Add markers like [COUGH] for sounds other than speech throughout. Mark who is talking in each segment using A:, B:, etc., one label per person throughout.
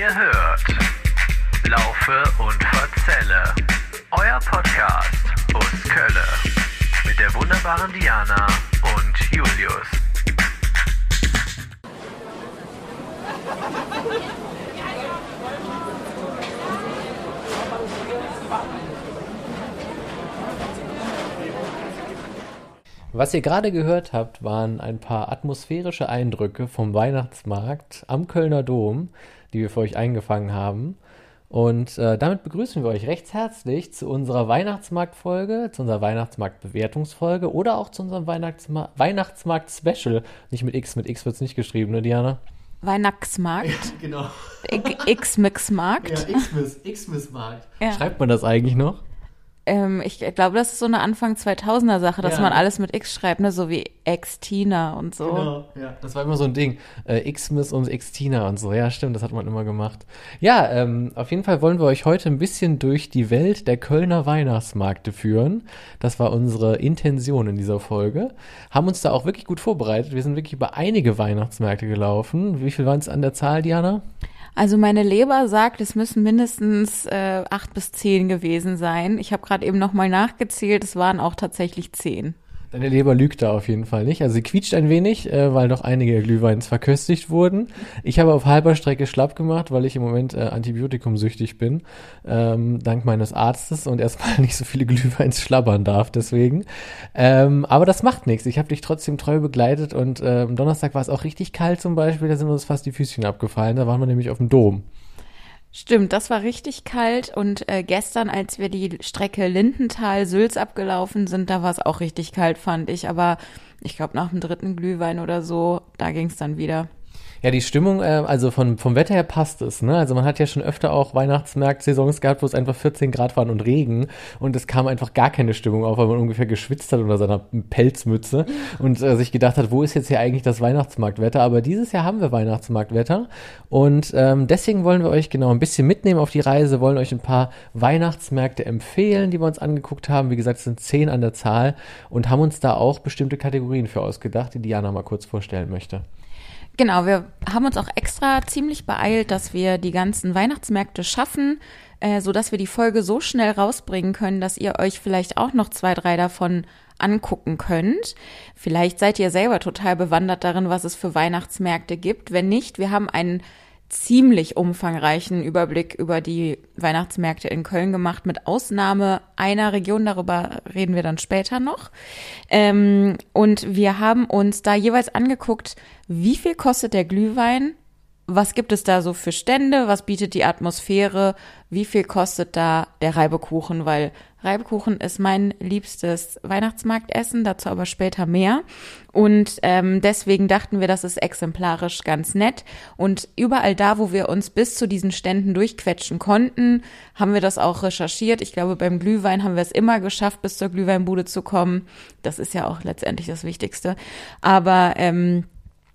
A: Ihr hört. Laufe und Verzelle, euer Podcast aus Kölle mit der wunderbaren Diana und Julius.
B: Was ihr gerade gehört habt, waren ein paar atmosphärische Eindrücke vom Weihnachtsmarkt am Kölner Dom, die wir für euch eingefangen haben. Und äh, damit begrüßen wir euch recht herzlich zu unserer Weihnachtsmarktfolge, zu unserer Weihnachtsmarkt-Bewertungsfolge oder auch zu unserem Weihnachtsma Weihnachtsmarkt-Special. Nicht mit X, mit X wird es nicht geschrieben, ne, Diana?
C: Weihnachtsmarkt.
B: Genau.
C: X-Mix-Markt.
B: X-Markt.
C: Ja.
B: Schreibt man das eigentlich noch?
C: Ähm, ich glaube, das ist so eine Anfang 2000er Sache, dass
B: Ja.
C: man alles mit X schreibt, ne? so wie Ex-Tina und so.
B: Genau, ja. Das war immer so ein Ding. Äh, Xmas und Xtina und so. Ja, stimmt, das hat man immer gemacht. Ja, ähm, auf jeden Fall wollen wir euch heute ein bisschen durch die Welt der Kölner Weihnachtsmärkte führen. Das war unsere Intention in dieser Folge. Haben uns da auch wirklich gut vorbereitet. Wir sind wirklich über einige Weihnachtsmärkte gelaufen. Wie viel waren es an der Zahl, Diana?
C: Also meine Leber sagt, es müssen mindestens äh, acht bis zehn gewesen sein. Ich habe gerade eben nochmal nachgezählt, es waren auch tatsächlich zehn.
B: Deine Leber lügt da auf jeden Fall nicht. Also sie quietscht ein wenig, äh, weil noch einige Glühweins verköstigt wurden. Ich habe auf halber Strecke schlapp gemacht, weil ich im Moment äh, antibiotikumsüchtig bin, ähm, dank meines Arztes und erstmal [LAUGHS] nicht so viele Glühweins schlabbern darf deswegen. Ähm, aber das macht nichts. Ich habe dich trotzdem treu begleitet und äh, am Donnerstag war es auch richtig kalt zum Beispiel. Da sind uns fast die Füßchen abgefallen. Da waren wir nämlich auf dem Dom.
C: Stimmt, das war richtig kalt und äh, gestern, als wir die Strecke Lindenthal-Sülz abgelaufen sind, da war es auch richtig kalt, fand ich. Aber ich glaube, nach dem dritten Glühwein oder so, da ging es dann wieder.
B: Ja, die Stimmung, äh, also von, vom Wetter her passt es. Ne? Also man hat ja schon öfter auch Weihnachtsmarkt-Saisons gehabt, wo es einfach 14 Grad waren und Regen und es kam einfach gar keine Stimmung auf, weil man ungefähr geschwitzt hat unter seiner Pelzmütze und äh, sich gedacht hat, wo ist jetzt hier eigentlich das Weihnachtsmarktwetter? Aber dieses Jahr haben wir Weihnachtsmarktwetter und ähm, deswegen wollen wir euch genau ein bisschen mitnehmen auf die Reise, wollen euch ein paar Weihnachtsmärkte empfehlen, die wir uns angeguckt haben. Wie gesagt, es sind zehn an der Zahl und haben uns da auch bestimmte Kategorien für ausgedacht, die Diana mal kurz vorstellen möchte.
C: Genau, wir haben uns auch extra ziemlich beeilt, dass wir die ganzen Weihnachtsmärkte schaffen, äh, so dass wir die Folge so schnell rausbringen können, dass ihr euch vielleicht auch noch zwei, drei davon angucken könnt. Vielleicht seid ihr selber total bewandert darin, was es für Weihnachtsmärkte gibt. Wenn nicht, wir haben einen ziemlich umfangreichen Überblick über die Weihnachtsmärkte in Köln gemacht, mit Ausnahme einer Region, darüber reden wir dann später noch. Ähm, und wir haben uns da jeweils angeguckt, wie viel kostet der Glühwein, was gibt es da so für Stände, was bietet die Atmosphäre, wie viel kostet da der Reibekuchen, weil Reibekuchen ist mein liebstes Weihnachtsmarktessen, dazu aber später mehr. Und ähm, deswegen dachten wir, das ist exemplarisch ganz nett. Und überall da, wo wir uns bis zu diesen Ständen durchquetschen konnten, haben wir das auch recherchiert. Ich glaube, beim Glühwein haben wir es immer geschafft, bis zur Glühweinbude zu kommen. Das ist ja auch letztendlich das Wichtigste. Aber ähm,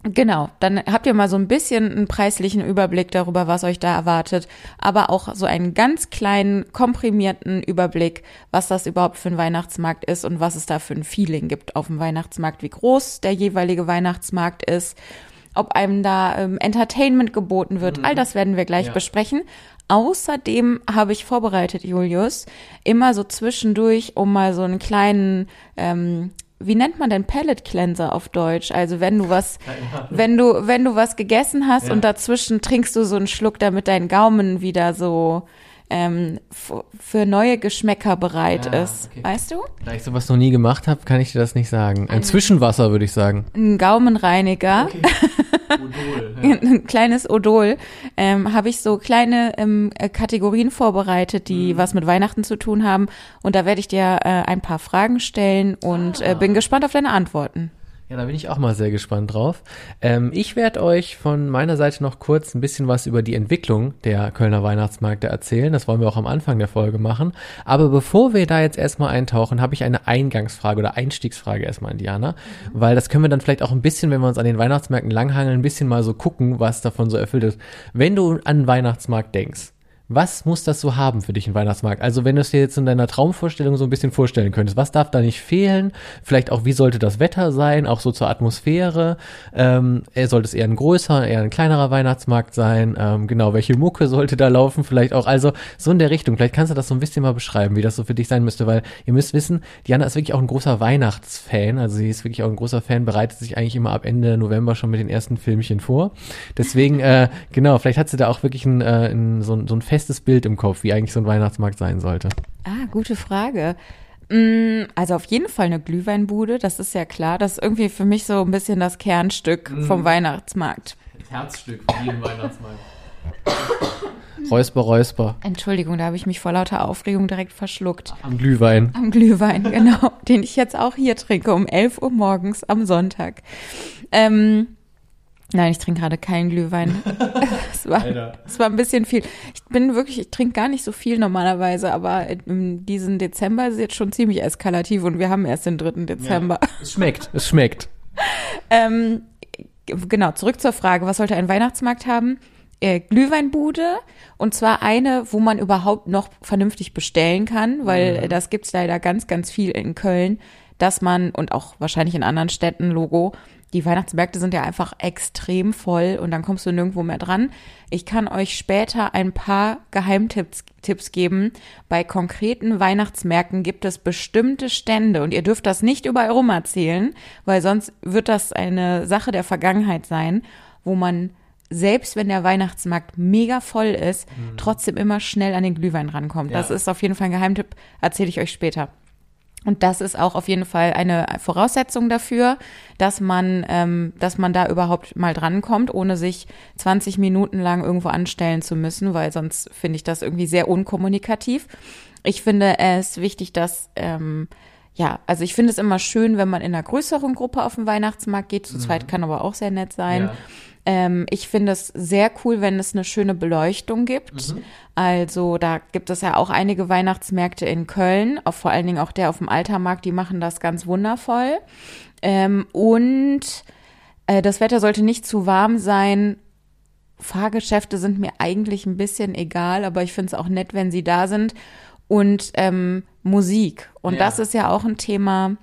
C: Genau, dann habt ihr mal so ein bisschen einen preislichen Überblick darüber, was euch da erwartet, aber auch so einen ganz kleinen, komprimierten Überblick, was das überhaupt für ein Weihnachtsmarkt ist und was es da für ein Feeling gibt auf dem Weihnachtsmarkt, wie groß der jeweilige Weihnachtsmarkt ist, ob einem da ähm, Entertainment geboten wird, all das werden wir gleich
B: Ja.
C: besprechen. Außerdem habe ich vorbereitet, Julius, immer so zwischendurch, um mal so einen kleinen ähm, wie nennt man denn Palate Cleanser auf Deutsch? Also wenn du was, [LAUGHS] wenn du, wenn du was gegessen hast
B: Ja.
C: und dazwischen trinkst du so einen Schluck, damit dein Gaumen wieder so ähm, für neue Geschmäcker bereit
B: Ah,
C: ist.
B: okay.
C: Weißt du?
B: Da ich sowas noch nie gemacht habe, kann ich dir das nicht sagen. Ein Zwischenwasser, würde ich sagen.
C: Ein Gaumenreiniger. [LAUGHS] ein kleines Odol, ähm, habe ich so kleine ähm, äh, Kategorien vorbereitet, die
B: Mhm.
C: was mit Weihnachten zu tun haben. Und da werde ich dir äh, ein paar Fragen stellen und
B: Ah.
C: äh, bin gespannt auf deine Antworten.
B: Ja, da bin ich auch mal sehr gespannt drauf. Ähm, ich werde euch von meiner Seite noch kurz ein bisschen was über die Entwicklung der Kölner Weihnachtsmärkte erzählen. Das wollen wir auch am Anfang der Folge machen. Aber bevor wir da jetzt erstmal eintauchen, habe ich eine Eingangsfrage oder Einstiegsfrage erstmal an Diana. Weil das können wir dann vielleicht auch ein bisschen, wenn wir uns an den Weihnachtsmärkten langhangeln, ein bisschen mal so gucken, was davon so erfüllt ist. Wenn du an Weihnachtsmarkt denkst, was muss das so haben für dich, ein Weihnachtsmarkt? Also wenn du es dir jetzt in deiner Traumvorstellung so ein bisschen vorstellen könntest, was darf da nicht fehlen? Vielleicht auch, wie sollte das Wetter sein, auch so zur Atmosphäre? Ähm, sollte es eher ein größer, eher ein kleinerer Weihnachtsmarkt sein? Ähm, genau, welche Mucke sollte da laufen? Vielleicht auch, also so in der Richtung. Vielleicht kannst du das so ein bisschen mal beschreiben, wie das so für dich sein müsste, weil ihr müsst wissen, Diana ist wirklich auch ein großer Weihnachtsfan, also sie ist wirklich auch ein großer Fan, bereitet sich eigentlich immer ab Ende November schon mit den ersten Filmchen vor. Deswegen, äh, genau, vielleicht hat sie da auch wirklich ein, äh, ein, so, so ein festes Bild im Kopf, wie eigentlich so ein Weihnachtsmarkt sein sollte.
C: Ah, gute Frage. Mm, Also auf jeden Fall eine Glühweinbude, das ist ja klar. Das ist irgendwie für mich so ein bisschen das Kernstück vom Weihnachtsmarkt.
B: Das Herzstück von jedem Weihnachtsmarkt. [COUGHS] Räusper, Räusper.
C: Entschuldigung, da habe ich mich vor lauter Aufregung direkt verschluckt.
B: Am Glühwein.
C: Am Glühwein, [LAUGHS] genau, den ich jetzt auch hier trinke um 11 Uhr morgens am Sonntag. Ähm, nein, ich trinke gerade keinen Glühwein. [LAUGHS] Es war,
B: Alter.
C: es war ein bisschen viel. Ich bin wirklich, ich trinke gar nicht so viel normalerweise, aber in diesen Dezember ist es jetzt schon ziemlich eskalativ und wir haben erst den 3. Dezember. [LAUGHS]
B: Es schmeckt, es schmeckt.
C: Ähm, genau, zurück zur Frage, was sollte ein Weihnachtsmarkt haben? Äh, Glühweinbude und zwar eine, wo man überhaupt noch vernünftig bestellen kann, weil äh, das gibt's leider ganz, ganz viel in Köln, dass man und auch wahrscheinlich in anderen Städten Logo, die Weihnachtsmärkte sind ja einfach extrem voll und dann kommst du nirgendwo mehr dran. Ich kann euch später ein paar Geheimtipps Tipps geben. Bei konkreten Weihnachtsmärkten gibt es bestimmte Stände und ihr dürft das nicht überall rum erzählen, weil sonst wird das eine Sache der Vergangenheit sein, wo man selbst wenn der Weihnachtsmarkt mega voll ist, trotzdem immer schnell an den Glühwein rankommt. Das
B: Ja.
C: ist auf jeden Fall ein Geheimtipp, erzähle ich euch später. Und das ist auch auf jeden Fall eine Voraussetzung dafür, dass man, ähm, dass man da überhaupt mal drankommt, ohne sich 20 Minuten lang irgendwo anstellen zu müssen, weil sonst finde ich das irgendwie sehr unkommunikativ. Ich finde es wichtig, dass ähm, ja, also ich finde es immer schön, wenn man in einer größeren Gruppe auf den Weihnachtsmarkt geht. Zu zweit kann aber auch sehr nett sein.
B: Ja.
C: Ähm, ich finde es sehr cool, wenn es eine schöne Beleuchtung gibt. Also da gibt es ja auch einige Weihnachtsmärkte in Köln, auch vor allen Dingen auch der auf dem Altermarkt, die machen das ganz wundervoll. Ähm, und äh, das Wetter sollte nicht zu warm sein. Fahrgeschäfte sind mir eigentlich ein bisschen egal, aber ich finde es auch nett, wenn sie da sind. Und ähm, Musik. Und
B: Ja.
C: das ist ja auch ein Thema,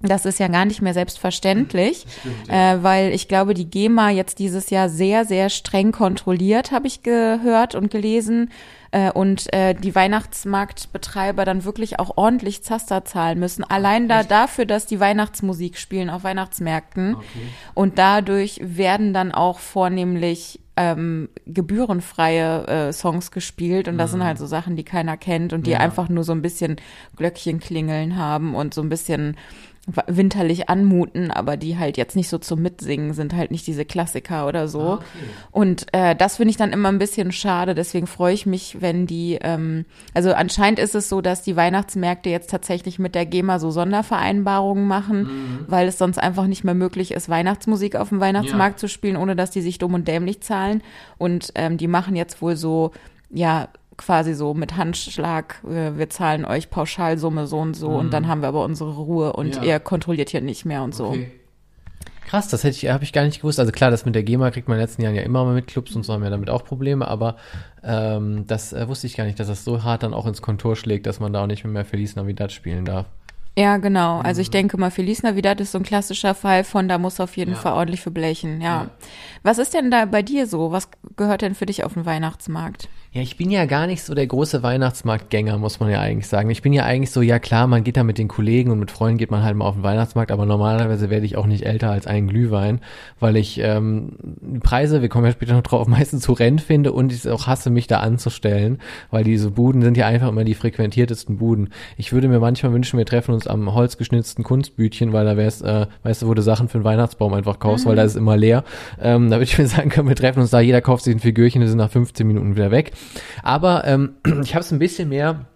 C: das ist ja gar nicht mehr selbstverständlich,
B: stimmt,
C: äh, weil ich glaube, die GEMA jetzt dieses Jahr sehr, sehr streng kontrolliert, habe ich gehört und gelesen. Äh, und äh, die Weihnachtsmarktbetreiber dann wirklich auch ordentlich Zaster zahlen müssen. Allein da dafür, dass die Weihnachtsmusik spielen auf Weihnachtsmärkten. Und dadurch werden dann auch vornehmlich ähm, gebührenfreie äh, Songs gespielt und das sind halt so Sachen, die keiner kennt und die
B: Ja.
C: einfach nur so ein bisschen Glöckchen klingeln haben und so ein bisschen winterlich anmuten, aber die halt jetzt nicht so zum Mitsingen sind, halt nicht diese Klassiker oder so. Und äh, das finde ich dann immer ein bisschen schade, deswegen freue ich mich, wenn die, ähm, also anscheinend ist es so, dass die Weihnachtsmärkte jetzt tatsächlich mit der GEMA so Sondervereinbarungen machen, weil es sonst einfach nicht mehr möglich ist, Weihnachtsmusik auf dem Weihnachtsmarkt zu spielen, ohne dass die sich dumm und dämlich zahlen. Und ähm, die machen jetzt wohl so, ja, quasi so mit Handschlag, äh, wir zahlen euch Pauschalsumme so und so und dann haben wir aber unsere Ruhe und
B: Ja.
C: ihr kontrolliert hier nicht mehr und so.
B: Okay. Krass, das hätte ich, habe ich gar nicht gewusst. Also klar, das mit der GEMA kriegt man in den letzten Jahren ja immer mal mit Clubs und so haben ja damit auch Probleme, aber ähm, das äh, wusste ich gar nicht, dass das so hart dann auch ins Kontor schlägt, dass man da auch nicht mehr Feliz Navidad spielen darf.
C: Ja, genau. Also ich denke mal, Feliz Navidad ist so ein klassischer Fall von, da muss auf jeden
B: Ja.
C: Fall ordentlich für blechen, ja.
B: Ja.
C: Was ist denn da bei dir so? Was gehört denn für dich auf den Weihnachtsmarkt?
B: Ja, ich bin ja gar nicht so der große Weihnachtsmarktgänger, muss man ja eigentlich sagen. Ich bin ja eigentlich so, ja klar, man geht da mit den Kollegen und mit Freunden geht man halt mal auf den Weihnachtsmarkt, aber normalerweise werde ich auch nicht älter als einen Glühwein, weil ich ähm, die Preise, wir kommen ja später noch drauf, [LAUGHS] meistens horrend finde und ich es auch hasse, mich da anzustellen, weil diese Buden sind ja einfach immer die frequentiertesten Buden. Ich würde mir manchmal wünschen, wir treffen uns am holzgeschnitzten Kunstbütchen, weil da wär's, äh, weißt du, wo du Sachen für den Weihnachtsbaum einfach kaufst, weil da ist immer leer. Ähm, da würde ich mir [LAUGHS] sagen können, wir treffen uns da, jeder kauft sich ein Figürchen, wir sind nach 15 Minuten wieder weg. Aber ähm, [CLEARS THROAT] ich habe es ein bisschen mehr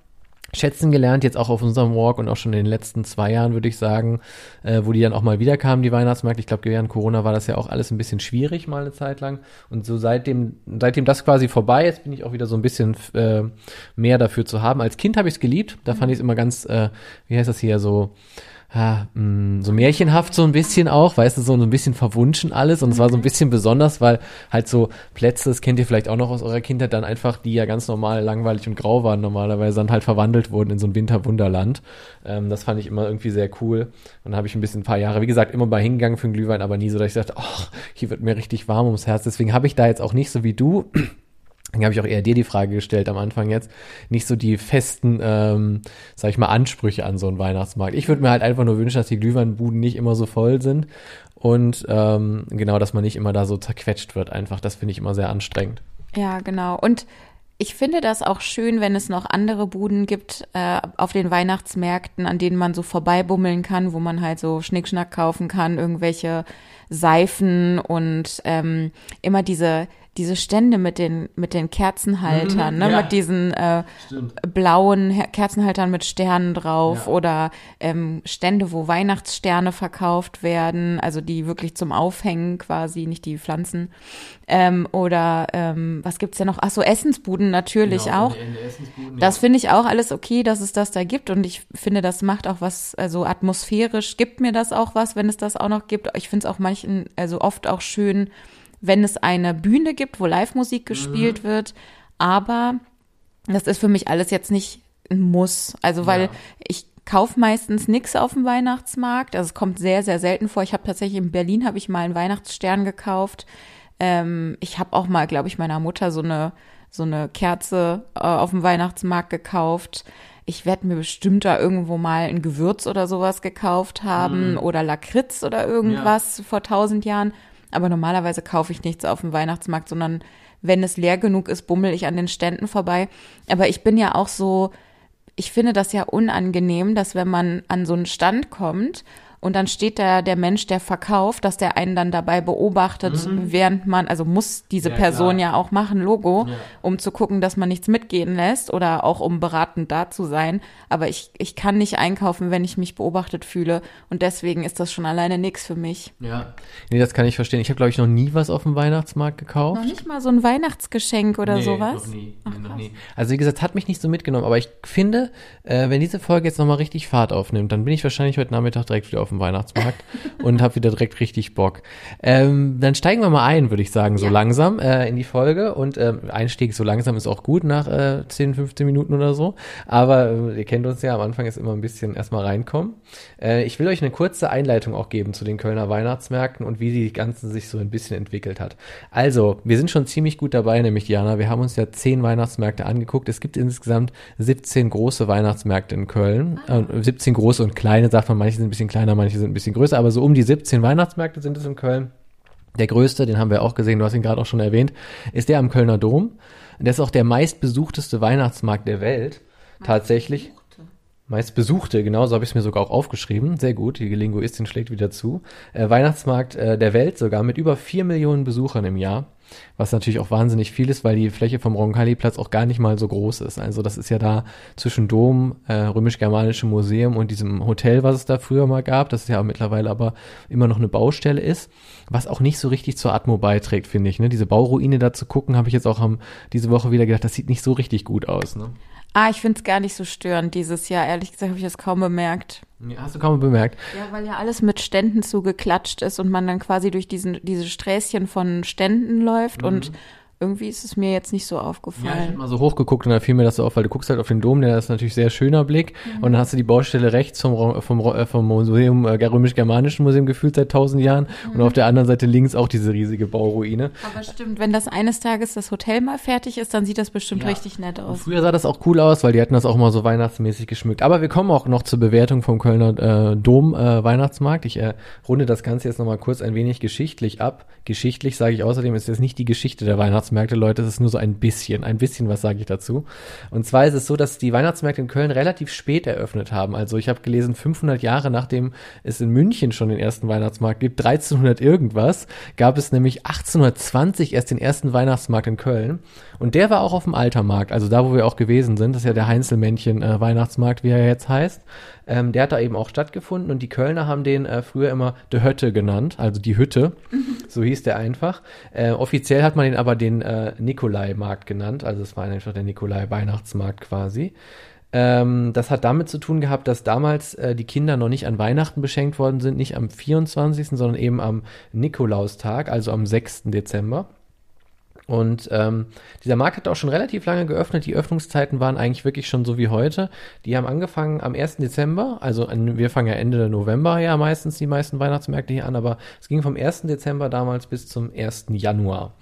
B: schätzen gelernt, jetzt auch auf unserem Walk und auch schon in den letzten zwei Jahren, würde ich sagen, äh, wo die dann auch mal wieder kamen, die Weihnachtsmärkte. Ich glaube, während Corona war das ja auch alles ein bisschen schwierig mal eine Zeit lang. Und so seitdem, seitdem das quasi vorbei ist, bin ich auch wieder so ein bisschen äh, mehr dafür zu haben. Als Kind habe ich es geliebt. Da fand ich es immer ganz, äh, wie heißt das hier, so ja, mh, so märchenhaft so ein bisschen auch, weißt du, so ein bisschen verwunschen alles und es war so ein bisschen besonders, weil halt so Plätze, das kennt ihr vielleicht auch noch aus eurer Kindheit, dann einfach, die ja ganz normal langweilig und grau waren normalerweise, dann halt verwandelt wurden in so ein Winterwunderland. Ähm, das fand ich immer irgendwie sehr cool und da habe ich ein bisschen ein paar Jahre, wie gesagt, immer mal hingegangen für einen Glühwein, aber nie so, dass ich dachte, ach, hier wird mir richtig warm ums Herz. Deswegen habe ich da jetzt auch nicht so wie du dann habe ich auch eher dir die Frage gestellt am Anfang jetzt, nicht so die festen, ähm, sag ich mal, Ansprüche an so einen Weihnachtsmarkt. Ich würde mir halt einfach nur wünschen, dass die Glühweinbuden nicht immer so voll sind und ähm, genau, dass man nicht immer da so zerquetscht wird einfach. Das finde ich immer sehr anstrengend.
C: Ja, genau. Und ich finde das auch schön, wenn es noch andere Buden gibt äh, auf den Weihnachtsmärkten, an denen man so vorbeibummeln kann, wo man halt so Schnickschnack kaufen kann, irgendwelche Seifen und ähm, immer diese diese Stände mit den, mit den Kerzenhaltern,
B: Mhm,
C: ne,
B: ja.
C: mit diesen äh, blauen Kerzenhaltern mit Sternen drauf
B: Ja.
C: oder ähm, Stände, wo Weihnachtssterne verkauft werden, also die wirklich zum Aufhängen quasi, nicht die Pflanzen. Ähm, oder ähm, was gibt's denn noch? Ach so, Essensbuden natürlich
B: Genau,
C: auch. Das finde ich auch alles okay, dass es das da gibt und ich finde, das macht auch was, also atmosphärisch gibt mir das auch was, wenn es das auch noch gibt. Ich finde es auch manchen, also oft auch schön, wenn es eine Bühne gibt, wo Live-Musik gespielt wird, aber das ist für mich alles jetzt nicht ein Muss. Also weil
B: Ja.
C: ich kaufe meistens nichts auf dem Weihnachtsmarkt. Also es kommt sehr, sehr selten vor. Ich habe tatsächlich in Berlin habe ich mal einen Weihnachtsstern gekauft. Ähm, ich habe auch mal, glaube ich, meiner Mutter so eine so eine Kerze äh, auf dem Weihnachtsmarkt gekauft. Ich werde mir bestimmt da irgendwo mal ein Gewürz oder sowas gekauft haben oder Lakritz oder irgendwas vor tausend Jahren. Aber normalerweise kaufe ich nichts auf dem Weihnachtsmarkt, sondern wenn es leer genug ist, bummel ich an den Ständen vorbei. Aber ich bin ja auch so, ich finde das ja unangenehm, dass wenn man an so einen Stand kommt und dann steht da der Mensch, der verkauft, dass der einen dann dabei beobachtet, während man, also muss diese
B: Ja,
C: Person
B: klar.
C: ja auch machen, Logo,
B: Ja.
C: um zu gucken, dass man nichts mitgehen lässt oder auch um beratend da zu sein. Aber ich, ich kann nicht einkaufen, wenn ich mich beobachtet fühle und deswegen ist das schon alleine nix für mich.
B: Ja. Nee, das kann ich verstehen. Ich habe, glaube ich, noch nie was auf dem Weihnachtsmarkt gekauft.
C: Noch nicht mal so ein Weihnachtsgeschenk oder
B: Nee,
C: sowas?
B: Noch nie.
C: Ach,
B: nee, noch nie. Also wie gesagt, hat mich nicht so mitgenommen, aber ich finde, äh, wenn diese Folge jetzt nochmal richtig Fahrt aufnimmt, dann bin ich wahrscheinlich heute Nachmittag direkt wieder auf dem Weihnachtsmarkt [LAUGHS] und habe wieder direkt richtig Bock. Ähm, dann steigen wir mal ein, würde ich sagen, so
C: Ja.
B: langsam äh, in die Folge und ähm, Einstieg so langsam ist auch gut nach äh, 10, 15 Minuten oder so. Aber äh, ihr kennt uns ja, am Anfang ist immer ein bisschen erstmal reinkommen. Äh, ich will euch eine kurze Einleitung auch geben zu den Kölner Weihnachtsmärkten und wie die ganzen sich so ein bisschen entwickelt hat. Also, wir sind schon ziemlich gut dabei, nämlich Diana. Wir haben uns ja zehn Weihnachtsmärkte angeguckt. Es gibt insgesamt 17 große Weihnachtsmärkte in Köln. Äh, 17 große und kleine, sagt man, manche sind ein bisschen kleiner, manche sind ein bisschen größer, aber so um die 17 Weihnachtsmärkte sind es in Köln. Der größte, den haben wir auch gesehen, du hast ihn gerade auch schon erwähnt, ist der am Kölner Dom. Der ist auch der meistbesuchteste Weihnachtsmarkt der Welt. Tatsächlich. Meist besuchte, genau so habe ich es mir sogar auch aufgeschrieben. Sehr gut, die Linguistin schlägt wieder zu. Äh, Weihnachtsmarkt äh, der Welt sogar mit über vier Millionen Besuchern im Jahr. Was natürlich auch wahnsinnig viel ist, weil die Fläche vom Roncalli-Platz auch gar nicht mal so groß ist. Also das ist ja da zwischen Dom, äh, Römisch-Germanische Museum und diesem Hotel, was es da früher mal gab, das ja mittlerweile aber immer noch eine Baustelle ist, was auch nicht so richtig zur Atmo beiträgt, finde ich. Ne? Diese Bauruine da zu gucken, habe ich jetzt auch am, diese Woche wieder gedacht, das sieht nicht so richtig gut aus. Ne?
C: Ah, ich finde es gar nicht so störend dieses Jahr. Ehrlich gesagt habe ich das kaum bemerkt.
B: Ja, Hast du kaum bemerkt.
C: Ja, weil ja alles mit Ständen zugeklatscht ist und man dann quasi durch diesen, diese Sträßchen von Ständen läuft und irgendwie ist es mir jetzt nicht so
B: Ja, ich habe
C: aufgefallen.
B: mal so hochgeguckt und da fiel mir das so auf, weil du guckst halt auf den Dom, der ist natürlich sehr schöner Blick und dann hast du die Baustelle rechts vom, vom, äh, vom Museum, äh, römisch-germanischen Museum gefühlt seit tausend Jahren und auf der anderen Seite links auch diese riesige Bauruine.
C: Aber stimmt, wenn das eines Tages das Hotel mal fertig ist, dann sieht das bestimmt
B: Ja.
C: richtig nett
B: Und
C: aus.
B: früher sah das auch cool aus, weil die hatten das auch mal so weihnachtsmäßig geschmückt. Aber wir kommen auch noch zur Bewertung vom Kölner äh, Dom äh, Weihnachtsmarkt. Ich äh, runde das Ganze jetzt nochmal kurz ein wenig geschichtlich ab. Geschichtlich sage ich außerdem, ist jetzt nicht die Geschichte der Weihnachtsmärkte, Leute, es ist nur so ein bisschen, ein bisschen, was sage ich dazu. Und zwar ist es so, dass die Weihnachtsmärkte in Köln relativ spät eröffnet haben. Also ich habe gelesen, 500 Jahre nachdem es in München schon den ersten Weihnachtsmarkt gibt, 1300 irgendwas, gab es nämlich 1820 erst den ersten Weihnachtsmarkt in Köln. Und der war auch auf dem Altermarkt, also da, wo wir auch gewesen sind. Das ist ja der Heinzelmännchen äh, Weihnachtsmarkt, wie er jetzt heißt. Ähm, der hat da eben auch stattgefunden und die Kölner haben den äh, früher immer de Hötte genannt, also die Hütte. So hieß der einfach. Äh, offiziell hat man den aber den äh, Nikolai-Markt genannt, also es war einfach der Nikolai-Weihnachtsmarkt quasi. Ähm, das hat damit zu tun gehabt, dass damals äh, die Kinder noch nicht an Weihnachten beschenkt worden sind, nicht am 24., sondern eben am Nikolaustag, also am 6. Dezember. Und ähm, dieser Markt hat auch schon relativ lange geöffnet. Die Öffnungszeiten waren eigentlich wirklich schon so wie heute. Die haben angefangen am 1. Dezember, also an, wir fangen ja Ende November ja meistens die meisten Weihnachtsmärkte hier an, aber es ging vom 1. Dezember damals bis zum 1. Januar.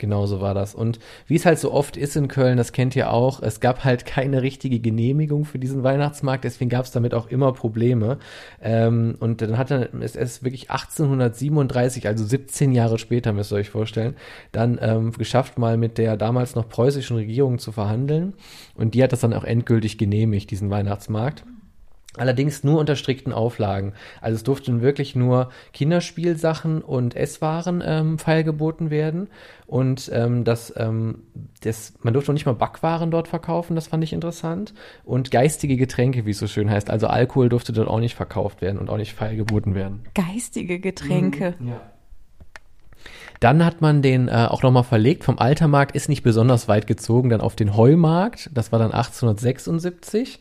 B: Genauso war das. Und wie es halt so oft ist in Köln, das kennt ihr auch, es gab halt keine richtige Genehmigung für diesen Weihnachtsmarkt, deswegen gab es damit auch immer Probleme. Ähm, und dann hat es ist wirklich 1837, also 17 Jahre später, müsst ihr euch vorstellen, dann ähm, geschafft, mal mit der damals noch preußischen Regierung zu verhandeln. Und die hat das dann auch endgültig genehmigt, diesen Weihnachtsmarkt. Allerdings nur unter strikten Auflagen. Also es durften wirklich nur Kinderspielsachen und Esswaren ähm, feilgeboten werden. Und ähm, das, ähm, das, man durfte auch nicht mal Backwaren dort verkaufen, das fand ich interessant. Und geistige Getränke, wie es so schön heißt. Also Alkohol durfte dort auch nicht verkauft werden und auch nicht feilgeboten werden.
C: Geistige Getränke.
B: Mhm, ja. Dann hat man den äh, auch nochmal verlegt. Vom Altermarkt ist nicht besonders weit gezogen, dann auf den Heumarkt. Das war dann 1876.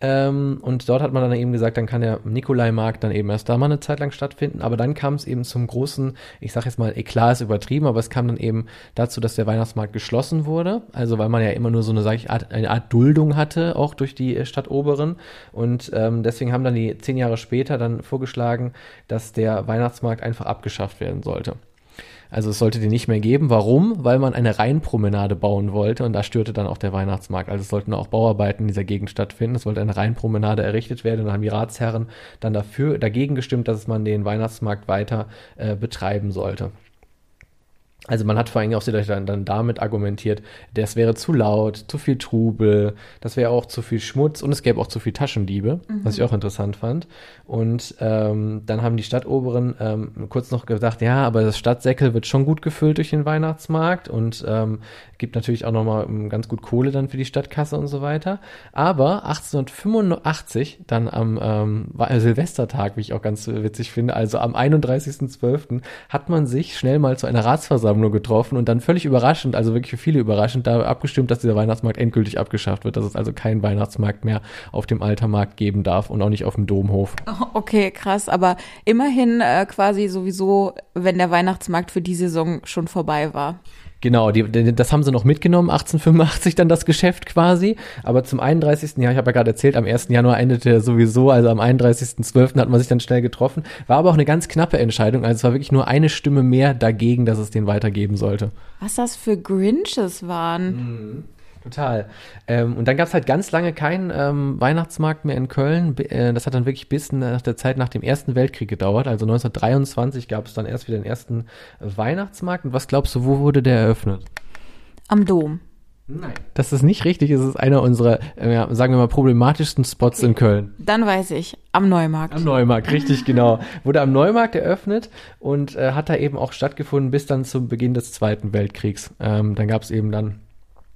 B: Ähm, und dort hat man dann eben gesagt, dann kann der Nikolaimarkt dann eben erst da mal eine Zeit lang stattfinden. Aber dann kam es eben zum großen, ich sag jetzt mal, Eklat ist übertrieben, aber es kam dann eben dazu, dass der Weihnachtsmarkt geschlossen wurde. Also weil man ja immer nur so eine, sag ich, Art, eine Art Duldung hatte, auch durch die Stadt Oberen. Und ähm, deswegen haben dann die zehn Jahre später dann vorgeschlagen, dass der Weihnachtsmarkt einfach abgeschafft werden sollte. Also es sollte den nicht mehr geben. Warum? Weil man eine Rheinpromenade bauen wollte und da störte dann auch der Weihnachtsmarkt. Also es sollten auch Bauarbeiten in dieser Gegend stattfinden. Es sollte eine Rheinpromenade errichtet werden und dann haben die Ratsherren dann dafür, dagegen gestimmt, dass man den Weihnachtsmarkt weiter äh, betreiben sollte. Also man hat vor allem auch dann, dann damit argumentiert, das wäre zu laut, zu viel Trubel, das wäre auch zu viel Schmutz und es gäbe auch zu viel Taschendiebe, mhm. was ich auch interessant fand. Und ähm, dann haben die Stadtoberen ähm, kurz noch gesagt, ja, aber das Stadtsäckel wird schon gut gefüllt durch den Weihnachtsmarkt und ähm, gibt natürlich auch nochmal ähm, ganz gut Kohle dann für die Stadtkasse und so weiter. Aber 1885, dann am ähm, Silvestertag, wie ich auch ganz witzig finde, also am 31.12., hat man sich schnell mal zu einer Ratsversammlung getroffen und dann völlig überraschend, also wirklich für viele überraschend, da abgestimmt, dass dieser Weihnachtsmarkt endgültig abgeschafft wird, dass es also keinen Weihnachtsmarkt mehr auf dem Altermarkt geben darf und auch nicht auf dem Domhof. [LAUGHS]
C: Okay, krass, aber immerhin äh, quasi sowieso, wenn der Weihnachtsmarkt für die Saison schon vorbei war.
B: Genau, die, das haben sie noch mitgenommen, 1885 dann das Geschäft quasi. Aber zum 31. Jahr, ich habe ja gerade erzählt, am 1. Januar endete er sowieso, also am 31.12. hat man sich dann schnell getroffen. War aber auch eine ganz knappe Entscheidung, also es war wirklich nur eine Stimme mehr dagegen, dass es den weitergeben sollte.
C: Was das für Grinches waren.
B: Mhm. Total. Ähm, und dann gab es halt ganz lange keinen ähm, Weihnachtsmarkt mehr in Köln. Äh, das hat dann wirklich bis nach der Zeit nach dem Ersten Weltkrieg gedauert. Also 1923 gab es dann erst wieder den ersten Weihnachtsmarkt. Und was glaubst du, wo wurde der eröffnet?
C: Am Dom.
B: Nein. Das ist nicht richtig. Es ist einer unserer, äh, ja, sagen wir mal, problematischsten Spots in Köln.
C: Dann weiß ich. Am Neumarkt.
B: Am Neumarkt, richtig, genau. Wurde am Neumarkt eröffnet und äh, hat da eben auch stattgefunden bis dann zum Beginn des Zweiten Weltkriegs. Ähm, dann gab es eben dann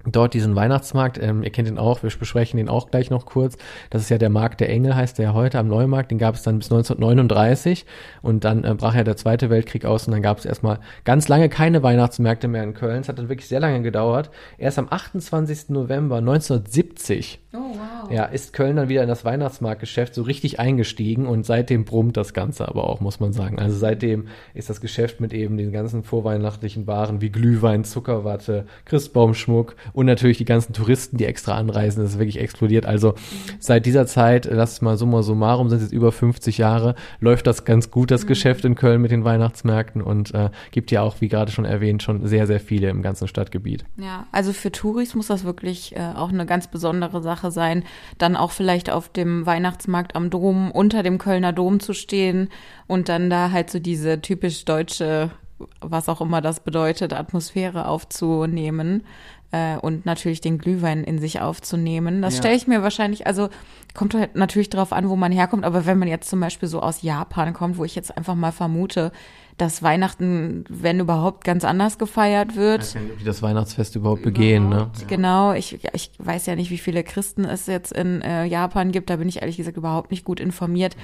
B: dort diesen Weihnachtsmarkt, ähm, ihr kennt ihn auch, wir besprechen den auch gleich noch kurz. Das ist ja der Markt der Engel, heißt der ja heute am Neumarkt. Den gab es dann bis 1939 und dann äh, brach ja der Zweite Weltkrieg aus und dann gab es erstmal ganz lange keine Weihnachtsmärkte mehr in Köln. Es hat dann wirklich sehr lange gedauert. Erst am 28. November 1970 oh, wow. ja, ist Köln dann wieder in das Weihnachtsmarktgeschäft so richtig eingestiegen und seitdem brummt das Ganze aber auch, muss man sagen. Also seitdem ist das Geschäft mit eben den ganzen vorweihnachtlichen Waren wie Glühwein, Zuckerwatte, Christbaumschmuck und natürlich die ganzen Touristen, die extra anreisen, das ist wirklich explodiert. Also seit dieser Zeit, lass es mal summa summarum, sind es jetzt über 50 Jahre, läuft das ganz gut, das mhm. Geschäft in Köln mit den Weihnachtsmärkten und äh, gibt ja auch, wie gerade schon erwähnt, schon sehr, sehr viele im ganzen Stadtgebiet.
C: Ja, also für Touris muss das wirklich äh, auch eine ganz besondere Sache sein, dann auch vielleicht auf dem Weihnachtsmarkt am Dom unter dem Kölner Dom zu stehen und dann da halt so diese typisch deutsche was auch immer das bedeutet, Atmosphäre aufzunehmen äh, und natürlich den Glühwein in sich aufzunehmen. Das ja. stelle ich mir wahrscheinlich, also kommt halt natürlich darauf an, wo man herkommt, aber wenn man jetzt zum Beispiel so aus Japan kommt, wo ich jetzt einfach mal vermute, dass Weihnachten, wenn überhaupt, ganz anders gefeiert wird. Ich
B: weiß nicht, wie das Weihnachtsfest überhaupt begehen, ne?
C: Genau, ich, ich weiß ja nicht, wie viele Christen es jetzt in äh, Japan gibt, da bin ich ehrlich gesagt überhaupt nicht gut informiert.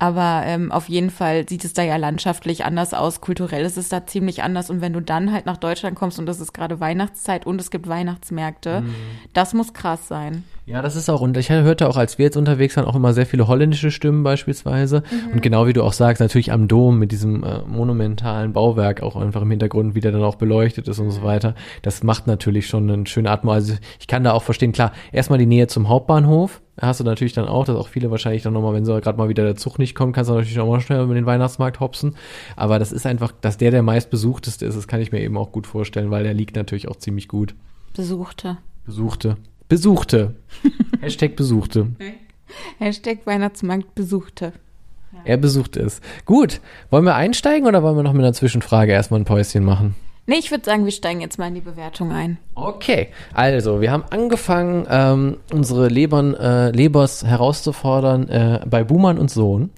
C: Aber ähm, auf jeden Fall sieht es da ja landschaftlich anders aus. Kulturell ist es da ziemlich anders. Und wenn du dann halt nach Deutschland kommst und es ist gerade Weihnachtszeit und es gibt Weihnachtsmärkte,
B: Mhm.
C: das muss krass sein.
B: Ja, das ist auch, und ich hörte auch, als wir jetzt unterwegs waren, auch immer sehr viele holländische Stimmen beispielsweise.
C: Mhm.
B: Und genau wie du auch sagst, natürlich am Dom mit diesem äh, monumentalen Bauwerk auch einfach im Hintergrund, wie der dann auch beleuchtet ist und so weiter. Das macht natürlich schon eine schöne Atmosphäre. Also ich kann da auch verstehen, klar, erstmal die Nähe zum Hauptbahnhof. Hast du natürlich dann auch, dass auch viele wahrscheinlich dann nochmal, wenn so gerade mal wieder der Zug nicht kommt, kannst du natürlich auch mal schnell über den Weihnachtsmarkt hopsen. Aber das ist einfach, dass der der meistbesuchteste ist, das kann ich mir eben auch gut vorstellen, weil der liegt natürlich auch ziemlich gut.
C: Besuchte.
B: Besuchte. Besuchte. [LAUGHS] Hashtag Besuchte.
C: Hashtag Weihnachtsmarkt Besuchte.
B: Er besuchte es. Gut. Wollen wir einsteigen oder wollen wir noch mit einer Zwischenfrage erstmal ein Päuschen machen?
C: Nee, ich würde sagen, wir steigen jetzt mal in die Bewertung ein.
B: Okay, also wir haben angefangen, ähm, unsere Lebern, äh, Lebers herauszufordern äh, bei Buhmann und Sohn.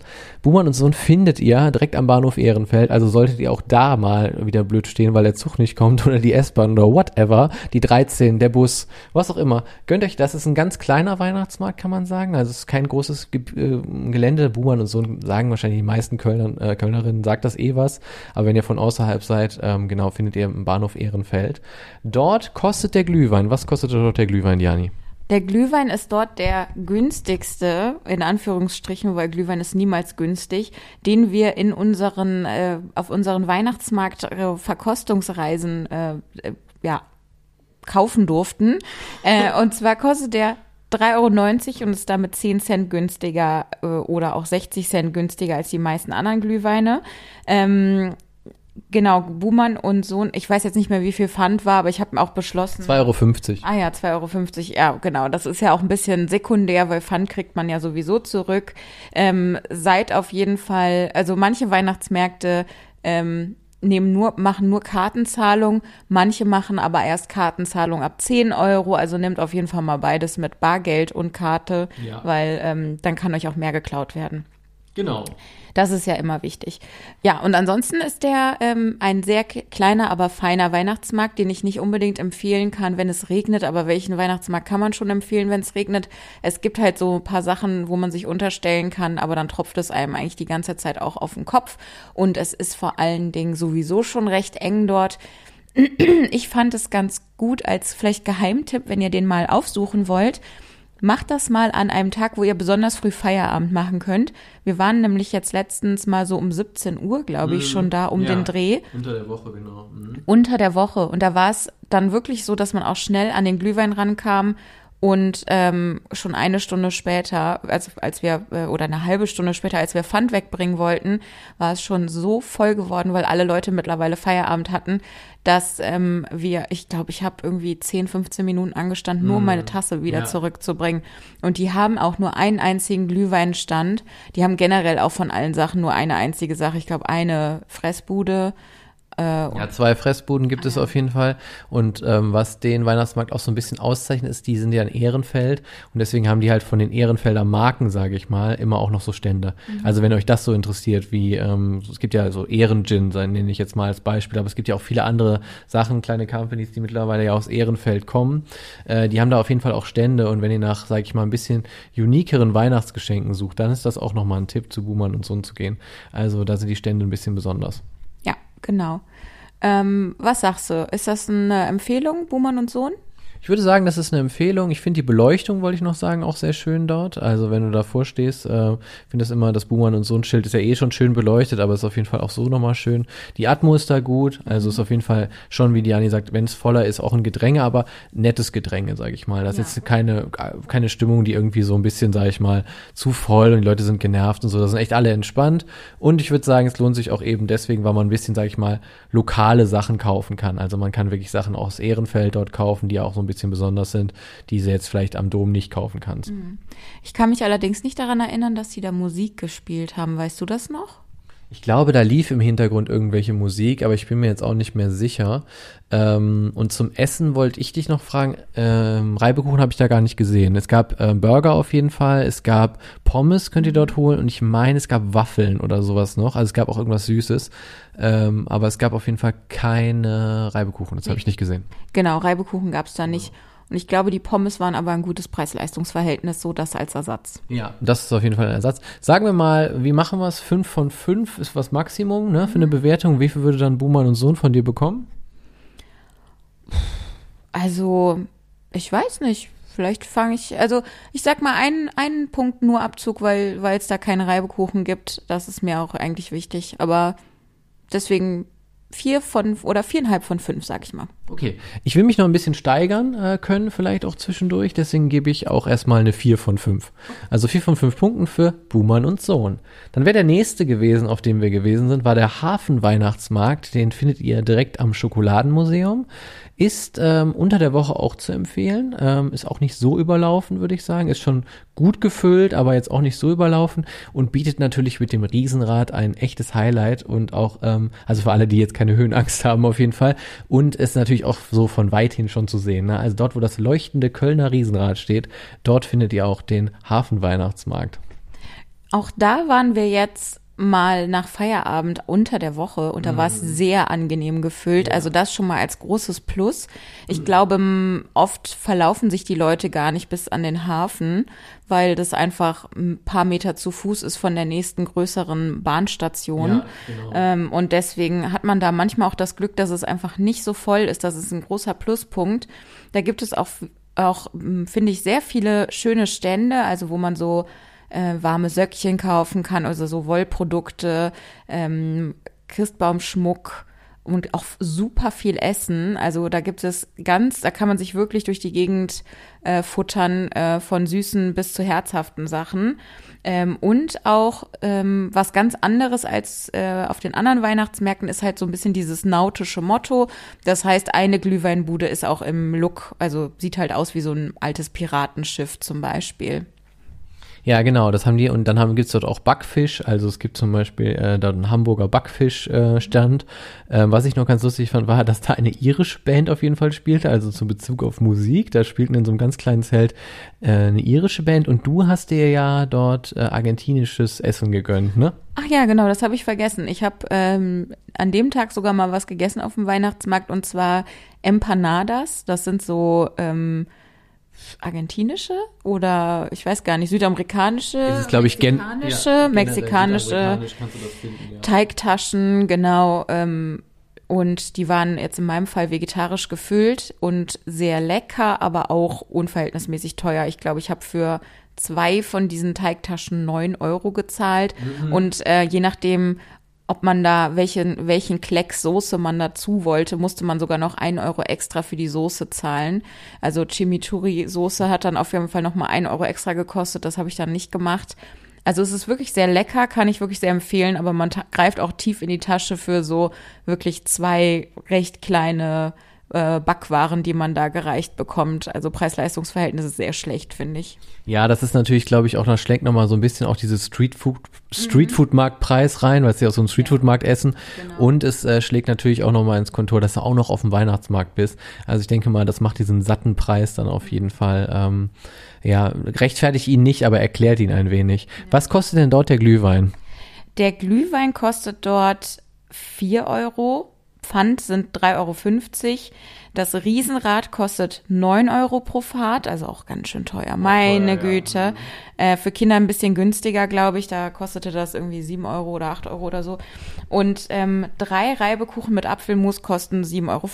B: Buhmann und Sohn findet ihr direkt am Bahnhof Ehrenfeld, also solltet ihr auch da mal wieder blöd stehen, weil der Zug nicht kommt [LAUGHS] oder die S-Bahn oder whatever, die 13, der Bus, was auch immer. Gönnt euch das, ist ein ganz kleiner Weihnachtsmarkt, kann man sagen. Also es ist kein großes Ge äh, Gelände. Buhmann und Sohn sagen wahrscheinlich die meisten Kölner, äh, Kölnerinnen, sagt das eh was. Aber wenn ihr von außerhalb seid, ähm, genau, findet ihr im Bahnhof Ehrenfeld. Dort kostet der Glühwein. Was kostet dort der Glühwein, Jani?
C: Der Glühwein ist dort der günstigste, in Anführungsstrichen, weil Glühwein ist niemals günstig, den wir in unseren, äh, auf unseren Weihnachtsmarkt-Verkostungsreisen äh, äh, ja, kaufen durften. Äh, und zwar kostet der 3,90 Euro und ist damit 10 Cent günstiger äh, oder auch 60 Cent günstiger als die meisten anderen Glühweine. Ähm, genau, Buhmann und Sohn, ich weiß jetzt nicht mehr, wie viel Pfand war, aber ich habe auch beschlossen.
B: 2,50 Euro.
C: Ah ja, 2,50 Euro. Ja, genau. Das ist ja auch ein bisschen sekundär, weil Pfand kriegt man ja sowieso zurück. Ähm, seid auf jeden Fall, also manche Weihnachtsmärkte ähm, nehmen nur, machen nur Kartenzahlung, manche machen aber erst Kartenzahlung ab 10 Euro. Also nehmt auf jeden Fall mal beides mit Bargeld und Karte,
B: Ja.
C: weil ähm, dann kann euch auch mehr geklaut werden.
B: Genau.
C: Das ist ja immer wichtig. Ja, und ansonsten ist der ähm, ein sehr kleiner, aber feiner Weihnachtsmarkt, den ich nicht unbedingt empfehlen kann, wenn es regnet. Aber welchen Weihnachtsmarkt kann man schon empfehlen, wenn es regnet? Es gibt halt so ein paar Sachen, wo man sich unterstellen kann, aber dann tropft es einem eigentlich die ganze Zeit auch auf den Kopf. Und es ist vor allen Dingen sowieso schon recht eng dort. Ich fand es ganz gut als vielleicht Geheimtipp, wenn ihr den mal aufsuchen wollt. Macht das mal an einem Tag, wo ihr besonders früh Feierabend machen könnt. Wir waren nämlich jetzt letztens mal so um 17 Uhr, glaube ich, schon da um den Dreh
B: Unter der Woche, genau. Mhm.
C: unter der Woche. Und da war es dann wirklich so, dass man auch schnell an den Glühwein rankam und ähm, schon eine Stunde später, als, als wir, äh, oder eine halbe Stunde später, als wir Pfand wegbringen wollten, war es schon so voll geworden, weil alle Leute mittlerweile Feierabend hatten, dass ähm, wir, ich glaube, ich habe irgendwie 10, 15 Minuten angestanden, nur um meine Tasse wieder
B: Ja.
C: zurückzubringen. Und die haben auch nur einen einzigen Glühweinstand. Die haben generell auch von allen Sachen nur eine einzige Sache. Ich glaube, eine Fressbude. Äh,
B: Ja, zwei Fressbuden gibt es auf jeden Fall. Und ähm, was den Weihnachtsmarkt auch so ein bisschen auszeichnet, ist, die sind ja in Ehrenfeld und deswegen haben die halt von den Ehrenfelder Marken, sage ich mal, immer auch noch so Stände. Also wenn euch das so interessiert, wie ähm, es gibt ja so Ehrengin, nenne ich jetzt mal als Beispiel, aber es gibt ja auch viele andere Sachen, kleine Companies, die mittlerweile ja aus Ehrenfeld kommen. Äh, die haben da auf jeden Fall auch Stände und wenn ihr nach, sage ich mal, ein bisschen unikeren Weihnachtsgeschenken sucht, dann ist das auch nochmal ein Tipp, zu Buhmann und Sohn zu gehen. Also da sind die Stände ein bisschen besonders.
C: Genau. Ähm, was sagst du? Ist das eine Empfehlung, Buhmann und Sohn?
B: Ich würde sagen, das ist eine Empfehlung. Ich finde die Beleuchtung, wollte ich noch sagen, auch sehr schön dort. Also wenn du davor stehst, äh, finde das immer, das Buhmann und so ein Schild ist ja eh schon schön beleuchtet, aber ist auf jeden Fall auch so nochmal schön. Die Atmo ist da gut, also ist auf jeden Fall schon, wie Diani sagt, wenn es voller ist, auch ein Gedränge, aber nettes Gedränge, sage ich mal. Das ist jetzt keine, keine Stimmung, die irgendwie so ein bisschen, sage ich mal, zu voll und die Leute sind genervt und so. Da sind echt alle entspannt. Und ich würde sagen, es lohnt sich auch eben deswegen, weil man ein bisschen, sage ich mal, lokale Sachen kaufen kann. Also man kann wirklich Sachen aus Ehrenfeld dort kaufen, die ja auch so ein bisschen besonders sind, die sie jetzt vielleicht am Dom nicht kaufen kannst.
C: Ich kann mich allerdings nicht daran erinnern, dass sie da Musik gespielt haben. Weißt du das noch?
B: Ich glaube, da lief im Hintergrund irgendwelche Musik, aber ich bin mir jetzt auch nicht mehr sicher. Ähm, und zum Essen wollte ich dich noch fragen, ähm, Reibekuchen habe ich da gar nicht gesehen. Es gab ähm, Burger auf jeden Fall, es gab Pommes, könnt ihr dort holen und ich meine, es gab Waffeln oder sowas noch. Also es gab auch irgendwas Süßes, ähm, aber es gab auf jeden Fall keine Reibekuchen, das habe ich nicht gesehen.
C: Genau, Reibekuchen gab es da nicht. Und ich glaube, die Pommes waren aber ein gutes Preis-Leistungs-Verhältnis, so das als Ersatz.
B: Ja, das ist auf jeden Fall ein Ersatz. Sagen wir mal, wie machen wir es? 5 von 5 ist was Maximum ne, für eine Bewertung. Wie viel würde dann Buhmann und Sohn von dir bekommen?
C: Also, ich weiß nicht. Vielleicht fange ich, also ich sag mal einen, einen Punkt nur Abzug, weil weil es da keine Reibekuchen gibt. Das ist mir auch eigentlich wichtig. Aber deswegen vier von oder viereinhalb von fünf, sag ich mal.
B: Okay, ich will mich noch ein bisschen steigern äh, können, vielleicht auch zwischendurch, deswegen gebe ich auch erstmal eine 4 von 5. Also 4 von 5 Punkten für Buhmann und Sohn. Dann wäre der nächste gewesen, auf dem wir gewesen sind, war der Hafenweihnachtsmarkt. Den findet ihr direkt am Schokoladenmuseum. Ist ähm, unter der Woche auch zu empfehlen. Ähm, ist auch nicht so überlaufen, würde ich sagen. Ist schon gut gefüllt, aber jetzt auch nicht so überlaufen und bietet natürlich mit dem Riesenrad ein echtes Highlight und auch, ähm, also für alle, die jetzt keine Höhenangst haben auf jeden Fall. Und ist natürlich auch so von weithin schon zu sehen. Ne? Also dort, wo das leuchtende Kölner Riesenrad steht, dort findet ihr auch den Hafenweihnachtsmarkt.
C: Auch da waren wir jetzt mal nach Feierabend unter der Woche und da war es sehr angenehm gefüllt. Also das schon mal als großes Plus. Ich glaube, m, oft verlaufen sich die Leute gar nicht bis an den Hafen, weil das einfach ein paar Meter zu Fuß ist von der nächsten größeren Bahnstation.
B: Ja, genau.
C: ähm, und deswegen hat man da manchmal auch das Glück, dass es einfach nicht so voll ist. Das ist ein großer Pluspunkt. Da gibt es auch, auch finde ich, sehr viele schöne Stände, also wo man so äh, warme Söckchen kaufen kann, also so Wollprodukte, ähm, Christbaumschmuck und auch super viel Essen. Also da gibt es ganz, da kann man sich wirklich durch die Gegend äh, futtern, äh, von süßen bis zu herzhaften Sachen. Ähm, und auch ähm, was ganz anderes als äh, auf den anderen Weihnachtsmärkten ist halt so ein bisschen dieses nautische Motto. Das heißt, eine Glühweinbude ist auch im Look, also sieht halt aus wie so ein altes Piratenschiff zum Beispiel.
B: Ja, genau, das haben die und dann haben, gibt's dort auch Backfisch, also es gibt zum Beispiel äh, dort einen Hamburger Backfischstand. Äh, ähm, was ich noch ganz lustig fand, war, dass da eine irische Band auf jeden Fall spielte, also zum Bezug auf Musik. Da spielten in so einem ganz kleinen Zelt äh, eine irische Band und du hast dir ja dort äh, argentinisches Essen gegönnt, ne?
C: Ach ja, genau, das habe ich vergessen. Ich habe ähm, an dem Tag sogar mal was gegessen auf dem Weihnachtsmarkt und zwar Empanadas. Das sind so ähm, argentinische oder ich weiß gar nicht, südamerikanische,
B: ist, glaube ich, gen
C: mexikanische,
B: ja,
C: mexikanische
B: finden, ja.
C: Teigtaschen, genau. Ähm, und die waren jetzt in meinem Fall vegetarisch gefüllt und sehr lecker, aber auch unverhältnismäßig teuer. Ich glaube, ich habe für zwei von diesen Teigtaschen neun Euro gezahlt. Und äh, je nachdem, ob man da welchen, welchen Klecks Soße man dazu wollte, musste man sogar noch ein Euro extra für die Soße zahlen. Also Chimichurri-Soße hat dann auf jeden Fall noch mal ein Euro extra gekostet. Das habe ich dann nicht gemacht. Also es ist wirklich sehr lecker, kann ich wirklich sehr empfehlen, aber man greift auch tief in die Tasche für so wirklich zwei recht kleine äh, Backwaren, die man da gereicht bekommt. Also Preis-Leistungs-Verhältnis ist sehr schlecht, finde ich.
B: Ja, das ist natürlich, glaube ich, auch, das schlägt nochmal so ein bisschen auch dieses Streetfood, Streetfood-Marktpreis rein, weil es ja aus so einem Streetfood-Markt essen. Und es äh, schlägt natürlich auch nochmal ins Kontor, dass du auch noch auf dem Weihnachtsmarkt bist. Also ich denke mal, das macht diesen satten Preis dann auf jeden Fall. Ähm, ja, rechtfertigt ihn nicht, aber erklärt ihn ein wenig. Was kostet denn dort der Glühwein?
C: Der Glühwein kostet dort 4 Euro. Pfand sind 3,50 Euro. Das Riesenrad kostet 9 Euro pro Fahrt, also auch ganz schön teuer. Meine Güte. Äh, für Kinder ein bisschen günstiger, glaube ich. Da kostete das irgendwie 7 Euro oder 8 Euro oder so. Und ähm, drei Reibekuchen mit Apfelmus kosten 7,50 Euro.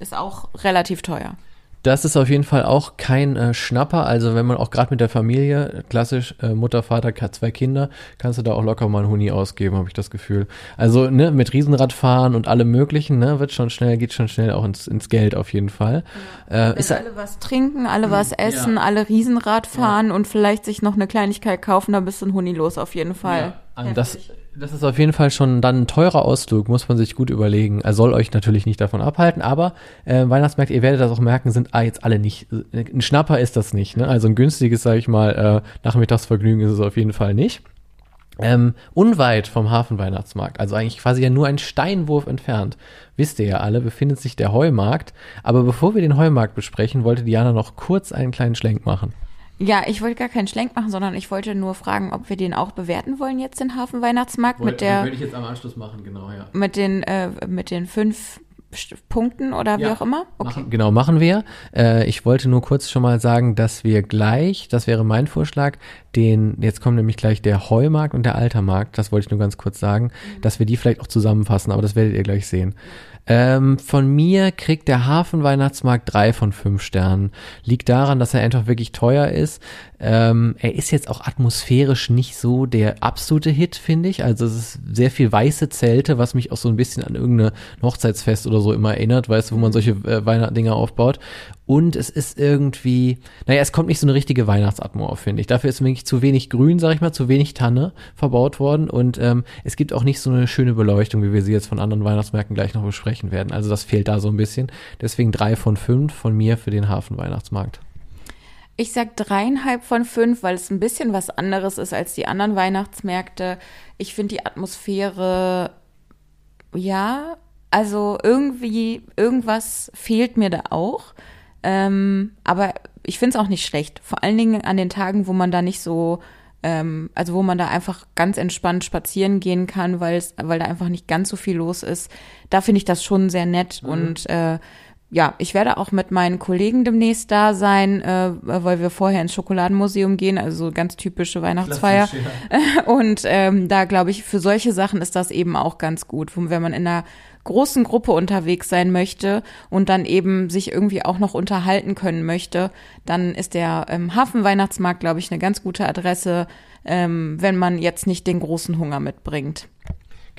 C: Ist auch relativ teuer.
B: Das ist auf jeden Fall auch kein äh, Schnapper. Also wenn man auch gerade mit der Familie, klassisch äh, Mutter, Vater, hat zwei Kinder, kannst du da auch locker mal einen Huni ausgeben, habe ich das Gefühl. Also ne, mit Riesenradfahren und allem möglichen, ne, wird schon schnell, geht schon schnell auch ins, ins Geld auf jeden Fall. Äh, ist,
C: alle was trinken, alle was essen, alle Riesenrad fahren und vielleicht sich noch eine Kleinigkeit kaufen, da bist du ein Huni los auf jeden Fall.
B: das, das ist auf jeden Fall schon dann ein teurer Ausflug, muss man sich gut überlegen. Er soll euch natürlich nicht davon abhalten, aber äh, Weihnachtsmärkte, ihr werdet das auch merken, sind ah, jetzt alle nicht. Ein Schnapper ist das nicht. Ne? Also ein günstiges, sage ich mal, äh, Nachmittagsvergnügen ist es auf jeden Fall nicht. Ähm, unweit vom Hafenweihnachtsmarkt, also eigentlich quasi ja nur ein Steinwurf entfernt, wisst ihr ja alle, befindet sich der Heumarkt. Aber bevor wir den Heumarkt besprechen, wollte Diana noch kurz einen kleinen Schlenk machen.
C: Ja, ich wollte gar keinen Schlenk machen, sondern ich wollte nur fragen, ob wir den auch bewerten wollen jetzt den Hafenweihnachtsmarkt mit der
B: ich jetzt am Anschluss machen, genau, ja.
C: mit den äh, mit den fünf punkten oder wie
B: Ja.
C: auch immer? Okay.
B: Machen, genau, machen wir. Äh, ich wollte nur kurz schon mal sagen, dass wir gleich, das wäre mein Vorschlag, den, jetzt kommt nämlich gleich der Heumarkt und der Altermarkt, das wollte ich nur ganz kurz sagen, dass wir die vielleicht auch zusammenfassen, aber das werdet ihr gleich sehen. Ähm, von mir kriegt der Hafenweihnachtsmarkt drei von fünf Sternen. Liegt daran, dass er einfach wirklich teuer ist. Ähm, er ist jetzt auch atmosphärisch nicht so der absolute Hit, finde ich. Also es ist sehr viel weiße Zelte, was mich auch so ein bisschen an irgendein Hochzeitsfest oder so immer erinnert, weißt du, wo man solche äh, Weihnachtsdinger aufbaut. Und es ist irgendwie, naja, es kommt nicht so eine richtige Weihnachtsatmo auf, finde ich. Dafür ist wirklich zu wenig Grün, sag ich mal, zu wenig Tanne verbaut worden. Und ähm, es gibt auch nicht so eine schöne Beleuchtung, wie wir sie jetzt von anderen Weihnachtsmärkten gleich noch besprechen werden. Also das fehlt da so ein bisschen. Deswegen drei von fünf von mir für den Hafenweihnachtsmarkt.
C: Ich sag dreieinhalb von fünf, weil es ein bisschen was anderes ist als die anderen Weihnachtsmärkte. Ich finde die Atmosphäre, ja, also irgendwie, irgendwas fehlt mir da auch. Ähm, aber ich finde es auch nicht schlecht. Vor allen Dingen an den Tagen, wo man da nicht so, ähm, also wo man da einfach ganz entspannt spazieren gehen kann, weil es, weil da einfach nicht ganz so viel los ist. Da finde ich das schon sehr nett und äh, ja, ich werde auch mit meinen Kollegen demnächst da sein, äh, weil wir vorher ins Schokoladenmuseum gehen, also ganz typische Weihnachtsfeier. [LAUGHS] Und ähm, da glaube ich, für solche Sachen ist das eben auch ganz gut, wenn man in einer großen Gruppe unterwegs sein möchte und dann eben sich irgendwie auch noch unterhalten können möchte, dann ist der ähm, Hafenweihnachtsmarkt, glaube ich, eine ganz gute Adresse, ähm, wenn man jetzt nicht den großen Hunger mitbringt.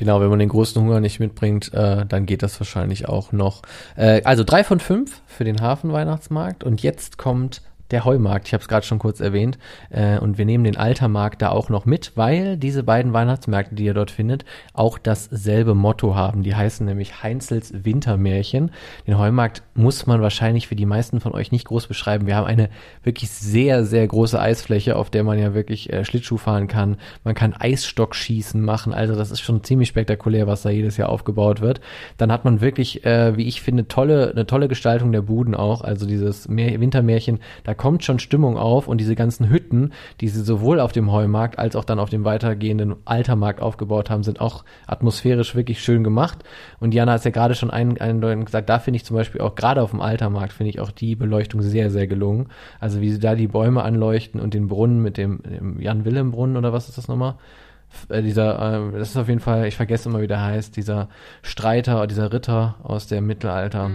B: Genau, wenn man den großen Hunger nicht mitbringt, äh, dann geht das wahrscheinlich auch noch. Äh, also drei von fünf für den Hafenweihnachtsmarkt. Und jetzt kommt der Heumarkt. Ich habe es gerade schon kurz erwähnt. Äh, und wir nehmen den Altermarkt da auch noch mit, weil diese beiden Weihnachtsmärkte, die ihr dort findet, auch dasselbe Motto haben. Die heißen nämlich Heinzels Wintermärchen. Den Heumarkt muss man wahrscheinlich für die meisten von euch nicht groß beschreiben. Wir haben eine wirklich sehr, sehr große Eisfläche, auf der man ja wirklich äh, Schlittschuh fahren kann. Man kann Eisstockschießen machen. Also das ist schon ziemlich spektakulär, was da jedes Jahr aufgebaut wird. Dann hat man wirklich, äh, wie ich finde, tolle, eine tolle Gestaltung der Buden auch. Also dieses Meer Wintermärchen, da kommt schon Stimmung auf und diese ganzen Hütten, die sie sowohl auf dem Heumarkt als auch dann auf dem weitergehenden Altermarkt aufgebaut haben, sind auch atmosphärisch wirklich schön gemacht. Und Jana hat ja gerade schon ein, eindeutig gesagt, da finde ich zum Beispiel auch gerade auf dem Altermarkt finde ich auch die Beleuchtung sehr, sehr gelungen. Also wie sie da die Bäume anleuchten und den Brunnen mit dem, dem Jan-Willem-Brunnen oder was ist das nochmal? Äh, dieser, äh, das ist auf jeden Fall, ich vergesse immer, wie der heißt, dieser Streiter, dieser Ritter aus dem Mittelalter.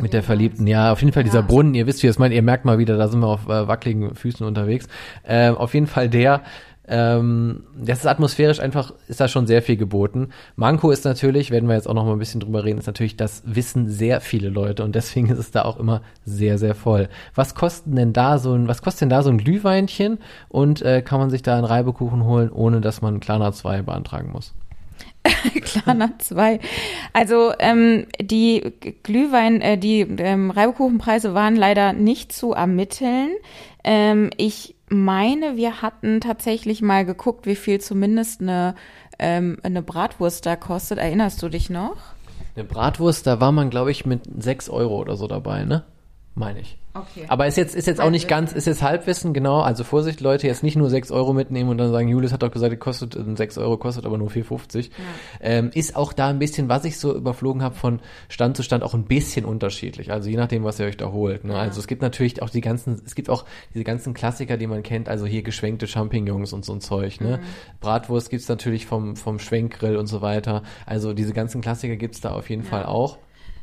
B: Mit der Verliebten, ja, auf jeden Fall dieser
C: Ja.
B: Brunnen, ihr wisst, wie es meint, ihr merkt mal wieder, da sind wir auf äh, wackeligen Füßen unterwegs. Ähm, auf jeden Fall der, ähm, das ist atmosphärisch einfach, ist da schon sehr viel geboten. Manko ist natürlich, werden wir jetzt auch noch mal ein bisschen drüber reden, ist natürlich, das wissen sehr viele Leute und deswegen [LAUGHS] ist es da auch immer sehr, sehr voll. Was kosten denn da so ein, was kostet denn da so ein Glühweinchen und äh, kann man sich da einen Reibekuchen holen, ohne dass man Klarna 2 beantragen muss? [LAUGHS]
C: Klarna 2. Also ähm, die Glühwein, äh, die ähm, Reibekuchenpreise waren leider nicht zu ermitteln. Ähm, ich meine, wir hatten tatsächlich mal geguckt, wie viel zumindest eine, ähm, eine Bratwurst da kostet. Erinnerst du dich noch?
B: Eine Bratwurst, da war man, glaube ich, mit 6 Euro oder so dabei, ne? Meine ich.
C: Okay.
B: Aber ist jetzt, ist jetzt auch nicht ganz, ist jetzt Halbwissen, genau. Also Vorsicht, Leute, jetzt nicht nur 6 Euro mitnehmen und dann sagen, Julius hat doch gesagt, kostet äh, 6 Euro, kostet aber nur 4,50. Ähm, ist auch da ein bisschen, was ich so überflogen habe, von Stand zu Stand auch ein bisschen unterschiedlich. Also je nachdem, was ihr euch da holt. Ne? Also es gibt natürlich auch die ganzen, es gibt auch diese ganzen Klassiker, die man kennt, also hier geschwenkte Champignons und so ein Zeug. Ne? Bratwurst gibt's natürlich vom, vom Schwenkgrill und so weiter. Also diese ganzen Klassiker gibt's da auf jeden Fall auch.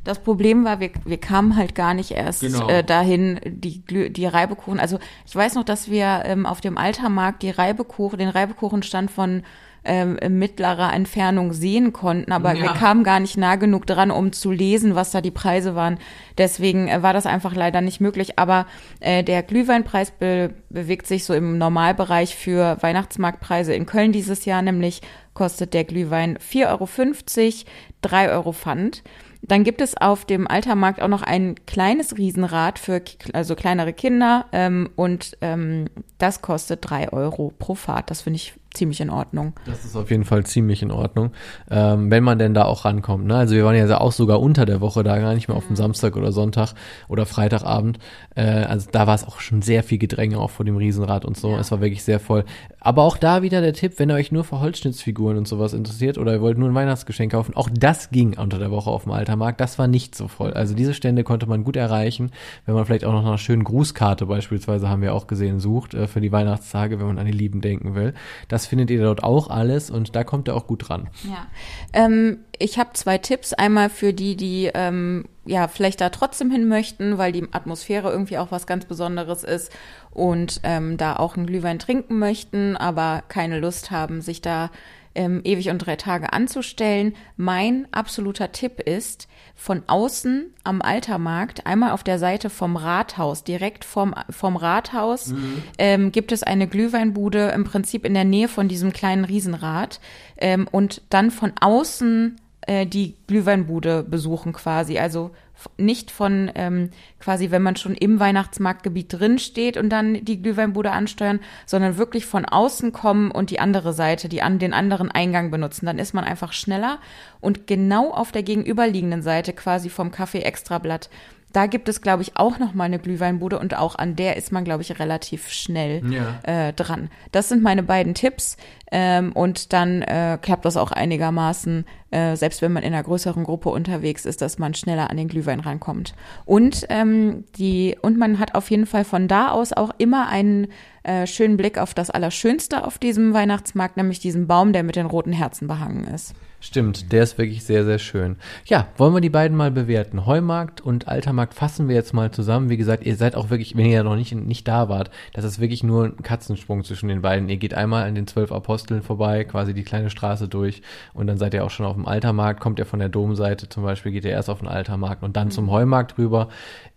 C: Das Problem war, wir, wir kamen halt gar nicht erst
B: Genau.
C: äh, dahin, die, die Reibekuchen. Also ich weiß noch, dass wir ähm, auf dem Altermarkt die Reibekuchen, den Reibekuchenstand von ähm, mittlerer Entfernung sehen konnten, aber
B: Ja.
C: wir kamen gar nicht nah genug dran, um zu lesen, was da die Preise waren. Deswegen äh, war das einfach leider nicht möglich. Aber äh, der Glühweinpreis be bewegt sich so im Normalbereich für Weihnachtsmarktpreise in Köln dieses Jahr, nämlich kostet der Glühwein 4,50 Euro, 3 Euro Pfand. Dann gibt es auf dem Altermarkt auch noch ein kleines Riesenrad für also kleinere Kinder ähm, und ähm, das kostet drei Euro pro Fahrt. Das finde ich ziemlich in Ordnung.
B: Das ist auf jeden Fall ziemlich in Ordnung, ähm, wenn man denn da auch rankommt. Ne? Also wir waren ja auch sogar unter der Woche da, gar nicht mehr auf dem Samstag oder Sonntag oder Freitagabend. Äh, also da war es auch schon sehr viel Gedränge auch vor dem Riesenrad und so.
C: Ja.
B: Es war wirklich sehr voll. Aber auch da wieder der Tipp, wenn ihr euch nur für Holzschnittsfiguren und sowas interessiert oder ihr wollt nur ein Weihnachtsgeschenk kaufen, auch das ging unter der Woche auf dem Altermarkt. Das war nicht so voll. Also diese Stände konnte man gut erreichen, wenn man vielleicht auch noch nach einer schönen Grußkarte beispielsweise, haben wir auch gesehen, sucht äh, für die Weihnachtstage, wenn man an die Lieben denken will. Das findet ihr dort auch alles und da kommt ihr auch gut ran.
C: Ja. Ähm, ich habe zwei Tipps. Einmal für die, die ähm, ja vielleicht da trotzdem hin möchten, weil die Atmosphäre irgendwie auch was ganz Besonderes ist und ähm, da auch einen Glühwein trinken möchten, aber keine Lust haben, sich da ähm, ewig und drei Tage anzustellen. Mein absoluter Tipp ist, von außen am Altermarkt, einmal auf der Seite vom Rathaus, direkt vom, vom Rathaus, ähm, gibt es eine Glühweinbude im Prinzip in der Nähe von diesem kleinen Riesenrad ähm, und dann von außen äh, die Glühweinbude besuchen quasi. Also nicht von ähm, quasi, wenn man schon im Weihnachtsmarktgebiet drin steht und dann die Glühweinbude ansteuern, sondern wirklich von außen kommen und die andere Seite, die an den anderen Eingang benutzen. Dann ist man einfach schneller und genau auf der gegenüberliegenden Seite quasi vom Café Extrablatt. Da gibt es, glaube ich, auch noch mal eine Glühweinbude und auch an der ist man, glaube ich, relativ schnell
B: Ja.
C: äh, dran. Das sind meine beiden Tipps ähm, und dann äh, klappt das auch einigermaßen, äh, selbst wenn man in einer größeren Gruppe unterwegs ist, dass man schneller an den Glühwein rankommt. Und ähm, die und man hat auf jeden Fall von da aus auch immer einen äh, schönen Blick auf das Allerschönste auf diesem Weihnachtsmarkt, nämlich diesen Baum, der mit den roten Herzen behangen ist.
B: Stimmt, der ist wirklich sehr, sehr schön. Ja, wollen wir die beiden mal bewerten. Heumarkt und Altermarkt fassen wir jetzt mal zusammen. Wie gesagt, ihr seid auch wirklich, wenn ihr ja noch nicht, nicht da wart, das ist wirklich nur ein Katzensprung zwischen den beiden. Ihr geht einmal an den zwölf Aposteln vorbei, quasi die kleine Straße durch und dann seid ihr auch schon auf dem Altermarkt. Kommt ihr von der Domseite zum Beispiel, geht ihr erst auf den Altermarkt und dann zum Heumarkt rüber.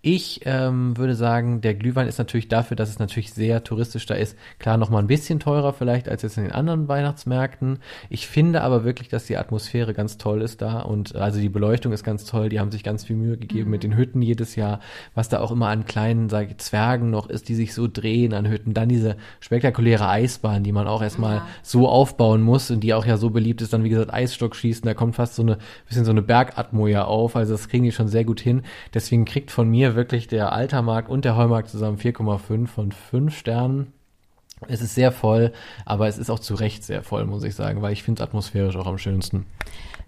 B: Ich ähm, würde sagen, der Glühwein ist natürlich dafür, dass es natürlich sehr touristisch da ist, klar noch mal ein bisschen teurer vielleicht als jetzt in den anderen Weihnachtsmärkten. Ich finde aber wirklich, dass die Atmosphäre ganz toll ist da und also die Beleuchtung ist ganz toll. Die haben sich ganz viel Mühe gegeben mit den Hütten jedes Jahr, was da auch immer an kleinen, sage ich, Zwergen noch ist, die sich so drehen an Hütten. Dann diese spektakuläre Eisbahn, die man auch erstmal
C: Ja.
B: so aufbauen muss und die auch ja so beliebt ist. Dann wie gesagt Eisstockschießen, da kommt fast so eine bisschen so eine Bergatmo ja auf. Also das kriegen die schon sehr gut hin. Deswegen kriegt von mir wirklich der Altermarkt und der Heumarkt zusammen 4,5 von 5 Sternen. Es ist sehr voll, aber es ist auch zu Recht sehr voll, muss ich sagen, weil ich finde es atmosphärisch auch am schönsten.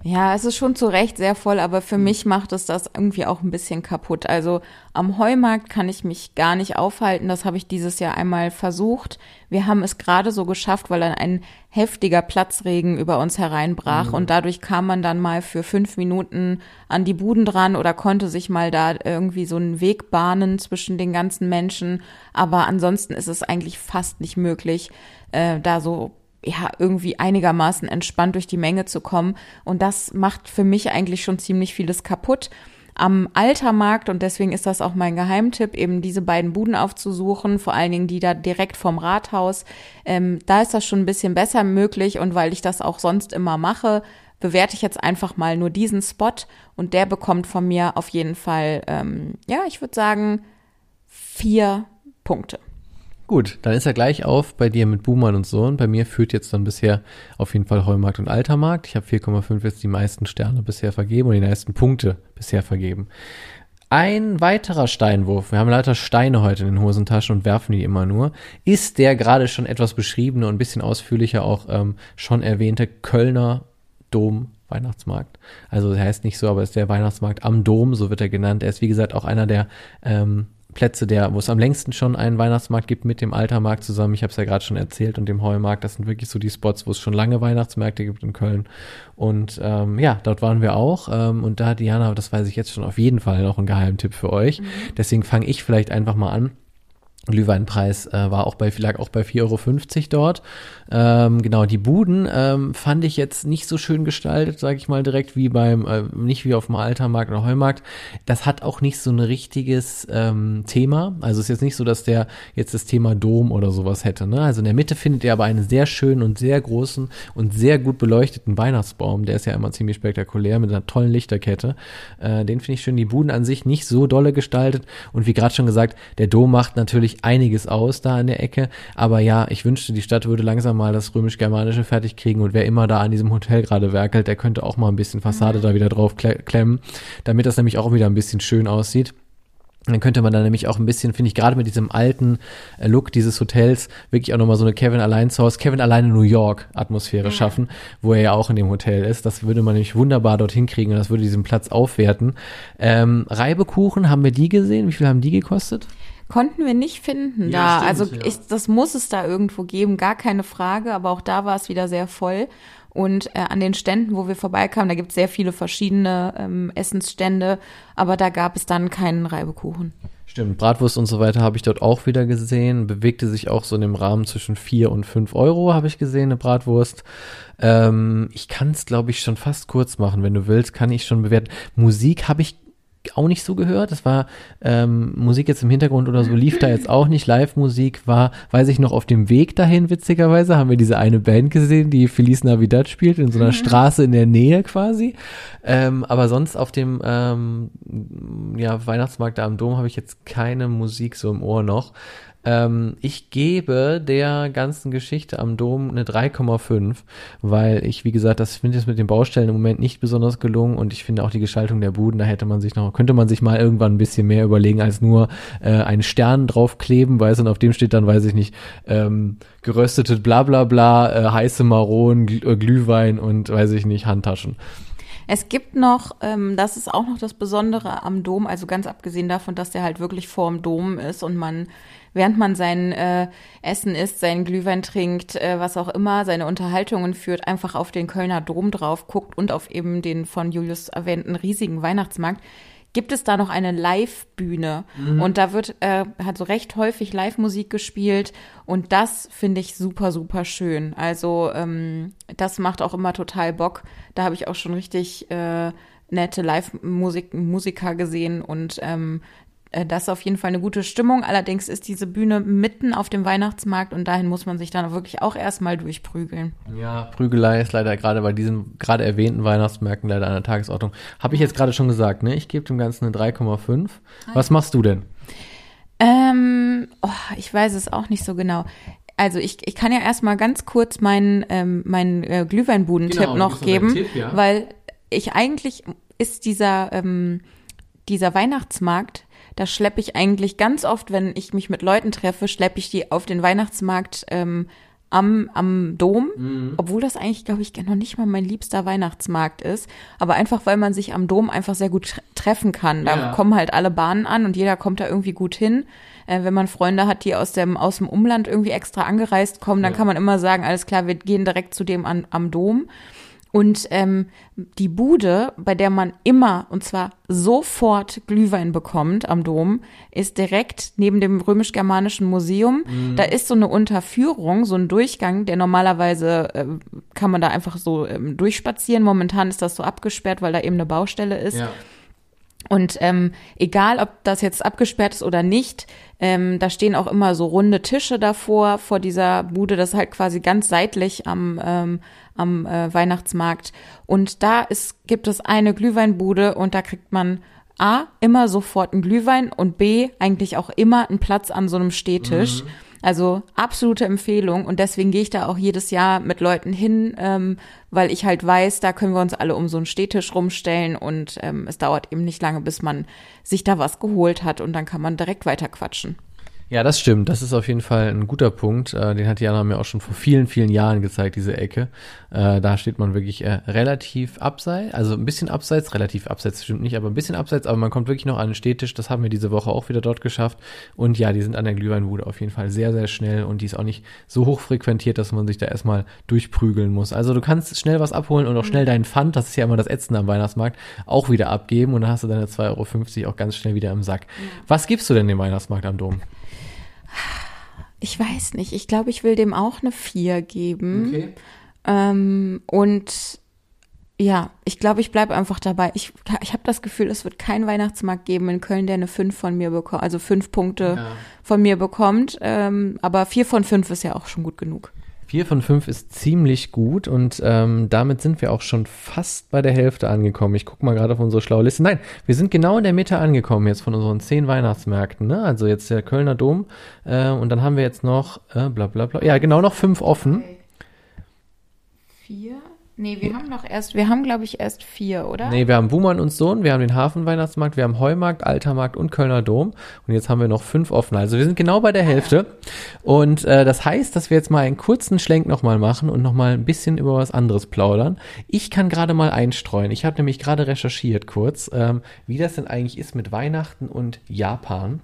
C: Ja, es ist schon zu Recht sehr voll, aber für mich macht es das irgendwie auch ein bisschen kaputt. Also am Heumarkt kann ich mich gar nicht aufhalten. Das habe ich dieses Jahr einmal versucht. Wir haben es gerade so geschafft, weil dann ein heftiger Platzregen über uns hereinbrach und dadurch kam man dann mal für fünf Minuten an die Buden dran oder konnte sich mal da irgendwie so einen Weg bahnen zwischen den ganzen Menschen. Aber ansonsten ist es eigentlich fast nicht möglich, äh, da so ja, irgendwie einigermaßen entspannt durch die Menge zu kommen. Und das macht für mich eigentlich schon ziemlich vieles kaputt. Am Altermarkt, und deswegen ist das auch mein Geheimtipp, eben diese beiden Buden aufzusuchen, vor allen Dingen die da direkt vom Rathaus. Ähm, da ist das schon ein bisschen besser möglich und weil ich das auch sonst immer mache, bewerte ich jetzt einfach mal nur diesen Spot und der bekommt von mir auf jeden Fall, ähm, ja, ich würde sagen, vier Punkte.
B: Gut, dann ist er gleich auf bei dir mit Buhmann und Sohn. Bei mir führt jetzt dann bisher auf jeden Fall Heumarkt und Altermarkt. Ich habe 4,5 jetzt die meisten Sterne bisher vergeben und die meisten Punkte bisher vergeben. Ein weiterer Steinwurf, wir haben lauter Steine heute in den Hosentaschen und werfen die immer nur, ist der gerade schon etwas beschriebene und ein bisschen ausführlicher auch ähm, schon erwähnte Kölner Dom Weihnachtsmarkt. Also das heißt nicht so, aber es ist der Weihnachtsmarkt am Dom, so wird er genannt. Er ist wie gesagt auch einer der ähm, Plätze, der, wo es am längsten schon einen Weihnachtsmarkt gibt mit dem Altermarkt zusammen. Ich habe es ja gerade schon erzählt und dem Heumarkt. Das sind wirklich so die Spots, wo es schon lange Weihnachtsmärkte gibt in Köln. Und ähm, ja, dort waren wir auch. Ähm, und da hat Diana, das weiß ich jetzt schon auf jeden Fall noch einen Geheimtipp für euch. Deswegen fange ich vielleicht einfach mal an. Glühweinpreis äh, war auch bei, lag auch bei 4,50 Euro dort. Ähm, genau, die Buden ähm, fand ich jetzt nicht so schön gestaltet, sage ich mal direkt, wie beim, äh, nicht wie auf dem Altermarkt oder Heumarkt. Das hat auch nicht so ein richtiges ähm, Thema. Also ist jetzt nicht so, dass der jetzt das Thema Dom oder sowas hätte. Ne? Also in der Mitte findet ihr aber einen sehr schönen und sehr großen und sehr gut beleuchteten Weihnachtsbaum. Der ist ja immer ziemlich spektakulär mit einer tollen Lichterkette. Äh, den finde ich schön. Die Buden an sich nicht so dolle gestaltet. Und wie gerade schon gesagt, der Dom macht natürlich wirklich einiges aus da an der Ecke. Aber ja, ich wünschte, die Stadt würde langsam mal das römisch-germanische fertig kriegen und wer immer da an diesem Hotel gerade werkelt, der könnte auch mal ein bisschen Fassade mhm. da wieder drauf klemmen, damit das nämlich auch wieder ein bisschen schön aussieht. Dann könnte man da nämlich auch ein bisschen, finde ich, gerade mit diesem alten äh, Look dieses Hotels wirklich auch nochmal so eine Kevin allein zu Hause, Kevin alleine New York Atmosphäre mhm. schaffen, wo er ja auch in dem Hotel ist. Das würde man nämlich wunderbar dorthin kriegen und das würde diesen Platz aufwerten. Ähm, Reibekuchen, haben wir die gesehen? Wie viel haben die gekostet?
C: Konnten wir nicht finden ja, da. Stimmt, also ja. ich, das muss es da irgendwo geben, gar keine Frage, aber auch da war es wieder sehr voll. Und äh, an den Ständen, wo wir vorbeikamen, da gibt es sehr viele verschiedene ähm, Essensstände, aber da gab es dann keinen Reibekuchen.
B: Stimmt, Bratwurst und so weiter habe ich dort auch wieder gesehen. Bewegte sich auch so in dem Rahmen zwischen vier und fünf Euro, habe ich gesehen, eine Bratwurst. Ähm, ich kann es, glaube ich, schon fast kurz machen. Wenn du willst, kann ich schon bewerten. Musik habe ich auch nicht so gehört. Das war ähm, Musik jetzt im Hintergrund oder so, lief da jetzt auch nicht. Live-Musik war, weiß ich noch, auf dem Weg dahin, witzigerweise, haben wir diese eine Band gesehen, die Feliz Navidad spielt, in so einer mhm. Straße in der Nähe quasi. Ähm, aber sonst auf dem ähm, ja, Weihnachtsmarkt da am Dom habe ich jetzt keine Musik so im Ohr noch. Ähm, ich gebe der ganzen Geschichte am Dom eine 3,5, weil ich, wie gesagt, das finde ich mit den Baustellen im Moment nicht besonders gelungen und ich finde auch die Gestaltung der Buden, da hätte man sich noch, könnte man sich mal irgendwann ein bisschen mehr überlegen, als nur äh, einen Stern draufkleben, weiß und auf dem steht dann, weiß ich nicht, ähm, geröstete bla bla bla, äh, heiße Maronen, äh, Glühwein und weiß ich nicht, Handtaschen.
C: Es gibt noch, ähm, das ist auch noch das Besondere am Dom, also ganz abgesehen davon, dass der halt wirklich vorm Dom ist und man während man sein äh, Essen isst, seinen Glühwein trinkt, äh, was auch immer, seine Unterhaltungen führt, einfach auf den Kölner Dom drauf guckt und auf eben den von Julius erwähnten riesigen Weihnachtsmarkt, gibt es da noch eine Live-Bühne. Mhm. Und da wird äh, hat so recht häufig Live-Musik gespielt. Und das finde ich super, super schön. Also ähm, das macht auch immer total Bock. Da habe ich auch schon richtig äh, nette Live-Musiker gesehen und ähm, äh, das ist auf jeden Fall eine gute Stimmung. Allerdings ist diese Bühne mitten auf dem Weihnachtsmarkt und dahin muss man sich dann wirklich auch erstmal durchprügeln.
B: Ja, Prügelei ist leider gerade bei diesen gerade erwähnten Weihnachtsmärkten leider an der Tagesordnung. Habe ich jetzt gerade schon gesagt, ne? Ich gebe dem Ganzen eine 3,5. Was machst du denn?
C: Ähm, oh, ich weiß es auch nicht so genau. Also ich, ich kann ja erstmal ganz kurz meinen ähm, meinen äh, Glühweinbudentipp genau, noch geben, Tipp, ja. weil ich eigentlich ist dieser ähm, dieser Weihnachtsmarkt da schleppe ich eigentlich ganz oft, wenn ich mich mit Leuten treffe, schleppe ich die auf den Weihnachtsmarkt ähm, am, am Dom, mhm. obwohl das eigentlich, glaube ich, noch nicht mal mein liebster Weihnachtsmarkt ist. Aber einfach, weil man sich am Dom einfach sehr gut treffen kann. Da ja. kommen halt alle Bahnen an und jeder kommt da irgendwie gut hin. Äh, wenn man Freunde hat, die aus dem, aus dem Umland irgendwie extra angereist kommen, dann ja. kann man immer sagen, alles klar, wir gehen direkt zu dem an, am Dom. Und ähm, die Bude, bei der man immer, und zwar sofort Glühwein bekommt am Dom, ist direkt neben dem römisch-germanischen Museum. Mhm. Da ist so eine Unterführung, so ein Durchgang, der normalerweise äh, kann man da einfach so ähm, durchspazieren. Momentan ist das so abgesperrt, weil da eben eine Baustelle ist. Ja. Und ähm, egal, ob das jetzt abgesperrt ist oder nicht, ähm, da stehen auch immer so runde Tische davor, vor dieser Bude. Das ist halt quasi ganz seitlich am, ähm, am äh, Weihnachtsmarkt. Und da ist, gibt es eine Glühweinbude und da kriegt man A, immer sofort einen Glühwein und B, eigentlich auch immer einen Platz an so einem Stehtisch. Mhm. Also absolute Empfehlung und deswegen gehe ich da auch jedes Jahr mit Leuten hin, ähm, weil ich halt weiß, da können wir uns alle um so einen Stehtisch rumstellen und ähm, es dauert eben nicht lange, bis man sich da was geholt hat und dann kann man direkt weiter quatschen.
B: Ja, das stimmt. Das ist auf jeden Fall ein guter Punkt. Äh, den hat Jana mir auch schon vor vielen, vielen Jahren gezeigt, diese Ecke. Äh, da steht man wirklich äh, relativ abseits, also ein bisschen abseits, relativ abseits stimmt nicht, aber ein bisschen abseits, aber man kommt wirklich noch an den Städtisch. Das haben wir diese Woche auch wieder dort geschafft. Und ja, die sind an der Glühweinbude auf jeden Fall sehr, sehr schnell und die ist auch nicht so hoch frequentiert, dass man sich da erstmal durchprügeln muss. Also du kannst schnell was abholen und auch schnell deinen Pfand, das ist ja immer das Ätzende am Weihnachtsmarkt, auch wieder abgeben und dann hast du deine 2,50 Euro auch ganz schnell wieder im Sack. Was gibst du denn dem Weihnachtsmarkt am Dom?
C: Ich weiß nicht. Ich glaube, ich will dem auch eine 4 geben. Okay. Ähm, und ja, ich glaube, ich bleibe einfach dabei. Ich, ich habe das Gefühl, es wird keinen Weihnachtsmarkt geben in Köln, der eine 5 von mir bekommt, also 5 Punkte ja. von mir bekommt. Ähm, aber 4 von 5 ist ja auch schon gut genug.
B: Vier von fünf ist ziemlich gut und ähm, damit sind wir auch schon fast bei der Hälfte angekommen. Ich gucke mal gerade auf unsere schlaue Liste. Nein, wir sind genau in der Mitte angekommen jetzt von unseren zehn Weihnachtsmärkten. Ne? Also jetzt der Kölner Dom äh, und dann haben wir jetzt noch, äh, bla bla bla, ja genau noch fünf offen.
C: Vier? Nee, wir haben noch erst, wir haben glaube ich erst vier, oder?
B: Nee, wir haben Buhmann und Sohn, wir haben den Hafenweihnachtsmarkt, wir haben Heumarkt, Altermarkt und Kölner Dom. Und jetzt haben wir noch fünf offen. Also wir sind genau bei der Hälfte. Und äh, das heißt, dass wir jetzt mal einen kurzen Schlenk nochmal machen und nochmal ein bisschen über was anderes plaudern. Ich kann gerade mal einstreuen. Ich habe nämlich gerade recherchiert kurz, ähm, wie das denn eigentlich ist mit Weihnachten und Japan.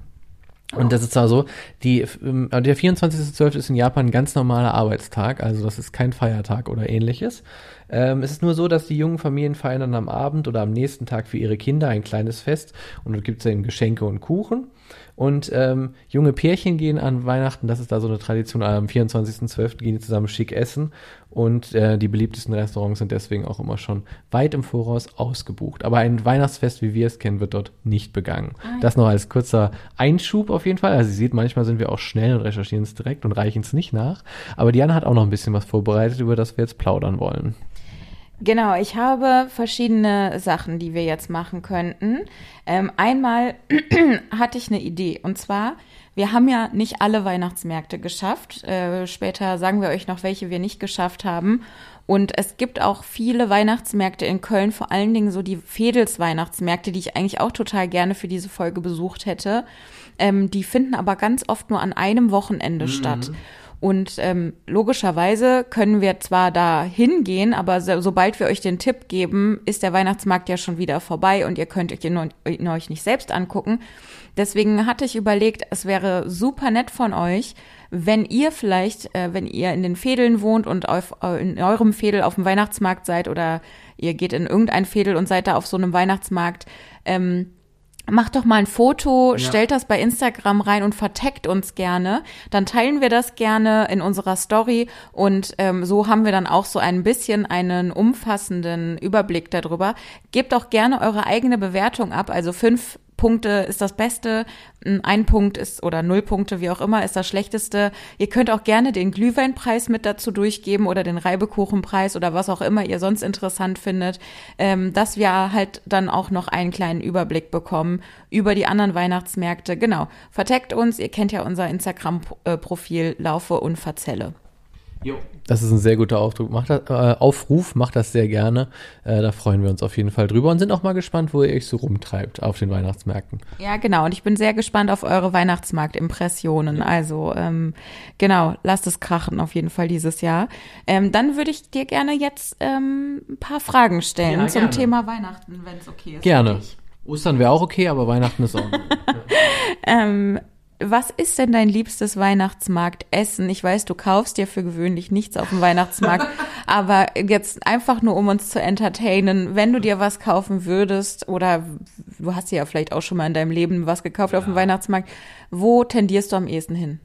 B: Und das ist zwar so, die, ähm, der 24.12. ist in Japan ein ganz normaler Arbeitstag, also das ist kein Feiertag oder ähnliches. Ähm, es ist nur so, dass die jungen Familien feiern dann am Abend oder am nächsten Tag für ihre Kinder ein kleines Fest und dort gibt es eben Geschenke und Kuchen. Und ähm, junge Pärchen gehen an Weihnachten, das ist da so eine Tradition, am 24.12. gehen die zusammen schick essen und äh, die beliebtesten Restaurants sind deswegen auch immer schon weit im Voraus ausgebucht. Aber ein Weihnachtsfest, wie wir es kennen, wird dort nicht begangen. Das noch als kurzer Einschub auf jeden Fall. Also ihr seht, manchmal sind wir auch schnell und recherchieren es direkt und reichen es nicht nach. Aber Diana hat auch noch ein bisschen was vorbereitet, über das wir jetzt plaudern wollen.
C: Genau, ich habe verschiedene Sachen, die wir jetzt machen könnten. Ähm, einmal [CLEARS THROAT] hatte ich eine Idee und zwar, wir haben ja nicht alle Weihnachtsmärkte geschafft. Äh, später sagen wir euch noch, welche wir nicht geschafft haben. Und es gibt auch viele Weihnachtsmärkte in Köln, vor allen Dingen so die Fedels-Weihnachtsmärkte, die ich eigentlich auch total gerne für diese Folge besucht hätte. Ähm, die finden aber ganz oft nur an einem Wochenende statt. Und ähm, logischerweise können wir zwar da hingehen, aber so, sobald wir euch den Tipp geben, ist der Weihnachtsmarkt ja schon wieder vorbei und ihr könnt euch ihn, ihn euch nicht selbst angucken. Deswegen hatte ich überlegt, es wäre super nett von euch, wenn ihr vielleicht, äh, wenn ihr in den Fädeln wohnt und auf, äh, in eurem Fädel auf dem Weihnachtsmarkt seid oder ihr geht in irgendein Fädel und seid da auf so einem Weihnachtsmarkt, ähm, Macht doch mal ein Foto, stellt das bei Instagram rein und verteckt uns gerne. Dann teilen wir das gerne in unserer Story und ähm, so haben wir dann auch so ein bisschen einen umfassenden Überblick darüber. Gebt auch gerne eure eigene Bewertung ab. Also fünf Punkte ist das Beste, ein Punkt ist oder null Punkte, wie auch immer, ist das Schlechteste. Ihr könnt auch gerne den Glühweinpreis mit dazu durchgeben oder den Reibekuchenpreis oder was auch immer ihr sonst interessant findet, ähm, dass wir halt dann auch noch einen kleinen Überblick bekommen über die anderen Weihnachtsmärkte. Genau, verteckt uns, ihr kennt ja unser Instagram-Profil Laufe und Verzelle.
B: Jo. Das ist ein sehr guter Aufdruck. Macht das, äh, Aufruf, macht das sehr gerne. Äh, da freuen wir uns auf jeden Fall drüber und sind auch mal gespannt, wo ihr euch so rumtreibt auf den Weihnachtsmärkten.
C: Ja, genau. Und ich bin sehr gespannt auf eure Weihnachtsmarktimpressionen. Also, ähm, genau, lasst es krachen auf jeden Fall dieses Jahr. Ähm, dann würde ich dir gerne jetzt ähm, ein paar Fragen stellen
B: Ja,
C: zum
B: gerne.
C: Thema Weihnachten, wenn es okay ist.
B: Gerne. Ostern wäre auch okay, aber Weihnachten ist auch. [LAUGHS]
C: Ähm, was ist denn dein liebstes Weihnachtsmarktessen? Ich weiß, du kaufst dir für gewöhnlich nichts auf dem Weihnachtsmarkt, [LAUGHS] aber jetzt einfach nur, um uns zu entertainen, wenn du dir was kaufen würdest oder du hast dir ja vielleicht auch schon mal in deinem Leben was gekauft auf dem Weihnachtsmarkt, wo tendierst du am ehesten hin?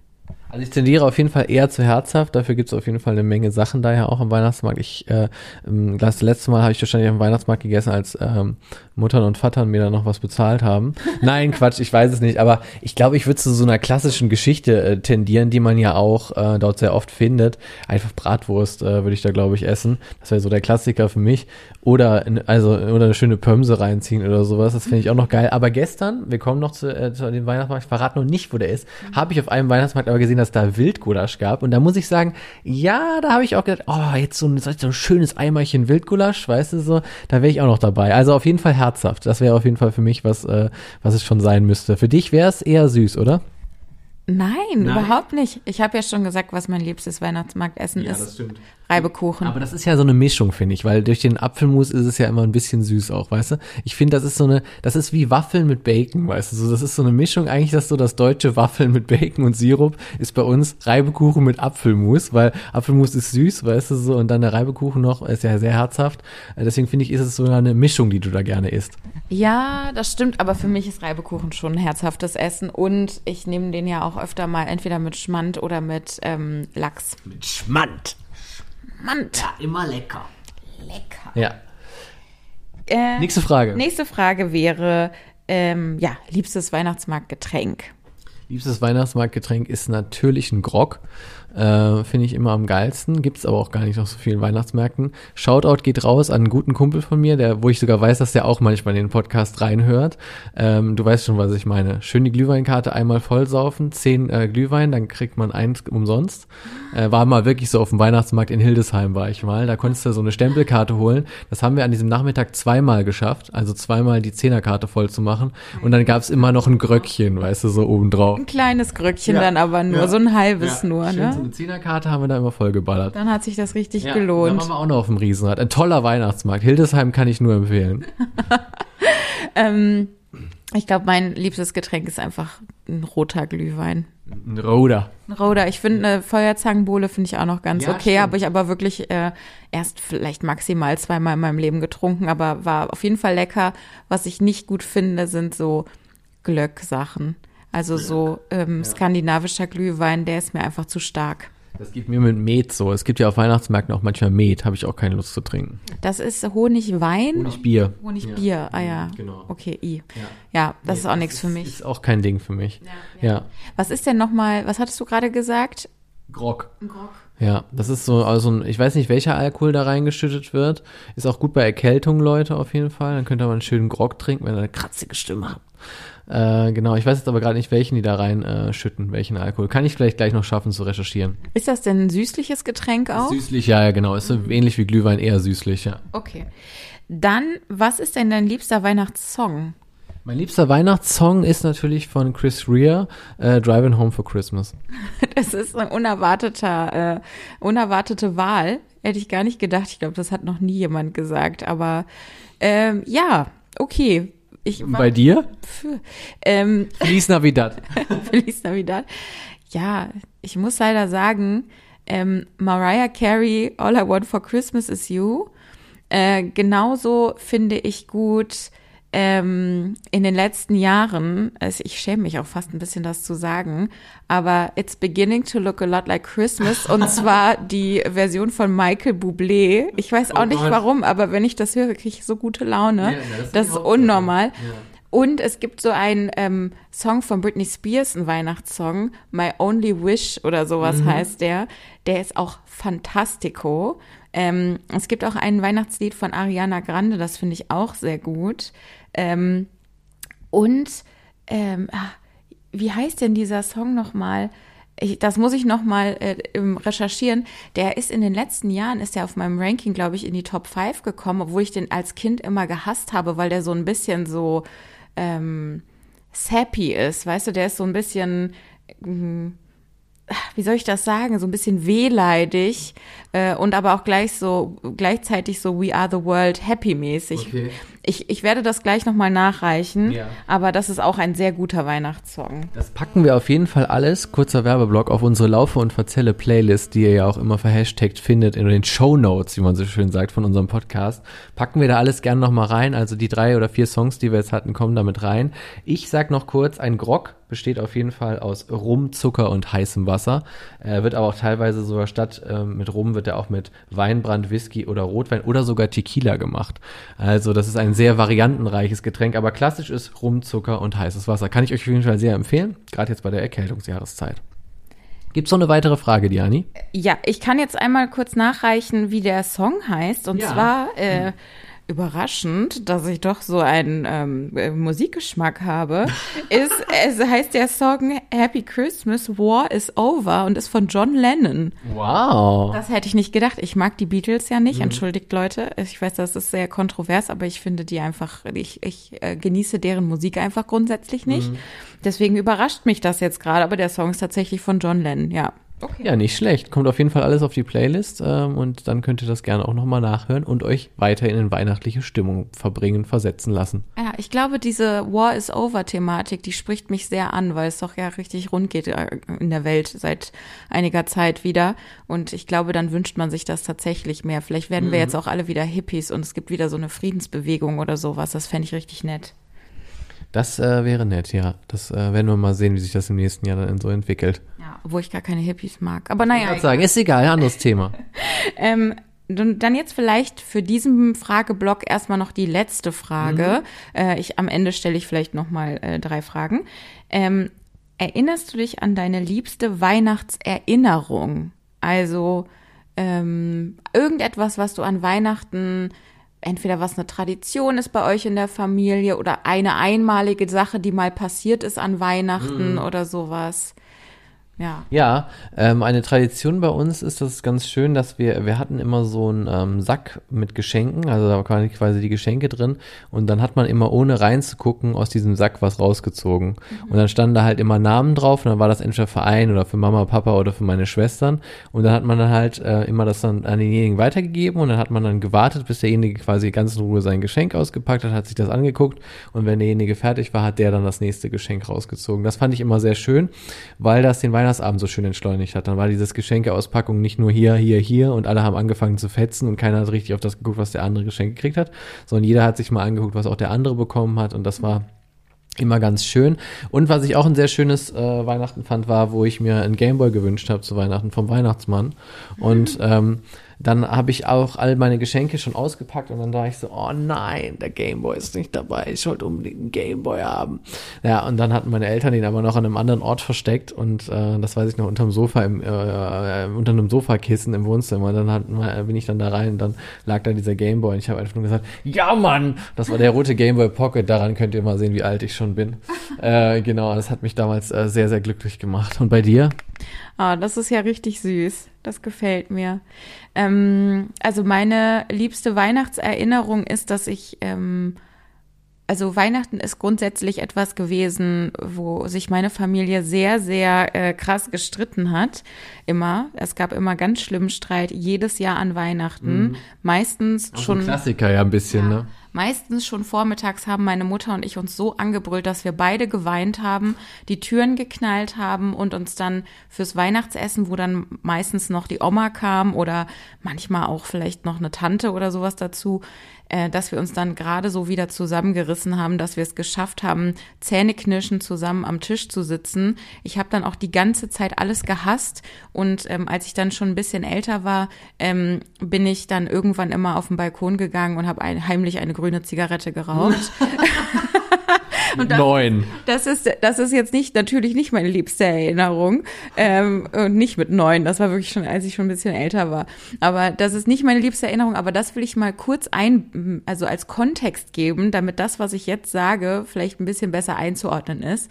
B: Also ich tendiere auf jeden Fall eher zu herzhaft. Dafür gibt es auf jeden Fall eine Menge Sachen daher auch am Weihnachtsmarkt. Ich äh, ähm, das letzte Mal habe ich wahrscheinlich am Weihnachtsmarkt gegessen, als ähm, Muttern und Vatern mir da noch was bezahlt haben. Nein, Quatsch, ich weiß es nicht. Aber ich glaube, ich würde zu so einer klassischen Geschichte äh, tendieren, die man ja auch äh, dort sehr oft findet. Einfach Bratwurst äh, würde ich da, glaube ich, essen. Das wäre so der Klassiker für mich. Oder in- also oder eine schöne Pömse reinziehen oder sowas. Das finde ich auch noch geil. Aber gestern, wir kommen noch zu, äh, zu dem Weihnachtsmarkt, ich verrate noch nicht, wo der ist, habe ich auf einem Weihnachtsmarkt aber gesehen, dass da Wildgulasch gab. Und da muss ich sagen, ja, da habe ich auch gedacht, oh, jetzt so ein, so ein schönes Eimerchen Wildgulasch, weißt du so, da wäre ich auch noch dabei. Also auf jeden Fall herzhaft. Das wäre auf jeden Fall für mich was, äh, was es schon sein müsste. Für dich wäre es eher süß, oder?
C: Nein, überhaupt nicht. Ich habe ja schon gesagt, was mein liebstes Weihnachtsmarktessen ist.
B: stimmt.
C: Reibekuchen.
B: Aber das ist ja so eine Mischung, finde ich, weil durch den Apfelmus ist es ja immer ein bisschen süß auch, weißt du? Ich finde, das ist so eine, das ist wie Waffeln mit Bacon, weißt du? So, das ist so eine Mischung, eigentlich das so das deutsche Waffeln mit Bacon und Sirup ist bei uns Reibekuchen mit Apfelmus, weil Apfelmus ist süß, weißt du so, und dann der Reibekuchen noch ist ja sehr herzhaft. Deswegen finde ich, ist es so eine Mischung, die du da gerne isst.
C: Ja, das stimmt, aber für mich ist Reibekuchen schon ein herzhaftes Essen und ich nehme den ja auch öfter mal entweder mit Schmand oder mit ähm, Lachs.
D: Mit Schmand.
C: Schmand.
D: Ja, immer lecker.
C: Lecker.
B: Ja.
C: Äh,
B: Nächste Frage.
C: nächste Frage wäre, ähm, ja, liebstes Weihnachtsmarktgetränk.
B: Liebstes Weihnachtsmarktgetränk ist natürlich ein Grog. Äh, Finde ich immer am geilsten. Gibt es aber auch gar nicht auf so vielen Weihnachtsmärkten. Shoutout geht raus an einen guten Kumpel von mir, der, wo ich sogar weiß, dass der auch manchmal in den Podcast reinhört. Ähm, du weißt schon, was ich meine. Schön die Glühweinkarte einmal vollsaufen, zehn äh, Glühwein, dann kriegt man eins umsonst. Äh, war mal wirklich so auf dem Weihnachtsmarkt in Hildesheim war ich mal. Da konntest du so eine Stempelkarte holen. Das haben wir an diesem Nachmittag zweimal geschafft. Also zweimal die Zehnerkarte voll zu machen. Und dann gab's immer noch ein Gröckchen, weißt du, so
C: Ein kleines Gröckchen
B: Ja.
C: dann aber nur,
B: Ja.
C: so ein halbes
B: Ja,
C: nur,
B: schön,
C: ne?
B: So eine Zehnerkarte haben wir da immer vollgeballert.
C: Dann hat sich das richtig gelohnt.
B: waren wir auch noch auf dem Riesenrad. Ein toller Weihnachtsmarkt. Hildesheim kann ich nur empfehlen. [LAUGHS]
C: Ähm, ich glaube, mein liebstes Getränk ist einfach ein roter Glühwein.
B: Ein Roder.
C: Ein Roder. Ich finde eine Feuerzangenbowle finde ich auch noch ganz
B: Ja,
C: okay. Habe ich aber wirklich äh, erst vielleicht maximal zweimal in meinem Leben getrunken, aber war auf jeden Fall lecker. Was ich nicht gut finde, sind so Glöck-Sachen. Also so ähm, skandinavischer Glühwein, der ist mir einfach zu stark.
B: Das geht mir mit Met so. Es gibt ja auf Weihnachtsmärkten auch manchmal Met. Habe ich auch keine Lust zu trinken.
C: Das ist Honigwein.
B: Honigbier.
C: Honigbier, ah ja.
B: genau.
C: Okay, i. Ja, das ist auch nichts für mich.
B: Ist auch kein Ding für mich. Ja.
C: Was ist denn nochmal, was hattest du gerade gesagt?
B: Grog. Ja, das ist so, also ein- ich weiß nicht, welcher Alkohol da reingeschüttet wird. Ist auch gut bei Erkältung, Leute, auf jeden Fall. Dann könnt ihr mal einen schönen Grog trinken, wenn ihr eine kratzige Stimme habt. Äh, genau, ich weiß jetzt aber gerade nicht, welchen die da rein äh, schütten, welchen Alkohol. Kann ich vielleicht gleich noch schaffen zu recherchieren.
C: Ist das denn ein süßliches Getränk auch?
B: Süßlich, ja, ja, genau. Ist so ähnlich wie Glühwein, eher süßlich, ja.
C: Okay. Dann, was ist denn dein liebster Weihnachtssong?
B: Mein liebster Weihnachtssong ist natürlich von Chris Rea, äh, Driving Home for Christmas. [LAUGHS]
C: Das ist ein unerwarteter, äh, unerwartete Wahl. Hätte ich gar nicht gedacht. Ich glaube, das hat noch nie jemand gesagt. Aber ähm, ja, okay. Ich
B: Und bei dir?
C: Pf, ähm, [LAUGHS]
B: Feliz Navidad.
C: Feliz Navidad. Ja, ich muss leider sagen, ähm, Mariah Carey, All I Want for Christmas is You. Äh, genauso finde ich gut ähm, in den letzten Jahren, also ich schäme mich auch fast ein bisschen, das zu sagen, aber It's Beginning to Look a Lot Like Christmas und [LAUGHS] zwar die Version von Michael Bublé. Ich weiß auch
B: Oh
C: nicht
B: Gott.
C: warum, aber wenn ich das höre, kriege ich so gute Laune.
B: Ja, das ist
C: das ist unnormal. Und es gibt so einen ähm, Song von Britney Spears, ein Weihnachtssong, My Only Wish oder sowas
B: Mhm.
C: heißt der. Der ist auch fantastico. Ähm, es gibt auch ein Weihnachtslied von Ariana Grande, das finde ich auch sehr gut. Ähm, und ähm, ah, wie heißt denn dieser Song nochmal? Ich, das muss ich nochmal äh, ähm, recherchieren. Der ist in den letzten Jahren, ist der auf meinem Ranking, glaube ich, in die Top 5 gekommen, obwohl ich den als Kind immer gehasst habe, weil der so ein bisschen so ähm, sappy ist. Weißt du, der ist so ein bisschen, mm, wie soll ich das sagen, so ein bisschen wehleidig äh, und aber auch gleich so gleichzeitig so We Are the World Happy mäßig.
B: Okay.
C: Ich, ich werde das gleich nochmal nachreichen,
B: Ja.
C: aber das ist auch ein sehr guter Weihnachtssong.
B: Das packen wir auf jeden Fall alles, kurzer Werbeblock, auf unsere Laufe und Verzelle Playlist, die ihr ja auch immer verhashtagt findet in den Show Notes, wie man so schön sagt, von unserem Podcast. Packen wir da alles gerne nochmal rein. Also die drei oder vier Songs, die wir jetzt hatten, kommen damit rein. Ich sag noch kurz, ein Grog besteht auf jeden Fall aus Rum, Zucker und heißem Wasser. Äh, wird aber auch teilweise sogar statt ähm, mit Rum wird er auch mit Weinbrand, Whisky oder Rotwein oder sogar Tequila gemacht. Also das ist ein sehr variantenreiches Getränk, aber klassisch ist Rum, Zucker und heißes Wasser. Kann ich euch auf jeden Fall sehr empfehlen, gerade jetzt bei der Erkältungsjahreszeit. Gibt's noch eine weitere Frage, Diani?
C: Ja, ich kann jetzt einmal kurz nachreichen, wie der Song heißt. Und
B: Ja.
C: zwar äh, überraschend, dass ich doch so einen ähm, äh, Musikgeschmack habe, [LAUGHS] ist, es heißt der Song Happy Christmas, War is Over und ist von John Lennon.
B: Wow.
C: Das hätte ich nicht gedacht. Ich mag die Beatles ja nicht, entschuldigt Leute. Ich weiß, das ist sehr kontrovers, aber ich finde die einfach, ich, ich äh, genieße deren Musik einfach grundsätzlich nicht. Deswegen überrascht mich das jetzt gerade, aber der Song ist tatsächlich von John Lennon, ja.
B: Ja, nicht schlecht. Kommt auf jeden Fall alles auf die Playlist ähm, und dann könnt ihr das gerne auch nochmal nachhören und euch weiter in eine weihnachtliche Stimmung verbringen, versetzen lassen.
C: Ja, ich glaube, diese War is Over Thematik, die spricht mich sehr an, weil es doch ja richtig rund geht äh, in der Welt seit einiger Zeit wieder. Und ich glaube, dann wünscht man sich das tatsächlich mehr. Vielleicht werden wir jetzt auch alle wieder Hippies und es gibt wieder so eine Friedensbewegung oder sowas. Das fände ich richtig nett.
B: Das äh, wäre nett, ja. Das äh, werden wir mal sehen, wie sich das im nächsten Jahr dann so entwickelt.
C: Ja, obwohl ich gar keine Hippies mag. Aber
B: Ich
C: naja,
B: würde sagen, ist egal, anderes Thema. [LAUGHS]
C: Ähm, dann jetzt vielleicht für diesen Frageblock erstmal noch die letzte Frage. Äh, ich, am Ende stelle ich vielleicht noch mal äh, drei Fragen. Ähm, erinnerst du dich an deine liebste Weihnachtserinnerung? Also ähm, irgendetwas, was du an Weihnachten, entweder was eine Tradition ist bei euch in der Familie oder eine einmalige Sache, die mal passiert ist an Weihnachten
B: Mhm.
C: oder sowas. Ja.
B: Ja, ähm, eine Tradition bei uns ist das ganz schön, dass wir, wir hatten immer so einen ähm, Sack mit Geschenken, also da waren quasi die Geschenke drin und dann hat man immer ohne reinzugucken aus diesem Sack was rausgezogen. Und dann standen da halt immer Namen drauf und dann war das entweder für einen oder für Mama, Papa oder für meine Schwestern und dann hat man dann halt äh, immer das dann an denjenigen weitergegeben und dann hat man dann gewartet, bis derjenige quasi ganz in Ruhe sein Geschenk ausgepackt hat, hat sich das angeguckt und wenn derjenige fertig war, hat der dann das nächste Geschenk rausgezogen. Das fand ich immer sehr schön, weil das den Weihnachtsabend so schön entschleunigt hat. Dann war dieses Geschenkeauspackung nicht nur hier, hier, hier und alle haben angefangen zu fetzen und keiner hat richtig auf das geguckt, was der andere geschenkt gekriegt hat, sondern jeder hat sich mal angeguckt, was auch der andere bekommen hat und das war immer ganz schön. Und was ich auch ein sehr schönes äh, Weihnachten fand, war, wo ich mir einen Gameboy gewünscht habe zu Weihnachten vom Weihnachtsmann. Und ähm, dann habe ich auch all meine Geschenke schon ausgepackt und dann dachte ich so, oh nein, der Gameboy ist nicht dabei, ich wollte unbedingt einen Gameboy haben. Ja, und dann hatten meine Eltern ihn aber noch an einem anderen Ort versteckt und äh, das weiß ich noch unterm Sofa, im, äh, äh, unter einem Sofakissen im Wohnzimmer. Dann hat, äh, bin ich dann da rein und dann lag da dieser Gameboy und ich habe einfach nur gesagt, ja Mann, das war der rote Gameboy Pocket, daran könnt ihr mal sehen, wie alt ich schon bin. [LAUGHS] äh, genau, das hat mich damals äh, sehr, sehr glücklich gemacht. Und bei dir?
C: Ah, das ist ja richtig süß. Das gefällt mir. Ähm, also meine liebste Weihnachtserinnerung ist, dass ich, ähm, also Weihnachten ist grundsätzlich etwas gewesen, wo sich meine Familie sehr, sehr äh, krass gestritten hat. Immer. Es gab immer ganz schlimmen Streit jedes Jahr an Weihnachten. Meistens schon.
B: Klassiker ja ein bisschen, ne?
C: Meistens schon vormittags haben meine Mutter und ich uns so angebrüllt, dass wir beide geweint haben, die Türen geknallt haben und uns dann fürs Weihnachtsessen, wo dann meistens noch die Oma kam oder manchmal auch vielleicht noch eine Tante oder sowas dazu, äh, dass wir uns dann gerade so wieder zusammengerissen haben, dass wir es geschafft haben, Zähneknirschen zusammen am Tisch zu sitzen. Ich habe dann auch die ganze Zeit alles gehasst und ähm, als ich dann schon ein bisschen älter war, ähm, bin ich dann irgendwann immer auf den Balkon gegangen und habe ein, heimlich eine grüne Zigarette geraucht. [LAUGHS] [LAUGHS] [LAUGHS] Und das-
B: Neun.
C: Das ist, das ist jetzt nicht, natürlich nicht meine liebste Erinnerung. Ähm, und nicht mit neun. Das war wirklich schon, als ich schon ein bisschen älter war. Aber das ist nicht meine liebste Erinnerung. Aber das will ich mal kurz ein, also als Kontext geben, damit das, was ich jetzt sage, vielleicht ein bisschen besser einzuordnen ist.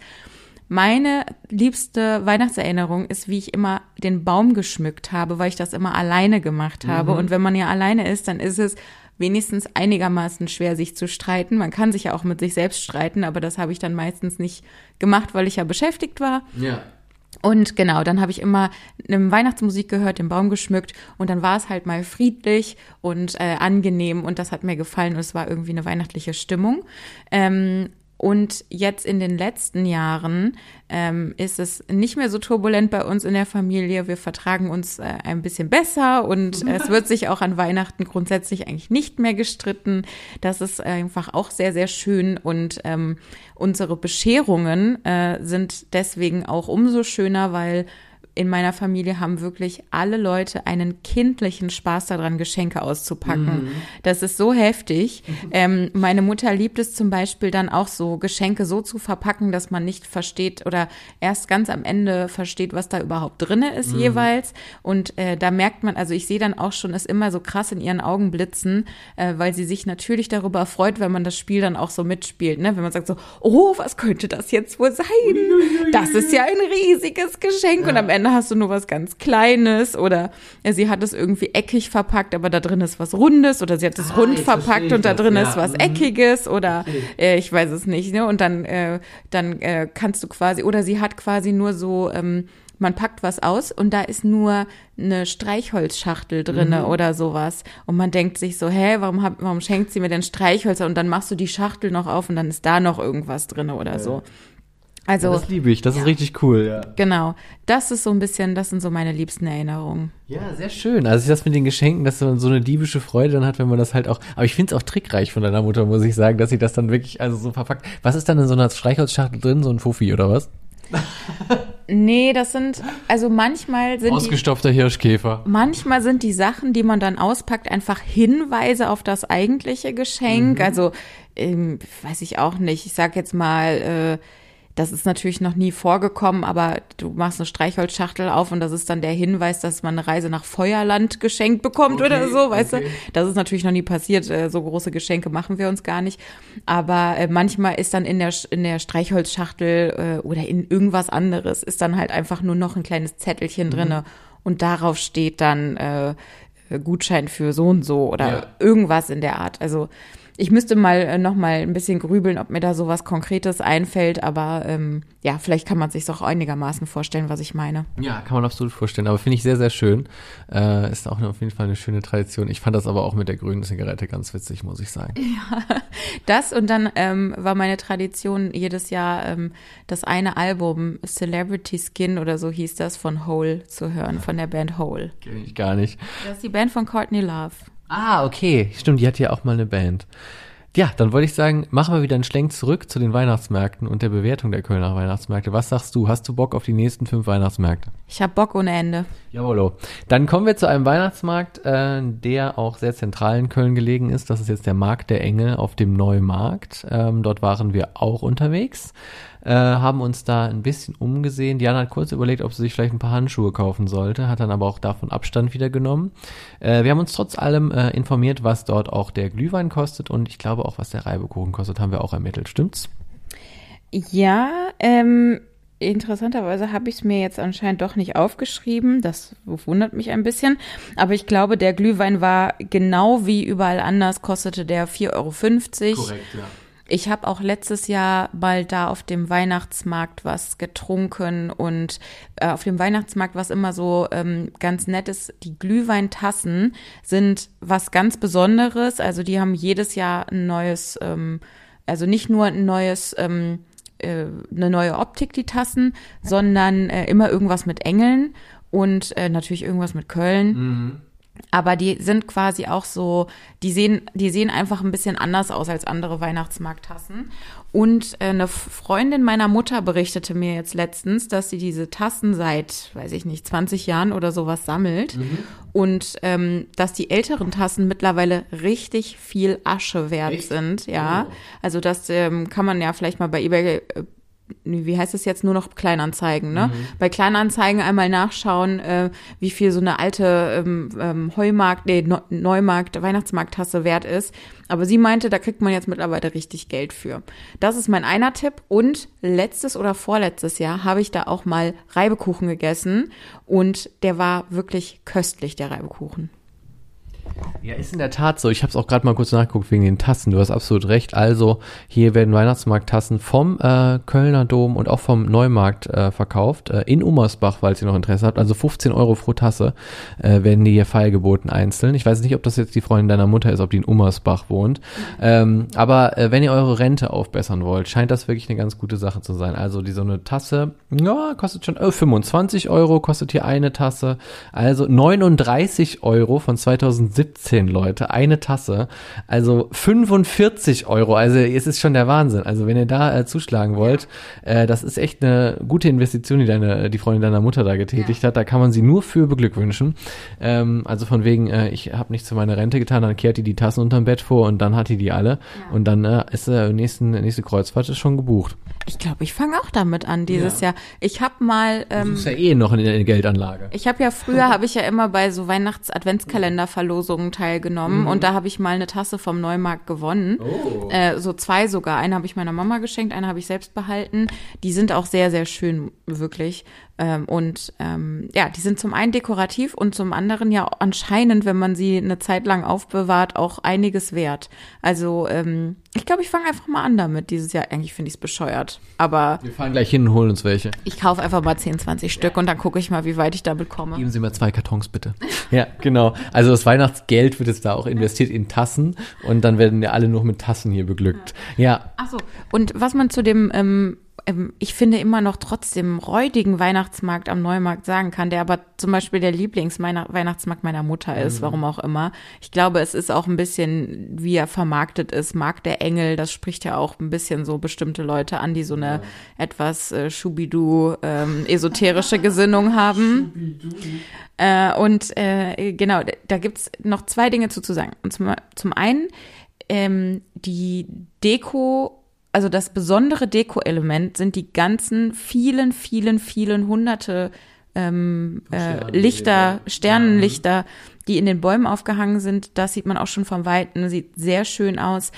C: Meine liebste Weihnachtserinnerung ist, wie ich immer den Baum geschmückt habe, weil ich das immer alleine gemacht habe. Und wenn man ja alleine ist, dann ist es wenigstens einigermaßen schwer, sich zu streiten. Man kann sich ja auch mit sich selbst streiten, aber das habe ich dann meistens nicht gemacht, weil ich ja beschäftigt war.
B: Ja.
C: Und genau, dann habe ich immer eine Weihnachtsmusik gehört, den Baum geschmückt und dann war es halt mal friedlich und äh, angenehm und das hat mir gefallen und es war irgendwie eine weihnachtliche Stimmung. Ähm, und jetzt in den letzten Jahren ähm, ist es nicht mehr so turbulent bei uns in der Familie. Wir vertragen uns äh, ein bisschen besser und [LAUGHS] es wird sich auch an Weihnachten grundsätzlich eigentlich nicht mehr gestritten. Das ist einfach auch sehr, sehr schön und ähm, unsere Bescherungen äh, sind deswegen auch umso schöner, weil in meiner Familie haben wirklich alle Leute einen kindlichen Spaß daran, Geschenke auszupacken. Das ist so heftig. Ähm, meine Mutter liebt es zum Beispiel dann auch so, Geschenke so zu verpacken, dass man nicht versteht oder erst ganz am Ende versteht, was da überhaupt drinne ist jeweils. Und äh, da merkt man, also ich sehe dann auch schon, es immer so krass in ihren Augen blitzen, äh, weil sie sich natürlich darüber freut, wenn man das Spiel dann auch so mitspielt. Ne? Wenn man sagt so, oh, was könnte das jetzt wohl sein? Das ist ja ein riesiges Geschenk. Und am Ende hast du nur was ganz Kleines oder sie hat es irgendwie eckig verpackt, aber da drin ist was Rundes oder sie hat es
B: Ah,
C: rund verpackt und da
B: das,
C: drin
B: ja.
C: ist was
B: Mhm.
C: Eckiges oder äh, ich weiß es nicht. Ne? Und dann, äh, dann äh, kannst du quasi, oder sie hat quasi nur so, ähm, man packt was aus und da ist nur eine Streichholzschachtel drinne
B: Mhm.
C: oder sowas. Und man denkt sich so, hä, warum, hab, warum schenkt sie mir denn Streichhölzer? Und dann machst du die Schachtel noch auf und dann ist da noch irgendwas drinne oder so. Also,
B: Das liebe ich, das ist richtig cool, ja.
C: genau. Das ist so ein bisschen, das sind so meine liebsten Erinnerungen.
B: Ja, sehr schön. Also das mit den Geschenken, dass man so eine diebische Freude dann hat, wenn man das halt auch. Aber ich finde es auch trickreich von deiner Mutter, muss ich sagen, dass sie das dann wirklich also so verpackt. Was ist dann in so einer Streichholzschachtel drin? So ein Fuffi oder was? [LAUGHS]
C: Nee, das sind, also manchmal sind die,
B: Ausgestopfter Hirschkäfer.
C: manchmal sind die Sachen, die man dann auspackt, einfach Hinweise auf das eigentliche Geschenk. Also, ähm, weiß ich auch nicht. Ich sag jetzt mal, äh, das ist natürlich noch nie vorgekommen, aber du machst eine Streichholzschachtel auf und das ist dann der Hinweis, dass man eine Reise nach Feuerland geschenkt bekommt
B: Okay,
C: oder so, weißt
B: okay.
C: du? Das ist natürlich noch nie passiert. äh, So große Geschenke machen wir uns gar nicht. Aber äh, manchmal ist dann in der, in der Streichholzschachtel äh, oder in irgendwas anderes ist dann halt einfach nur noch ein kleines Zettelchen drinne und darauf steht dann äh, Gutschein für so und so oder
B: Ja.
C: irgendwas in der Art. Also ich müsste mal äh, noch mal ein bisschen grübeln, ob mir da sowas Konkretes einfällt, aber ähm, ja, vielleicht kann man sich auch einigermaßen vorstellen, was ich meine.
B: Ja, kann man absolut vorstellen. Aber finde ich sehr, sehr schön. Äh, ist auch auf jeden Fall eine schöne Tradition. Ich fand das aber auch mit der grünen Zigarette ganz witzig, muss ich sagen. [LAUGHS]
C: Das und dann ähm, war meine Tradition jedes Jahr ähm, das eine Album Celebrity Skin oder so hieß das von Hole zu hören, von der Band Hole.
B: Kenn ich gar nicht.
C: Das ist die Band von Courtney Love.
B: Ah, okay. Stimmt, die hat ja auch mal eine Band. Ja, dann wollte ich sagen, machen wir wieder einen Schlenk zurück zu den Weihnachtsmärkten und der Bewertung der Kölner Weihnachtsmärkte. Was sagst du? Hast du Bock auf die nächsten fünf Weihnachtsmärkte?
C: Ich hab Bock ohne Ende.
B: Jawollo. Dann kommen wir zu einem Weihnachtsmarkt, äh, der auch sehr zentral in Köln gelegen ist. Das ist jetzt der Markt der Engel auf dem Neumarkt. Ähm, dort waren wir auch unterwegs, äh, haben uns da ein bisschen umgesehen. Diana hat kurz überlegt, ob sie sich vielleicht ein paar Handschuhe kaufen sollte, hat dann aber auch davon Abstand wieder genommen. Äh, wir haben uns trotz allem äh, informiert, was dort auch der Glühwein kostet und ich glaube auch, was der Reibekuchen kostet, haben wir auch ermittelt. Stimmt's?
C: Ja, ähm, interessanterweise habe ich es mir jetzt anscheinend doch nicht aufgeschrieben. Das wundert mich ein bisschen. Aber ich glaube, der Glühwein war genau wie überall anders, kostete der 4,50 Euro.
B: ja.
C: Ich habe auch letztes Jahr mal da auf dem Weihnachtsmarkt was getrunken und äh, auf dem Weihnachtsmarkt, was immer so ähm, ganz nett ist, die Glühweintassen sind was ganz Besonderes. Also die haben jedes Jahr ein neues, ähm, also nicht nur ein neues, ähm, äh, eine neue Optik, die Tassen, sondern äh, immer irgendwas mit Engeln und äh, natürlich irgendwas mit Köln. Aber die sind quasi auch so, die sehen, die sehen einfach ein bisschen anders aus als andere Weihnachtsmarkttassen. Und äh, eine Freundin meiner Mutter berichtete mir jetzt letztens, dass sie diese Tassen seit, weiß ich nicht, 20 Jahren oder sowas sammelt. Und ähm, dass die älteren Tassen mittlerweile richtig viel Asche wert
B: Echt?
C: sind. Ja.
B: Oh.
C: Also das ähm, kann man ja vielleicht mal bei eBay äh, wie heißt es jetzt, nur noch Kleinanzeigen, ne? Bei Kleinanzeigen einmal nachschauen, äh, wie viel so eine alte ähm, ähm, Heumarkt, nee, Neumarkt, Weihnachtsmarkttasse wert ist. Aber sie meinte, da kriegt man jetzt mittlerweile richtig Geld für. Das ist mein einer Tipp. Und letztes oder vorletztes Jahr habe ich da auch mal Reibekuchen gegessen und der war wirklich köstlich, der Reibekuchen.
B: Ja, ist in der Tat so. Ich habe es auch gerade mal kurz nachgeguckt wegen den Tassen. Du hast absolut recht. Also hier werden Weihnachtsmarkttassen vom äh, Kölner Dom und auch vom Neumarkt äh, verkauft. Äh, in Ummersbach, falls ihr noch Interesse habt. Also 15 Euro pro Tasse äh, werden die hier feilgeboten einzeln. Ich weiß nicht, ob das jetzt die Freundin deiner Mutter ist, ob die in Ummersbach wohnt. Ähm, aber äh, wenn ihr eure Rente aufbessern wollt, scheint das wirklich eine ganz gute Sache zu sein. Also die so eine Tasse, ja, kostet schon äh, 25 Euro, kostet hier eine Tasse. Also 39 Euro von 2017, Leute, eine Tasse. Also 45 Euro. Also es ist schon der Wahnsinn. Also wenn ihr da äh, zuschlagen wollt, äh, das ist echt eine gute Investition, die deine, die Freundin deiner Mutter da getätigt hat. Da kann man sie nur für beglückwünschen. Ähm, also von wegen, äh, ich habe nichts für meine Rente getan, dann kehrt die die Tassen unterm Bett vor und dann hat die die alle. Und dann äh, ist äh, nächsten, nächste Kreuzfahrt ist schon gebucht.
C: Ich glaube, ich fange auch damit an dieses
B: Ja.
C: Jahr. Ich habe mal ähm,
B: bist ja eh noch in der Geldanlage.
C: Ich habe ja früher [LAUGHS] habe ich ja immer bei so Weihnachts-Adventskalender-Verlosungen teilgenommen und da habe ich mal eine Tasse vom Neumarkt gewonnen.
B: Oh.
C: Äh, so zwei sogar. Eine habe ich meiner Mama geschenkt, eine habe ich selbst behalten. Die sind auch sehr, sehr schön, wirklich. Ähm, und ähm, ja, die sind zum einen dekorativ und zum anderen ja anscheinend, wenn man sie eine Zeit lang aufbewahrt, auch einiges wert. Also ähm, ich glaube, ich fange einfach mal an damit dieses Jahr. Eigentlich finde ich es bescheuert. Aber
B: Wir fahren gleich hin und holen uns welche.
C: ich kaufe einfach mal 10, 20 Stück und dann gucke ich mal, wie weit ich damit komme.
B: Geben Sie mir zwei Kartons bitte. ja, genau. Also das Weihnachtsgeld wird jetzt da auch investiert in Tassen und dann werden ja alle nur mit Tassen hier beglückt. Ja,
C: Ach so. Und was man zu dem, ähm, ich finde immer noch trotzdem räudigen Weihnachtsmarkt am Neumarkt sagen kann, der aber zum Beispiel der Lieblingsweihnachtsmarkt meiner Mutter ist, warum auch immer. Ich glaube, es ist auch ein bisschen, wie er vermarktet ist, Markt der Engel, das spricht ja auch ein bisschen so bestimmte Leute an, die so eine etwas äh, Schubidu ähm, esoterische Gesinnung haben. Äh, und äh, genau, da gibt's noch zwei Dinge zu, zu sagen. Und zum, zum einen, ähm, die Deko also das besondere Deko-Element sind die ganzen vielen, vielen, vielen hunderte ähm, äh, Lichter, Sternenlichter, die in den Bäumen aufgehangen sind. Das sieht man auch schon vom Weiten, sieht sehr schön aus.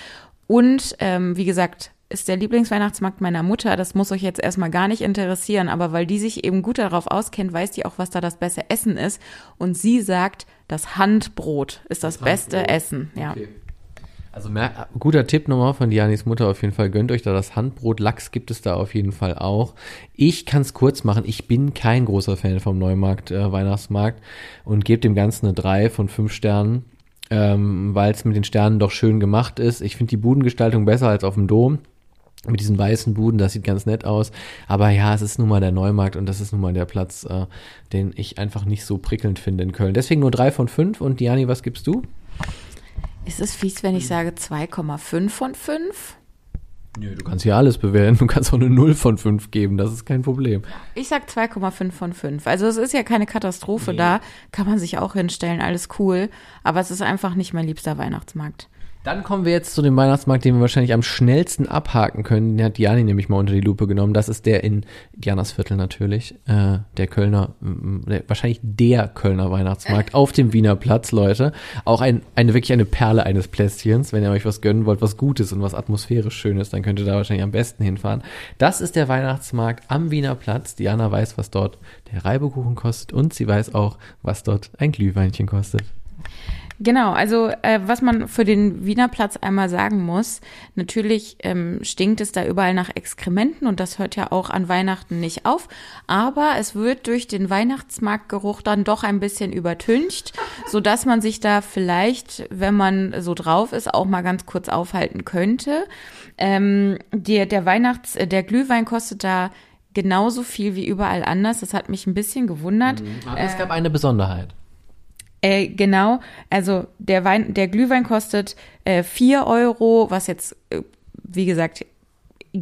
C: Und ähm, wie gesagt, ist der Lieblingsweihnachtsmarkt meiner Mutter. Das muss euch jetzt erstmal gar nicht interessieren, aber weil die sich eben gut darauf auskennt, weiß die auch, was da das beste Essen ist. Und sie sagt, das Handbrot ist das, das beste Handbrot. Essen. Ja. Okay.
B: Also guter Tipp nochmal von Dianis Mutter auf jeden Fall. Gönnt euch da das Handbrot. Lachs gibt es da auf jeden Fall auch. Ich kann es kurz machen. Ich bin kein großer Fan vom Neumarkt äh, Weihnachtsmarkt und gebe dem Ganzen eine 3 von 5 Sternen, ähm, weil es mit den Sternen doch schön gemacht ist. Ich finde die Budengestaltung besser als auf dem Dom mit diesen weißen Buden, das sieht ganz nett aus. Aber ja, es ist nun mal der Neumarkt und das ist nun mal der Platz, äh, den ich einfach nicht so prickelnd finde in Köln. Deswegen nur drei von fünf. Und Diani, was gibst du?
C: Ist es fies, wenn ich sage 2,5 von 5?
B: Nö, du kannst hier alles bewerten. Du kannst auch eine 0 von 5 geben, das ist kein Problem.
C: Ich sag 2,5 von 5. Also es ist ja keine Katastrophe nee. da, kann man sich auch hinstellen, alles cool. Aber es ist einfach nicht mein liebster Weihnachtsmarkt.
B: Dann kommen wir jetzt zu dem Weihnachtsmarkt, den wir wahrscheinlich am schnellsten abhaken können. Den hat Diani nämlich mal unter die Lupe genommen. Das ist der in Dianasviertel natürlich. Äh, der Kölner, der, wahrscheinlich der Kölner Weihnachtsmarkt [LAUGHS] auf dem Wiener Platz, Leute. Auch ein, eine wirklich eine Perle eines Plästchens. Wenn ihr euch was gönnen wollt, was Gutes und was atmosphärisch Schönes, dann könnt ihr da wahrscheinlich am besten hinfahren. Das ist der Weihnachtsmarkt am Wiener Platz. Diana weiß, was dort der Reibekuchen kostet und sie weiß auch, was dort ein Glühweinchen kostet.
C: Genau, also äh, was man für den Wiener Platz einmal sagen muss, natürlich ähm, stinkt es da überall nach Exkrementen und das hört ja auch an Weihnachten nicht auf, aber es wird durch den Weihnachtsmarktgeruch dann doch ein bisschen übertüncht, so dass man sich da vielleicht, wenn man so drauf ist, auch mal ganz kurz aufhalten könnte. Ähm, der, der Weihnachts, äh, der Glühwein kostet da genauso viel wie überall anders. Das hat mich ein bisschen gewundert. Mhm.
B: Aber es gab eine Besonderheit.
C: Äh, genau, also der Wein, der Glühwein kostet äh, 4 Euro, was jetzt, äh, wie gesagt,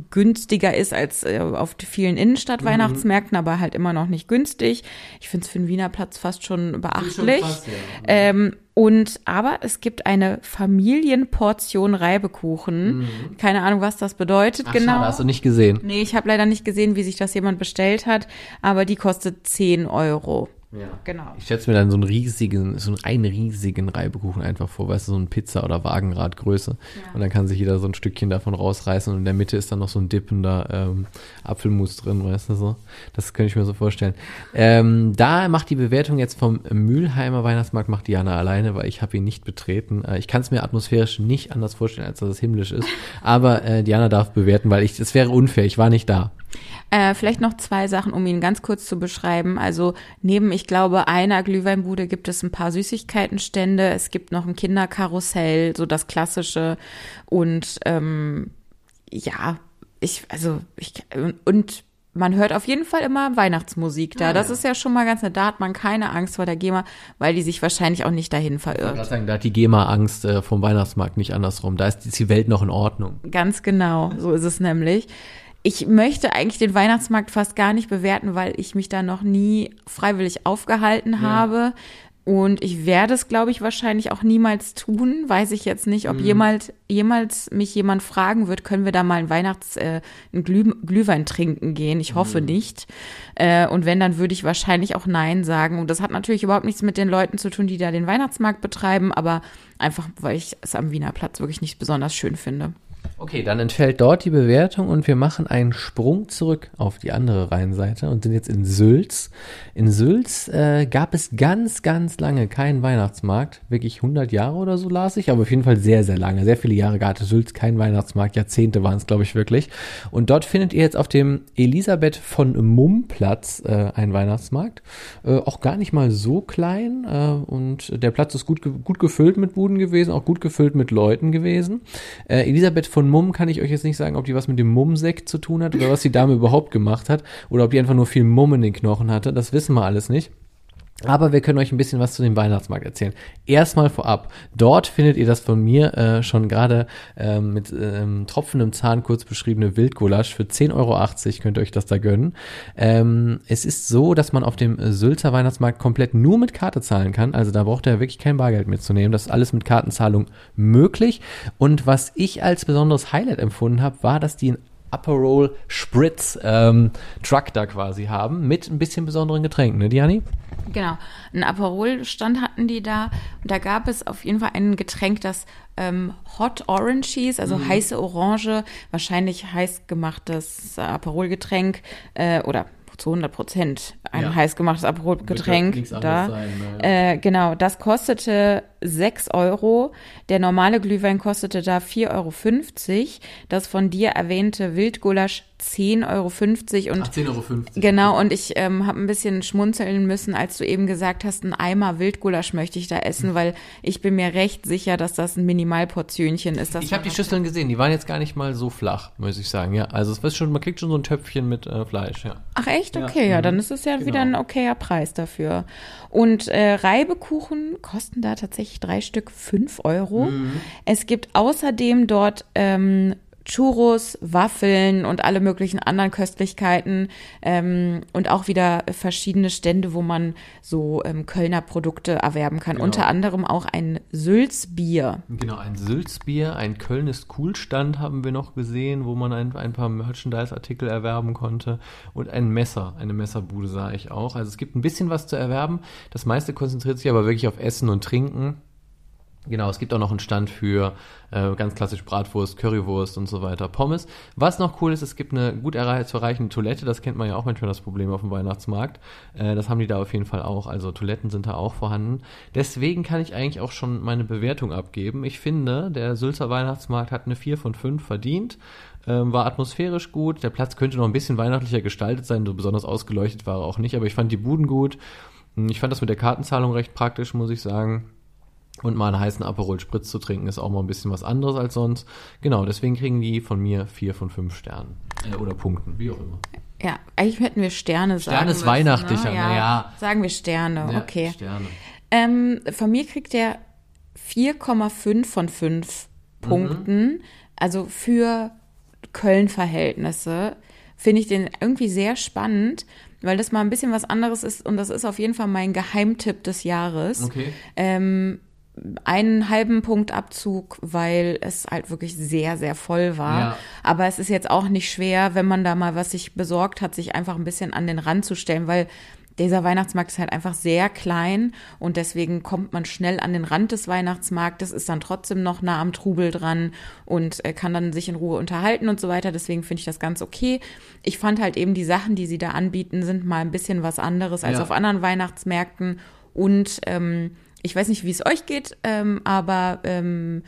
C: günstiger ist als äh, auf vielen Innenstadt-Weihnachtsmärkten, mhm. aber halt immer noch nicht günstig. Ich finde es für den Wiener Platz fast schon beachtlich. Schon krass, ja. ähm, und aber es gibt eine Familienportion Reibekuchen. Mhm. Keine Ahnung, was das bedeutet
B: Ach,
C: genau.
B: Schade, hast du nicht gesehen?
C: Nee, ich habe leider nicht gesehen, wie sich das jemand bestellt hat, aber die kostet 10 Euro.
B: Ja. Genau. Ich schätze mir dann so einen riesigen, so einen riesigen Reibekuchen einfach vor, weißt du, so ein Pizza- oder Wagenradgröße. Ja. Und dann kann sich jeder so ein Stückchen davon rausreißen und in der Mitte ist dann noch so ein dippender ähm, Apfelmus drin, weißt du so. Das könnte ich mir so vorstellen. Ähm, da macht die Bewertung jetzt vom Mülheimer Weihnachtsmarkt, macht Diana alleine, weil ich habe ihn nicht betreten. Äh, ich kann es mir atmosphärisch nicht anders vorstellen, als dass es himmlisch ist. Aber äh, Diana darf bewerten, weil ich, es wäre unfair, ich war nicht da.
C: Äh, vielleicht noch zwei Sachen, um ihn ganz kurz zu beschreiben. Also neben, ich glaube, einer Glühweinbude gibt es ein paar Süßigkeitenstände. Es gibt noch ein Kinderkarussell, so das klassische. Und ähm, ja, ich, also ich, und man hört auf jeden Fall immer Weihnachtsmusik da. Das ist ja schon mal ganz nett. Da hat man keine Angst vor der GEMA, weil die sich wahrscheinlich auch nicht dahin verirrt.
B: Ich sagen, da hat die GEMA Angst äh, vom Weihnachtsmarkt, nicht andersrum. Da ist die Welt noch in Ordnung.
C: Ganz genau, so ist es nämlich ich möchte eigentlich den Weihnachtsmarkt fast gar nicht bewerten, weil ich mich da noch nie freiwillig aufgehalten ja. habe. Und ich werde es, glaube ich, wahrscheinlich auch niemals tun. Weiß ich jetzt nicht, ob mhm. jemals, jemals mich jemand fragen wird, können wir da mal ein Weihnachts-, äh, ein Glüh Glühwein trinken gehen? Ich hoffe mhm. nicht. Äh, und wenn, dann würde ich wahrscheinlich auch Nein sagen. Und das hat natürlich überhaupt nichts mit den Leuten zu tun, die da den Weihnachtsmarkt betreiben, aber einfach, weil ich es am Wiener Platz wirklich nicht besonders schön finde.
B: Okay, dann entfällt dort die Bewertung und wir machen einen Sprung zurück auf die andere Rheinseite und sind jetzt in Sülz. In Sülz äh, gab es ganz, ganz lange keinen Weihnachtsmarkt. Wirklich 100 Jahre oder so las ich, aber auf jeden Fall sehr, sehr lange. Sehr viele Jahre gab es Sülz keinen Weihnachtsmarkt. Jahrzehnte waren es, glaube ich, wirklich. Und dort findet ihr jetzt auf dem Elisabeth von Mumm Platz äh, einen Weihnachtsmarkt. Äh, auch gar nicht mal so klein. Äh, und der Platz ist gut, gut gefüllt mit Buden gewesen, auch gut gefüllt mit Leuten gewesen. Äh, Elisabeth von Mumm kann ich euch jetzt nicht sagen, ob die was mit dem Mumm-Sekt zu tun hat oder was die Dame überhaupt gemacht hat oder ob die einfach nur viel Mumm in den Knochen hatte. Das wissen wir alles nicht. Aber wir können euch ein bisschen was zu dem Weihnachtsmarkt erzählen. Erstmal vorab, dort findet ihr das von mir äh, schon gerade ähm, mit ähm, tropfendem Zahn kurz beschriebene Wildgulasch für 10,80 Euro könnt ihr euch das da gönnen. Ähm, es ist so, dass man auf dem Sülzer Weihnachtsmarkt komplett nur mit Karte zahlen kann. Also da braucht ihr wirklich kein Bargeld mitzunehmen. Das ist alles mit Kartenzahlung möglich. Und was ich als besonderes Highlight empfunden habe, war, dass die ein Aperol Spritz ähm, Truck da quasi haben mit ein bisschen besonderen Getränken, ne, Diani?
C: Genau, einen Aperol-Stand hatten die da. Und da gab es auf jeden Fall ein Getränk, das ähm, Hot Orange hieß, also
B: Mhm.
C: heiße Orange, wahrscheinlich heiß gemachtes Aperol-Getränk äh, oder zu 100 Prozent ein
B: Ja.
C: heiß gemachtes
B: anderes
C: Da.
B: sein, ne?
C: Äh, genau, das kostete 6 Euro. Der normale Glühwein kostete da 4,50 Euro. Das von dir erwähnte Wildgulasch 10,50 Euro. Und
B: 10,50 Euro.
C: Genau, und ich ähm, habe ein bisschen schmunzeln müssen, als du eben gesagt hast, ein Eimer Wildgulasch möchte ich da essen, weil ich bin mir recht sicher, dass das ein Minimalportionchen ist.
B: Ich habe die Schüsseln gesehen, die waren jetzt gar nicht mal so flach, muss ich sagen. Ja, also es ist schon, man kriegt schon so ein Töpfchen mit äh, Fleisch, ja.
C: Ach echt?
B: Ja,
C: Okay, ja,
B: mhm.
C: dann ist es ja
B: Genau.
C: wieder ein okayer Preis dafür. Und äh, Reibekuchen kosten da tatsächlich drei Stück fünf Euro.
B: Mhm.
C: Es gibt außerdem dort ähm, Churros, Waffeln und alle möglichen anderen Köstlichkeiten ähm, und auch wieder verschiedene Stände, wo man so ähm, Kölner Produkte erwerben kann.
B: Genau.
C: Unter anderem auch ein Sülzbier.
B: Genau, ein Sülzbier, ein Kölnes Coolstand haben wir noch gesehen, wo man ein, ein paar Merchandise-Artikel erwerben konnte und ein Messer, eine Messerbude sah ich auch. Also es gibt ein bisschen was zu erwerben. Das meiste konzentriert sich aber wirklich auf Essen und Trinken. Genau, es gibt auch noch einen Stand für äh, ganz klassisch Bratwurst, Currywurst und so weiter, Pommes. Was noch cool ist, es gibt eine gut zu erreichende Toilette. Das kennt man ja auch manchmal das Problem auf dem Weihnachtsmarkt. Äh, das haben die da auf jeden Fall auch. Also Toiletten sind da auch vorhanden. Deswegen kann ich eigentlich auch schon meine Bewertung abgeben. Ich finde, der Sülzer Weihnachtsmarkt hat eine 4 von 5 verdient. Ähm, war atmosphärisch gut. Der Platz könnte noch ein bisschen weihnachtlicher gestaltet sein. So besonders ausgeleuchtet war er auch nicht. Aber ich fand die Buden gut. Hm, Ich fand das mit der Kartenzahlung recht praktisch, muss ich sagen. Und mal einen heißen Aperol Spritz zu trinken, ist auch mal ein bisschen was anderes als sonst. Genau, deswegen kriegen die von mir vier von fünf Sternen. Äh, oder Punkten, wie auch immer.
C: Ja, eigentlich hätten wir Sterne sagen
B: Sterne ist weihnachtlicher,
C: ne?
B: ja.
C: Sagen wir Sterne,
B: Ja,
C: okay.
B: Sterne.
C: Ähm, von mir kriegt er 4,5 von 5
B: Mhm.
C: Punkten. Also für Köln-Verhältnisse finde ich den irgendwie sehr spannend, weil das mal ein bisschen was anderes ist und das ist auf jeden Fall mein Geheimtipp des Jahres.
B: Okay.
C: Ähm, einen halben Punkt Abzug, weil es halt wirklich sehr, sehr voll war.
B: Ja.
C: Aber es ist jetzt auch nicht schwer, wenn man da mal was sich besorgt hat, sich einfach ein bisschen an den Rand zu stellen, weil dieser Weihnachtsmarkt ist halt einfach sehr klein und deswegen kommt man schnell an den Rand des Weihnachtsmarktes, ist dann trotzdem noch nah am Trubel dran und äh, kann dann sich in Ruhe unterhalten und so weiter. Deswegen finde ich das ganz okay. Ich fand halt eben die Sachen, die sie da anbieten, sind mal ein bisschen was anderes als
B: Ja.
C: auf anderen Weihnachtsmärkten und ähm, ich weiß nicht, wie es euch geht, ähm, aber ähm,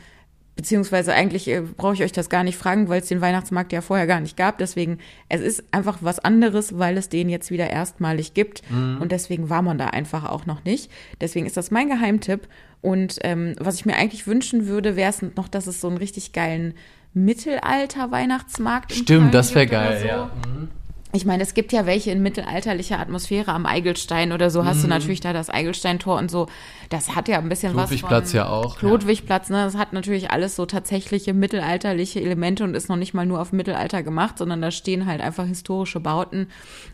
C: beziehungsweise eigentlich äh, brauche ich euch das gar nicht fragen, weil es den Weihnachtsmarkt ja vorher gar nicht gab. Deswegen, es ist einfach was anderes, weil es den jetzt wieder erstmalig gibt. Und deswegen war man da einfach auch noch nicht. Deswegen ist das mein Geheimtipp. Und ähm, was ich mir eigentlich wünschen würde, wäre es noch, dass es so einen richtig geilen Mittelalter-Weihnachtsmarkt
B: Stimmt, das wäre geil,
C: so.
B: ja. Mhm.
C: Ich meine, es gibt ja welche in mittelalterlicher Atmosphäre am Eigelstein oder so. Hast du natürlich da das Eigelsteintor und so. Das hat ja ein bisschen was von
B: Ludwigplatz ja auch, ja.
C: Ludwigplatz, ne? Das hat natürlich alles so tatsächliche mittelalterliche Elemente und ist noch nicht mal nur auf Mittelalter gemacht, sondern da stehen halt einfach historische Bauten.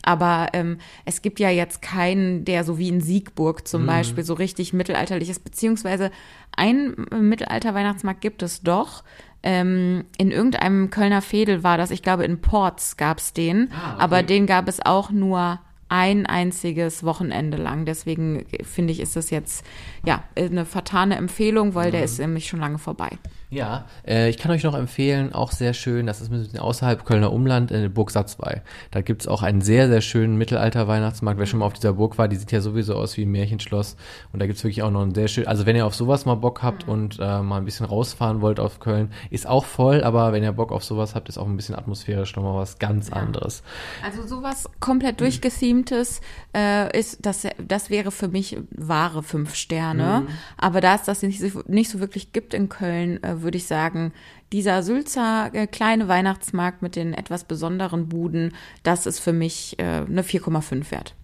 C: Aber ähm, es gibt ja jetzt keinen, der so wie in Siegburg zum Beispiel so richtig mittelalterlich ist, beziehungsweise ein Mittelalter-Weihnachtsmarkt gibt es doch. Ähm, in irgendeinem Kölner Fädel war das, ich glaube in Ports gab's den,
B: Ah, okay.
C: aber den gab es auch nur ein einziges Wochenende lang. Deswegen finde ich, ist das jetzt ja eine vertane Empfehlung, weil
B: Mhm.
C: der ist nämlich schon lange vorbei.
B: Ja, äh, ich kann euch noch empfehlen, auch sehr schön, das ist ein bisschen außerhalb Kölner Umland, in Burg Satzwey. Da gibt's auch einen sehr, sehr schönen Mittelalter-Weihnachtsmarkt. Wer schon mal auf dieser Burg war, die sieht ja sowieso aus wie ein Märchenschloss. Und da gibt's wirklich auch noch einen sehr schön, also wenn ihr auf sowas mal Bock habt und äh, mal ein bisschen rausfahren wollt auf Köln, ist auch voll, aber wenn ihr Bock auf sowas habt, ist auch ein bisschen atmosphärisch nochmal was ganz anderes.
C: Also sowas komplett durchgethemtes äh, ist, das, das wäre für mich wahre fünf Sterne. Aber da es das nicht so, nicht so wirklich gibt in Köln, äh, würde ich sagen, dieser Sülzer äh, kleine Weihnachtsmarkt mit den etwas besonderen Buden, das ist für mich äh, eine 4,5 wert.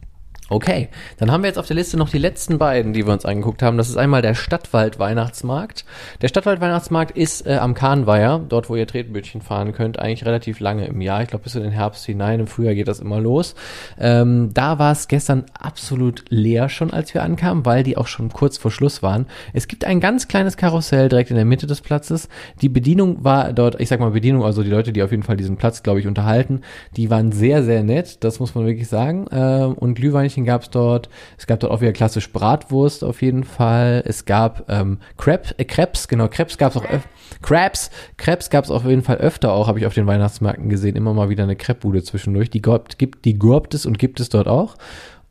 B: Okay, dann haben wir jetzt auf der Liste noch die letzten beiden, die wir uns angeguckt haben. Das ist einmal der Stadtwald-Weihnachtsmarkt. Der Stadtwald-Weihnachtsmarkt ist äh, am Kahnweiher, dort wo ihr Tretbötchen fahren könnt, eigentlich relativ lange im Jahr. Ich glaube bis in den Herbst hinein. Im Frühjahr geht das immer los. Ähm, da war es gestern absolut leer schon, als wir ankamen, weil die auch schon kurz vor Schluss waren. Es gibt ein ganz kleines Karussell direkt in der Mitte des Platzes. Die Bedienung war dort, ich sag mal Bedienung, also die Leute, die auf jeden Fall diesen Platz, glaube ich, unterhalten, die waren sehr, sehr nett. Das muss man wirklich sagen. Ähm, und Glühweinchen gab es dort. Es gab dort auch wieder klassisch Bratwurst auf jeden Fall. Es gab ähm, Crab, äh, Krebs, genau, Krebs gab es auch öfter. Crabs, Krebs gab es auf jeden Fall öfter auch, habe ich auf den Weihnachtsmärkten gesehen. Immer mal wieder eine Crepe-Bude zwischendurch. Die gibt, die gibt es und gibt es dort auch.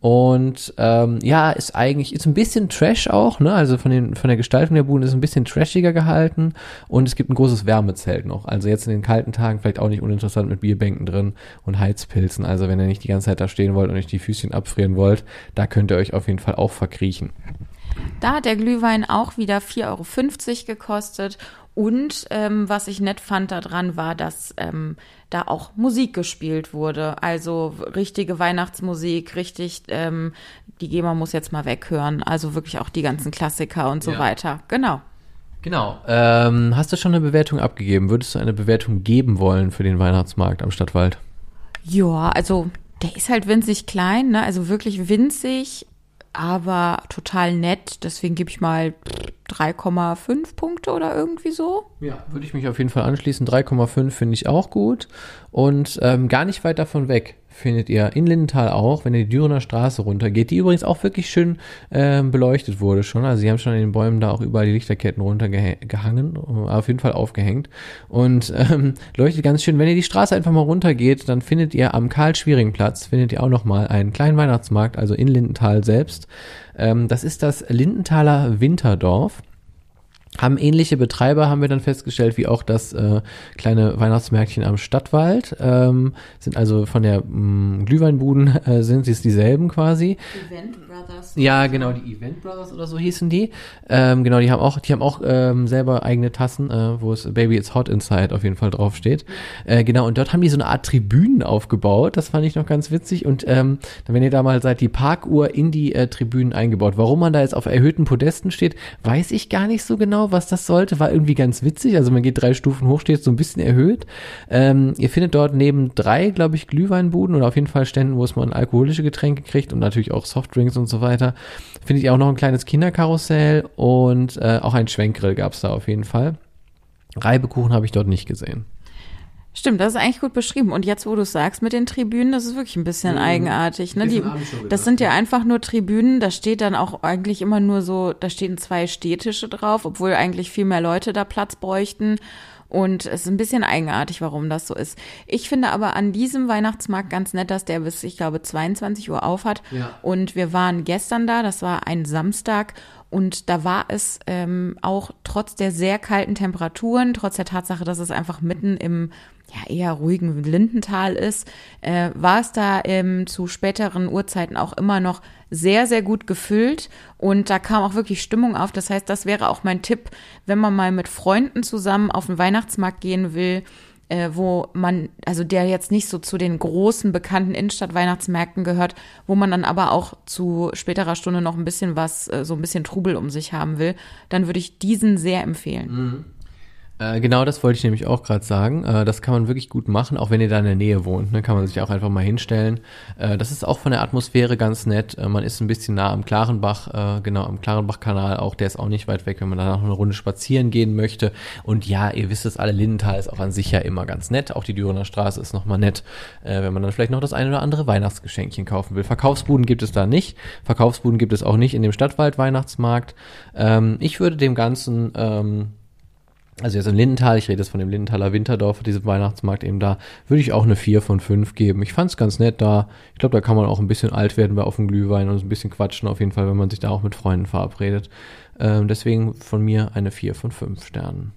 B: Und ähm, ja, ist eigentlich, ist ein bisschen Trash auch, ne? Also von, den, von der Gestaltung der Bude ist ein bisschen trashiger gehalten und es gibt ein großes Wärmezelt noch. Also jetzt in den kalten Tagen vielleicht auch nicht uninteressant mit Bierbänken drin und Heizpilzen. Also wenn ihr nicht die ganze Zeit da stehen wollt und euch die Füßchen abfrieren wollt, da könnt ihr euch auf jeden Fall auch verkriechen.
C: Da hat der Glühwein auch wieder 4,50 Euro gekostet und ähm, was ich nett fand daran war, dass ähm, da auch Musik gespielt wurde. Also richtige Weihnachtsmusik, richtig, ähm, die GEMA muss jetzt mal weghören. Also wirklich auch die ganzen Klassiker und so ja. weiter. Genau.
B: Genau. Ähm, hast du schon eine Bewertung abgegeben? Würdest du eine Bewertung geben wollen für den Weihnachtsmarkt am Stadtwald?
C: Ja, also der ist halt winzig klein, ne? Also wirklich winzig, aber total nett. Deswegen gebe ich mal 3,5 Punkte oder irgendwie so.
B: Ja, würde ich mich auf jeden Fall anschließen. 3,5 finde ich auch gut. Und ähm, gar nicht weit davon weg findet ihr in Lindenthal auch, wenn ihr die Dürener Straße runtergeht, die übrigens auch wirklich schön ähm, beleuchtet wurde schon. Also sie haben schon in den Bäumen da auch überall die Lichterketten runtergehangen, auf jeden Fall aufgehängt. Und ähm, leuchtet ganz schön. Wenn ihr die Straße einfach mal runtergeht, dann findet ihr am Karl-Schwiering-Platz, findet ihr auch nochmal einen kleinen Weihnachtsmarkt, also in Lindenthal selbst. Ähm, das ist das Lindenthaler Winterdorf haben ähnliche Betreiber, haben wir dann festgestellt, wie auch das äh, kleine Weihnachtsmärkchen am Stadtwald. Ähm, sind also von der mh, mm, Glühweinbuden äh, sind es dieselben quasi. Event Brothers. Ja, genau, die Event Brothers oder so hießen die. Ähm, genau, die haben auch, die haben auch ähm, selber eigene Tassen, äh, wo es Baby It's Hot Inside auf jeden Fall draufsteht. Äh, genau, und dort haben die so eine Art Tribünen aufgebaut. Das fand ich noch ganz witzig. Und ähm, wenn ihr da mal seid, die Parkuhr in die äh, Tribünen eingebaut. Warum man da jetzt auf erhöhten Podesten steht, weiß ich gar nicht so genau, was das sollte. War irgendwie ganz witzig. Also man geht drei Stufen hoch, steht so ein bisschen erhöht. Ähm, ihr findet dort neben drei, glaube ich, Glühweinbuden oder auf jeden Fall Ständen, wo es man alkoholische Getränke kriegt und natürlich auch Softdrinks und so weiter. Findet ihr auch noch ein kleines Kinderkarussell und äh, auch ein Schwenkgrill gab es da auf jeden Fall. Reibekuchen habe ich dort nicht gesehen.
C: Stimmt, das ist eigentlich gut beschrieben. Und jetzt, wo du es sagst mit den Tribünen, das ist wirklich ein bisschen mhm. eigenartig. Ne? Die, das sind ja einfach nur Tribünen. Da steht dann auch eigentlich immer nur so, da stehen zwei Städtische drauf, obwohl eigentlich viel mehr Leute da Platz bräuchten. Und es ist ein bisschen eigenartig, warum das so ist. Ich finde aber an diesem Weihnachtsmarkt ganz nett, dass der bis, ich glaube, 22 Uhr auf hat. Ja. Und wir waren gestern da, das war ein Samstag. Und da war es ähm, auch trotz der sehr kalten Temperaturen, trotz der Tatsache, dass es einfach mitten im ja, eher ruhigen Lindental ist, äh, war es da ähm, zu späteren Uhrzeiten auch immer noch sehr, sehr gut gefüllt und da kam auch wirklich Stimmung auf. Das heißt, das wäre auch mein Tipp, wenn man mal mit Freunden zusammen auf den Weihnachtsmarkt gehen will, äh, wo man, also der jetzt nicht so zu den großen bekannten Innenstadt-Weihnachtsmärkten gehört, wo man dann aber auch zu späterer Stunde noch ein bisschen was, äh, so ein bisschen Trubel um sich haben will, dann würde ich diesen sehr empfehlen. Mhm.
B: Äh, genau das wollte ich nämlich auch gerade sagen. Äh, das kann man wirklich gut machen, auch wenn ihr da in der Nähe wohnt. Ne, kann man sich auch einfach mal hinstellen. Äh, das ist auch von der Atmosphäre ganz nett. Äh, man ist ein bisschen nah am Klarenbach, äh, genau am Klarenbach-Kanal. Auch der ist auch nicht weit weg, wenn man da noch eine Runde spazieren gehen möchte. Und ja, ihr wisst es alle, Lindenthal ist auch an sich ja immer ganz nett. Auch die Dürener Straße ist nochmal nett, wenn man dann vielleicht noch das eine oder andere Weihnachtsgeschenkchen kaufen will. Verkaufsbuden gibt es da nicht. Verkaufsbuden gibt es auch nicht in dem Stadtwald-Weihnachtsmarkt. Ähm, ich würde dem Ganzen ähm, also jetzt in Lindenthal, ich rede jetzt von dem Lindenthaler Winterdorf, diesem Weihnachtsmarkt eben da, würde ich auch eine 4 von 5 geben. Ich fand es ganz nett da. Ich glaube, da kann man auch ein bisschen alt werden bei auf dem Glühwein und ein bisschen quatschen auf jeden Fall, wenn man sich da auch mit Freunden verabredet. Ähm, deswegen von mir eine 4 von 5 Sternen.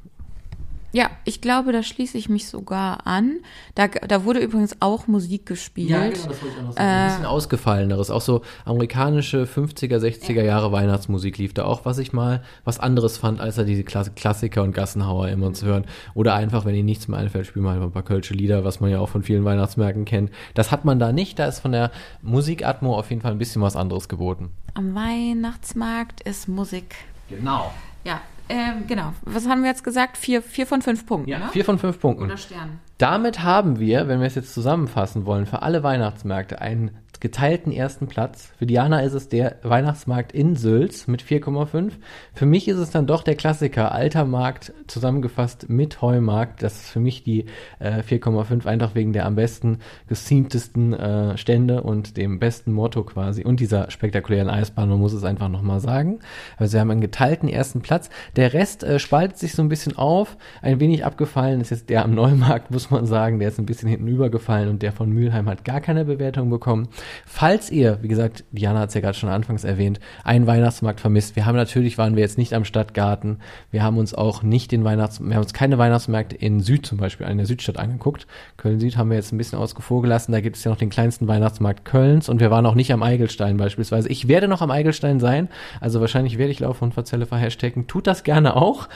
C: Ja, ich glaube, da schließe ich mich sogar an. Da, da wurde übrigens auch Musik gespielt.
B: Ja, genau, das wollte ich auch noch sagen. Ein bisschen ausgefalleneres. Auch so amerikanische 50er, 60er Jahre Weihnachtsmusik lief da auch, was ich mal was anderes fand, als da diese Klass Klassiker und Gassenhauer immer zu hören. Oder einfach, wenn Ihnen nichts mehr einfällt, spielen wir einfach ein paar Kölsche Lieder, was man ja auch von vielen Weihnachtsmärkten kennt. Das hat man da nicht. Da ist von der Musikatmo auf jeden Fall ein bisschen was anderes geboten.
C: Am Weihnachtsmarkt ist Musik.
B: Genau.
C: Ja, ähm, genau. Was haben wir jetzt gesagt? Vier, vier von fünf Punkten,
B: Ja,
C: ne?
B: vier von fünf Punkten.
C: Oder Sternen.
B: Damit haben wir, wenn wir es jetzt zusammenfassen wollen, für alle Weihnachtsmärkte einen geteilten ersten Platz. Für Diana ist es der Weihnachtsmarkt in Sülz mit 4,5. Für mich ist es dann doch der Klassiker Alter Markt zusammengefasst mit Heumarkt. Das ist für mich die äh, 4,5, einfach wegen der am besten gesteamtesten äh, Stände und dem besten Motto quasi und dieser spektakulären Eisbahn. Man muss es einfach nochmal sagen. Also wir haben einen geteilten ersten Platz. Der Rest äh, spaltet sich so ein bisschen auf. Ein wenig abgefallen ist jetzt der am Neumarkt, muss man sagen. Der ist ein bisschen hinten übergefallen und der von Mülheim hat gar keine Bewertung bekommen. Falls ihr, wie gesagt, Diana hat es ja gerade schon anfangs erwähnt, einen Weihnachtsmarkt vermisst. Wir haben natürlich, waren wir jetzt nicht am Stadtgarten. Wir haben uns auch nicht den Weihnachts, wir haben uns keine Weihnachtsmärkte in Süd zum Beispiel, in der Südstadt angeguckt. Köln-Süd haben wir jetzt ein bisschen außen gelassen. Da gibt es ja noch den kleinsten Weihnachtsmarkt Kölns und wir waren auch nicht am Eigelstein beispielsweise. Ich werde noch am Eigelstein sein. Also wahrscheinlich werde ich Lauf und Verzelle verhashtagen. Tut das gerne auch.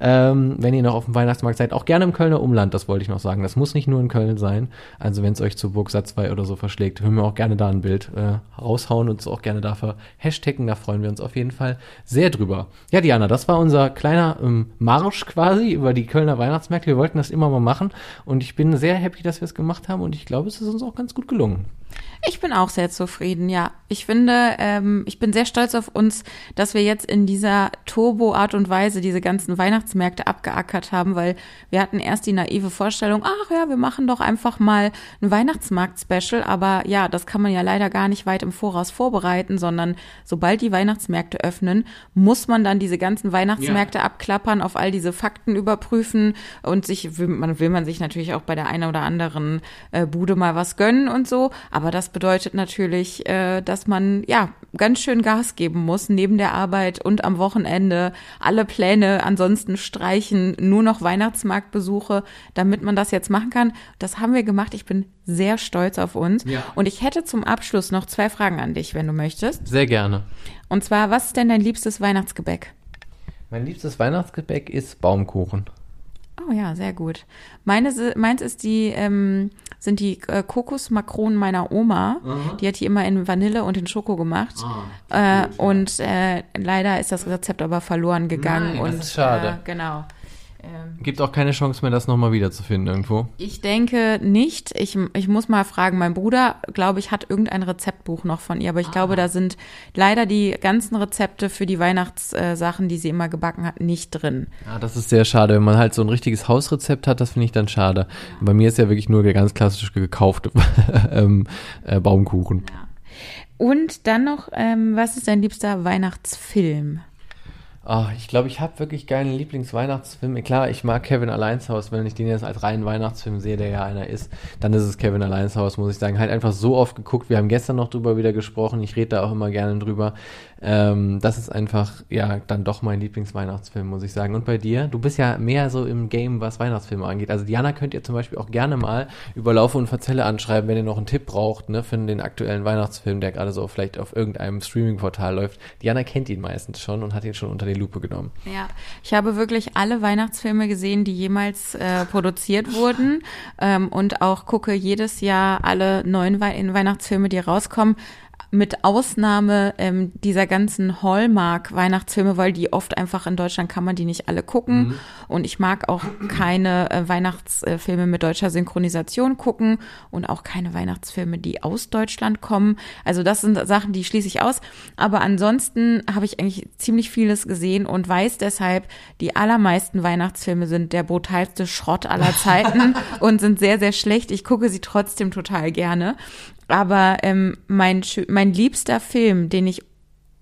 B: Ähm, wenn ihr noch auf dem Weihnachtsmarkt seid. Auch gerne im Kölner Umland, das wollte ich noch sagen. Das muss nicht nur in Köln sein. Also wenn es euch zu Burg Satzwey oder so verschlägt, hören wir auch gerne da ein Bild äh, raushauen und es auch gerne dafür hashtaggen. Da freuen wir uns auf jeden Fall sehr drüber. Ja, Diana, das war unser kleiner ähm, Marsch quasi über die Kölner Weihnachtsmärkte. Wir wollten das immer mal machen und ich bin sehr happy, dass wir es gemacht haben und ich glaube, es ist uns auch ganz gut gelungen.
C: Ich bin auch sehr zufrieden, ja. Ich finde, ähm, ich bin sehr stolz auf uns, dass wir jetzt in dieser Turbo-Art und Weise diese ganzen Weihnachtsmärkte abgeackert haben, weil wir hatten erst die naive Vorstellung, ach ja, wir machen doch einfach mal ein Weihnachtsmarkt-Special, aber ja, das kann man ja leider gar nicht weit im Voraus vorbereiten, sondern sobald die Weihnachtsmärkte öffnen, muss man dann diese ganzen Weihnachtsmärkte abklappern, auf all diese Fakten überprüfen und sich, will man, will man sich natürlich auch bei der einen oder anderen äh, Bude mal was gönnen und so, aber das bedeutet natürlich, äh, dass man ja ganz schön Gas geben muss neben der Arbeit und am Wochenende alle Pläne ansonsten streichen, nur noch Weihnachtsmarktbesuche, damit man das jetzt machen kann. Das haben wir gemacht. Ich bin sehr stolz auf uns.
B: Ja.
C: Und ich hätte zum Abschluss noch zwei Fragen an dich, wenn du möchtest.
B: Sehr gerne.
C: Und zwar, was ist denn dein liebstes Weihnachtsgebäck?
B: Mein liebstes Weihnachtsgebäck ist Baumkuchen.
C: Oh ja, sehr gut. Meine, meins ist die, ähm, sind die äh, Kokosmakronen meiner Oma. Die hat die immer in Vanille und in Schoko gemacht. äh, und äh, leider ist das Rezept aber verloren gegangen.
B: Nein,
C: und,
B: schade.
C: Äh, genau. Ähm,
B: Gibt auch keine Chance mehr, das nochmal wiederzufinden irgendwo.
C: ich denke nicht. Ich, ich muss mal fragen. Mein Bruder, glaube ich, hat irgendein Rezeptbuch noch von ihr, aber ich glaube, da sind leider die ganzen Rezepte für die Weihnachtssachen, die sie immer gebacken hat, nicht drin.
B: Ja, das ist sehr schade. Wenn man halt so ein richtiges Hausrezept hat, das finde ich dann schade. Bei mir ist ja wirklich nur der ganz klassische gekaufte [LAUGHS] ähm, äh, Baumkuchen.
C: Und dann noch, ähm, was ist dein liebster Weihnachtsfilm?
B: Ah, ich glaube, ich habe wirklich keinen Lieblingsweihnachtsfilm. Klar, ich mag Kevin Alleinshaus. Wenn ich den jetzt als reinen Weihnachtsfilm sehe, der ja einer ist, dann ist es Kevin Alleinshaus, muss ich sagen. Halt einfach so oft geguckt. Wir haben gestern noch drüber wieder gesprochen. Ich rede da auch immer gerne drüber. Ähm, das ist einfach, ja, dann doch mein Lieblingsweihnachtsfilm, muss ich sagen. Und bei dir? Du bist ja mehr so im Game, was Weihnachtsfilme angeht. Also Diana könnt ihr zum Beispiel auch gerne mal über Laufe und Verzelle anschreiben, wenn ihr noch einen Tipp braucht, ne, für den aktuellen Weihnachtsfilm, der gerade so vielleicht auf irgendeinem Streaming-Portal läuft. Diana kennt ihn meistens schon und hat ihn schon unter die Lupe genommen.
C: Ja, ich habe wirklich alle Weihnachtsfilme gesehen, die jemals äh, produziert wurden ähm, und auch gucke jedes Jahr alle neuen Wei Weihnachtsfilme, die rauskommen. Mit Ausnahme ähm, dieser ganzen Hallmark-Weihnachtsfilme, weil die oft einfach in Deutschland kann man die nicht alle gucken. Und ich mag auch keine äh, Weihnachtsfilme mit deutscher Synchronisation gucken und auch keine Weihnachtsfilme, die aus Deutschland kommen. Also das sind Sachen, die schließe ich aus. Aber ansonsten habe ich eigentlich ziemlich vieles gesehen und weiß deshalb, die allermeisten Weihnachtsfilme sind der brutalste Schrott aller Zeiten [LAUGHS] und sind sehr, sehr schlecht. Ich gucke sie trotzdem total gerne. Aber ähm, mein, mein liebster Film, den ich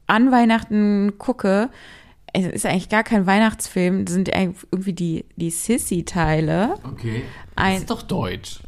C: an Weihnachten gucke, es ist eigentlich gar kein Weihnachtsfilm, das sind irgendwie die, die Sissy-Teile.
B: Okay.
C: Ein-
B: Das ist doch deutsch.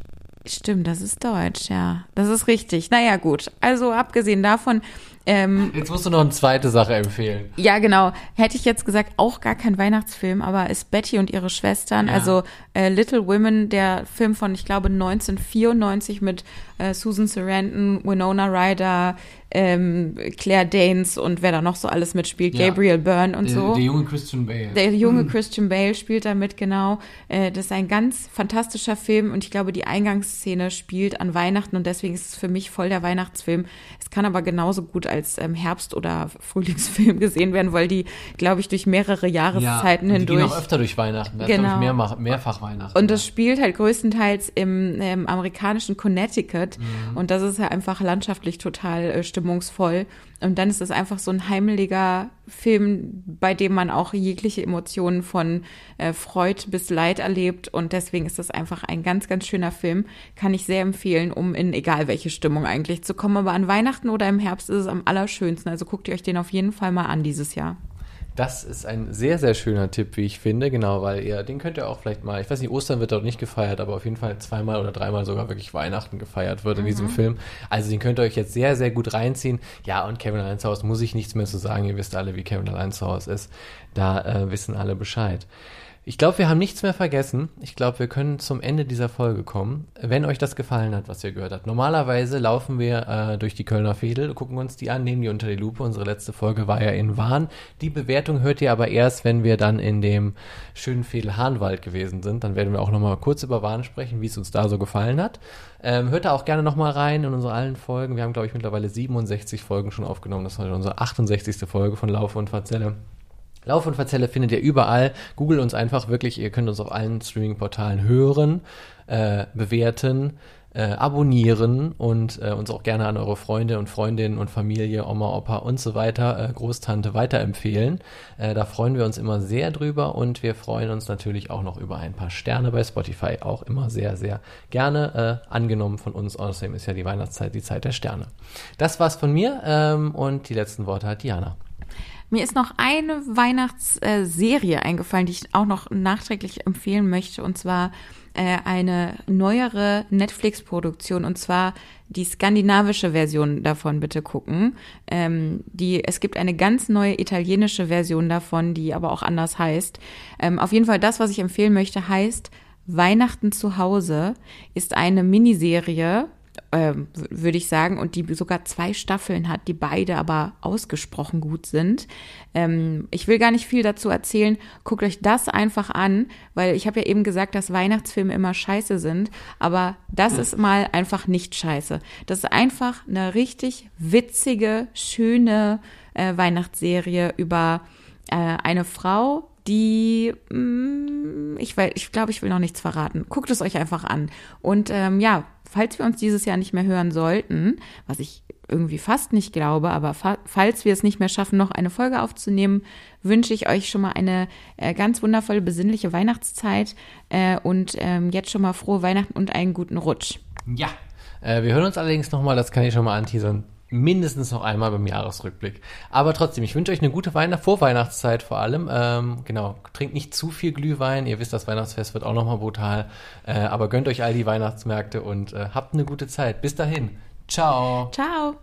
C: Stimmt, das ist Deutsch, ja. Das ist richtig. Naja, gut. Also abgesehen davon, ähm,
B: Jetzt musst du noch eine zweite Sache empfehlen.
C: ja, genau. Hätte ich jetzt gesagt, auch gar kein Weihnachtsfilm, aber ist Betty und ihre Schwestern.
B: Ja.
C: Also äh, Little Women, der Film von, ich glaube, 1994 mit äh, Susan Sarandon, Winona Ryder, ähm, Claire Danes und wer da noch so alles mitspielt,
B: Ja.
C: Gabriel Byrne und
B: Der,
C: so.
B: der junge Christian Bale.
C: Der junge Christian Bale spielt damit, genau. Äh, Das ist ein ganz fantastischer Film und ich glaube, die Eingangsszene spielt an Weihnachten und deswegen ist es für mich voll der Weihnachtsfilm. Es kann aber genauso gut als ähm, Herbst- oder [LAUGHS] Frühlingsfilm gesehen werden, weil die, glaube ich, durch mehrere Jahreszeiten
B: und die gehen
C: hindurch.
B: auch öfter durch Weihnachten. Das
C: Genau.
B: mehrmach, mehrfach Weihnachten.
C: Und das spielt halt größtenteils im, ähm, amerikanischen Connecticut.
B: Mhm.
C: Und das ist ja einfach landschaftlich total äh, stimmungsvoll. Und dann ist es einfach so ein heimeliger Film, bei dem man auch jegliche Emotionen von äh, Freud bis Leid erlebt. Und deswegen ist das einfach ein ganz, ganz schöner Film. Kann ich sehr empfehlen, um in egal welche Stimmung eigentlich zu kommen. Aber an Weihnachten oder im Herbst ist es am allerschönsten. Also guckt ihr euch den auf jeden Fall mal an dieses Jahr.
B: Das ist ein sehr, sehr schöner Tipp, wie ich finde, genau, weil ihr, den könnt ihr auch vielleicht mal, ich weiß nicht, Ostern wird dort nicht gefeiert, aber auf jeden Fall zweimal oder dreimal sogar wirklich Weihnachten gefeiert wird in diesem Film. Also den könnt ihr euch jetzt sehr, sehr gut reinziehen. Ja, und Kevin allein zu Hause muss ich nichts mehr zu sagen. Ihr wisst alle, wie Kevin allein zu Hause ist. Da äh, wissen alle Bescheid. Ich glaube, wir haben nichts mehr vergessen. Ich glaube, wir können zum Ende dieser Folge kommen. Wenn euch das gefallen hat, was ihr gehört habt. Normalerweise laufen wir äh, durch die Kölner Fädel, gucken uns die an, nehmen die unter die Lupe. Unsere letzte Folge war ja in Wahn. Die Bewertung hört ihr aber erst, wenn wir dann in dem schönen Fädel Hahnwald gewesen sind. Dann werden wir auch nochmal kurz über Wahn sprechen, wie es uns da so gefallen hat. Ähm, hört da auch gerne nochmal rein in unsere allen Folgen. Wir haben, glaube ich, mittlerweile 67 Folgen schon aufgenommen. Das war unsere 68. Folge von Laufe und Verzelle. Lauf und Verzelle findet ihr überall. Google uns einfach wirklich. Ihr könnt uns auf allen Streaming-Portalen hören, äh, bewerten, äh, abonnieren und äh, uns auch gerne an eure Freunde und Freundinnen und Familie, Oma, Opa und so weiter, äh, Großtante weiterempfehlen. Äh, da freuen wir uns immer sehr drüber und wir freuen uns natürlich auch noch über ein paar Sterne bei Spotify. Auch immer sehr, sehr gerne äh, angenommen von uns. Außerdem ist ja die Weihnachtszeit die Zeit der Sterne. Das war's von mir ähm, und die letzten Worte hat Diana.
C: Mir ist noch eine Weihnachtsserie eingefallen, die ich auch noch nachträglich empfehlen möchte, und zwar äh, eine neuere Netflix-Produktion, und zwar die skandinavische Version davon bitte gucken. Ähm, die, es gibt eine ganz neue italienische Version davon, die aber auch anders heißt. Ähm, auf jeden Fall das, was ich empfehlen möchte, heißt Weihnachten zu Hause, ist eine Miniserie, ähm, würde ich sagen, und die sogar zwei Staffeln hat, die beide aber ausgesprochen gut sind. Ähm, ich will gar nicht viel dazu erzählen. Guckt euch das einfach an, weil ich habe ja eben gesagt, dass Weihnachtsfilme immer scheiße sind, aber das ist mal einfach nicht scheiße. Das ist einfach eine richtig witzige, schöne äh, Weihnachtsserie über äh, eine Frau, die, mm, ich, ich glaube, ich will noch nichts verraten. Guckt es euch einfach an. Und ähm, ja, falls wir uns dieses Jahr nicht mehr hören sollten, was ich irgendwie fast nicht glaube, aber fa falls wir es nicht mehr schaffen, noch eine Folge aufzunehmen, wünsche ich euch schon mal eine äh, ganz wundervolle, besinnliche Weihnachtszeit äh, und ähm, jetzt schon mal frohe Weihnachten und einen guten Rutsch.
B: Ja. Äh, wir hören uns allerdings nochmal, das kann ich schon mal anteasern, mindestens noch einmal beim Jahresrückblick. Aber trotzdem, ich wünsche euch eine gute Weihnacht, Vorweihnachtszeit vor allem. Ähm, genau, trinkt nicht zu viel Glühwein. Ihr wisst, das Weihnachtsfest wird auch nochmal brutal. Äh, aber gönnt euch all die Weihnachtsmärkte und äh, habt eine gute Zeit. Bis dahin. Ciao.
C: Ciao!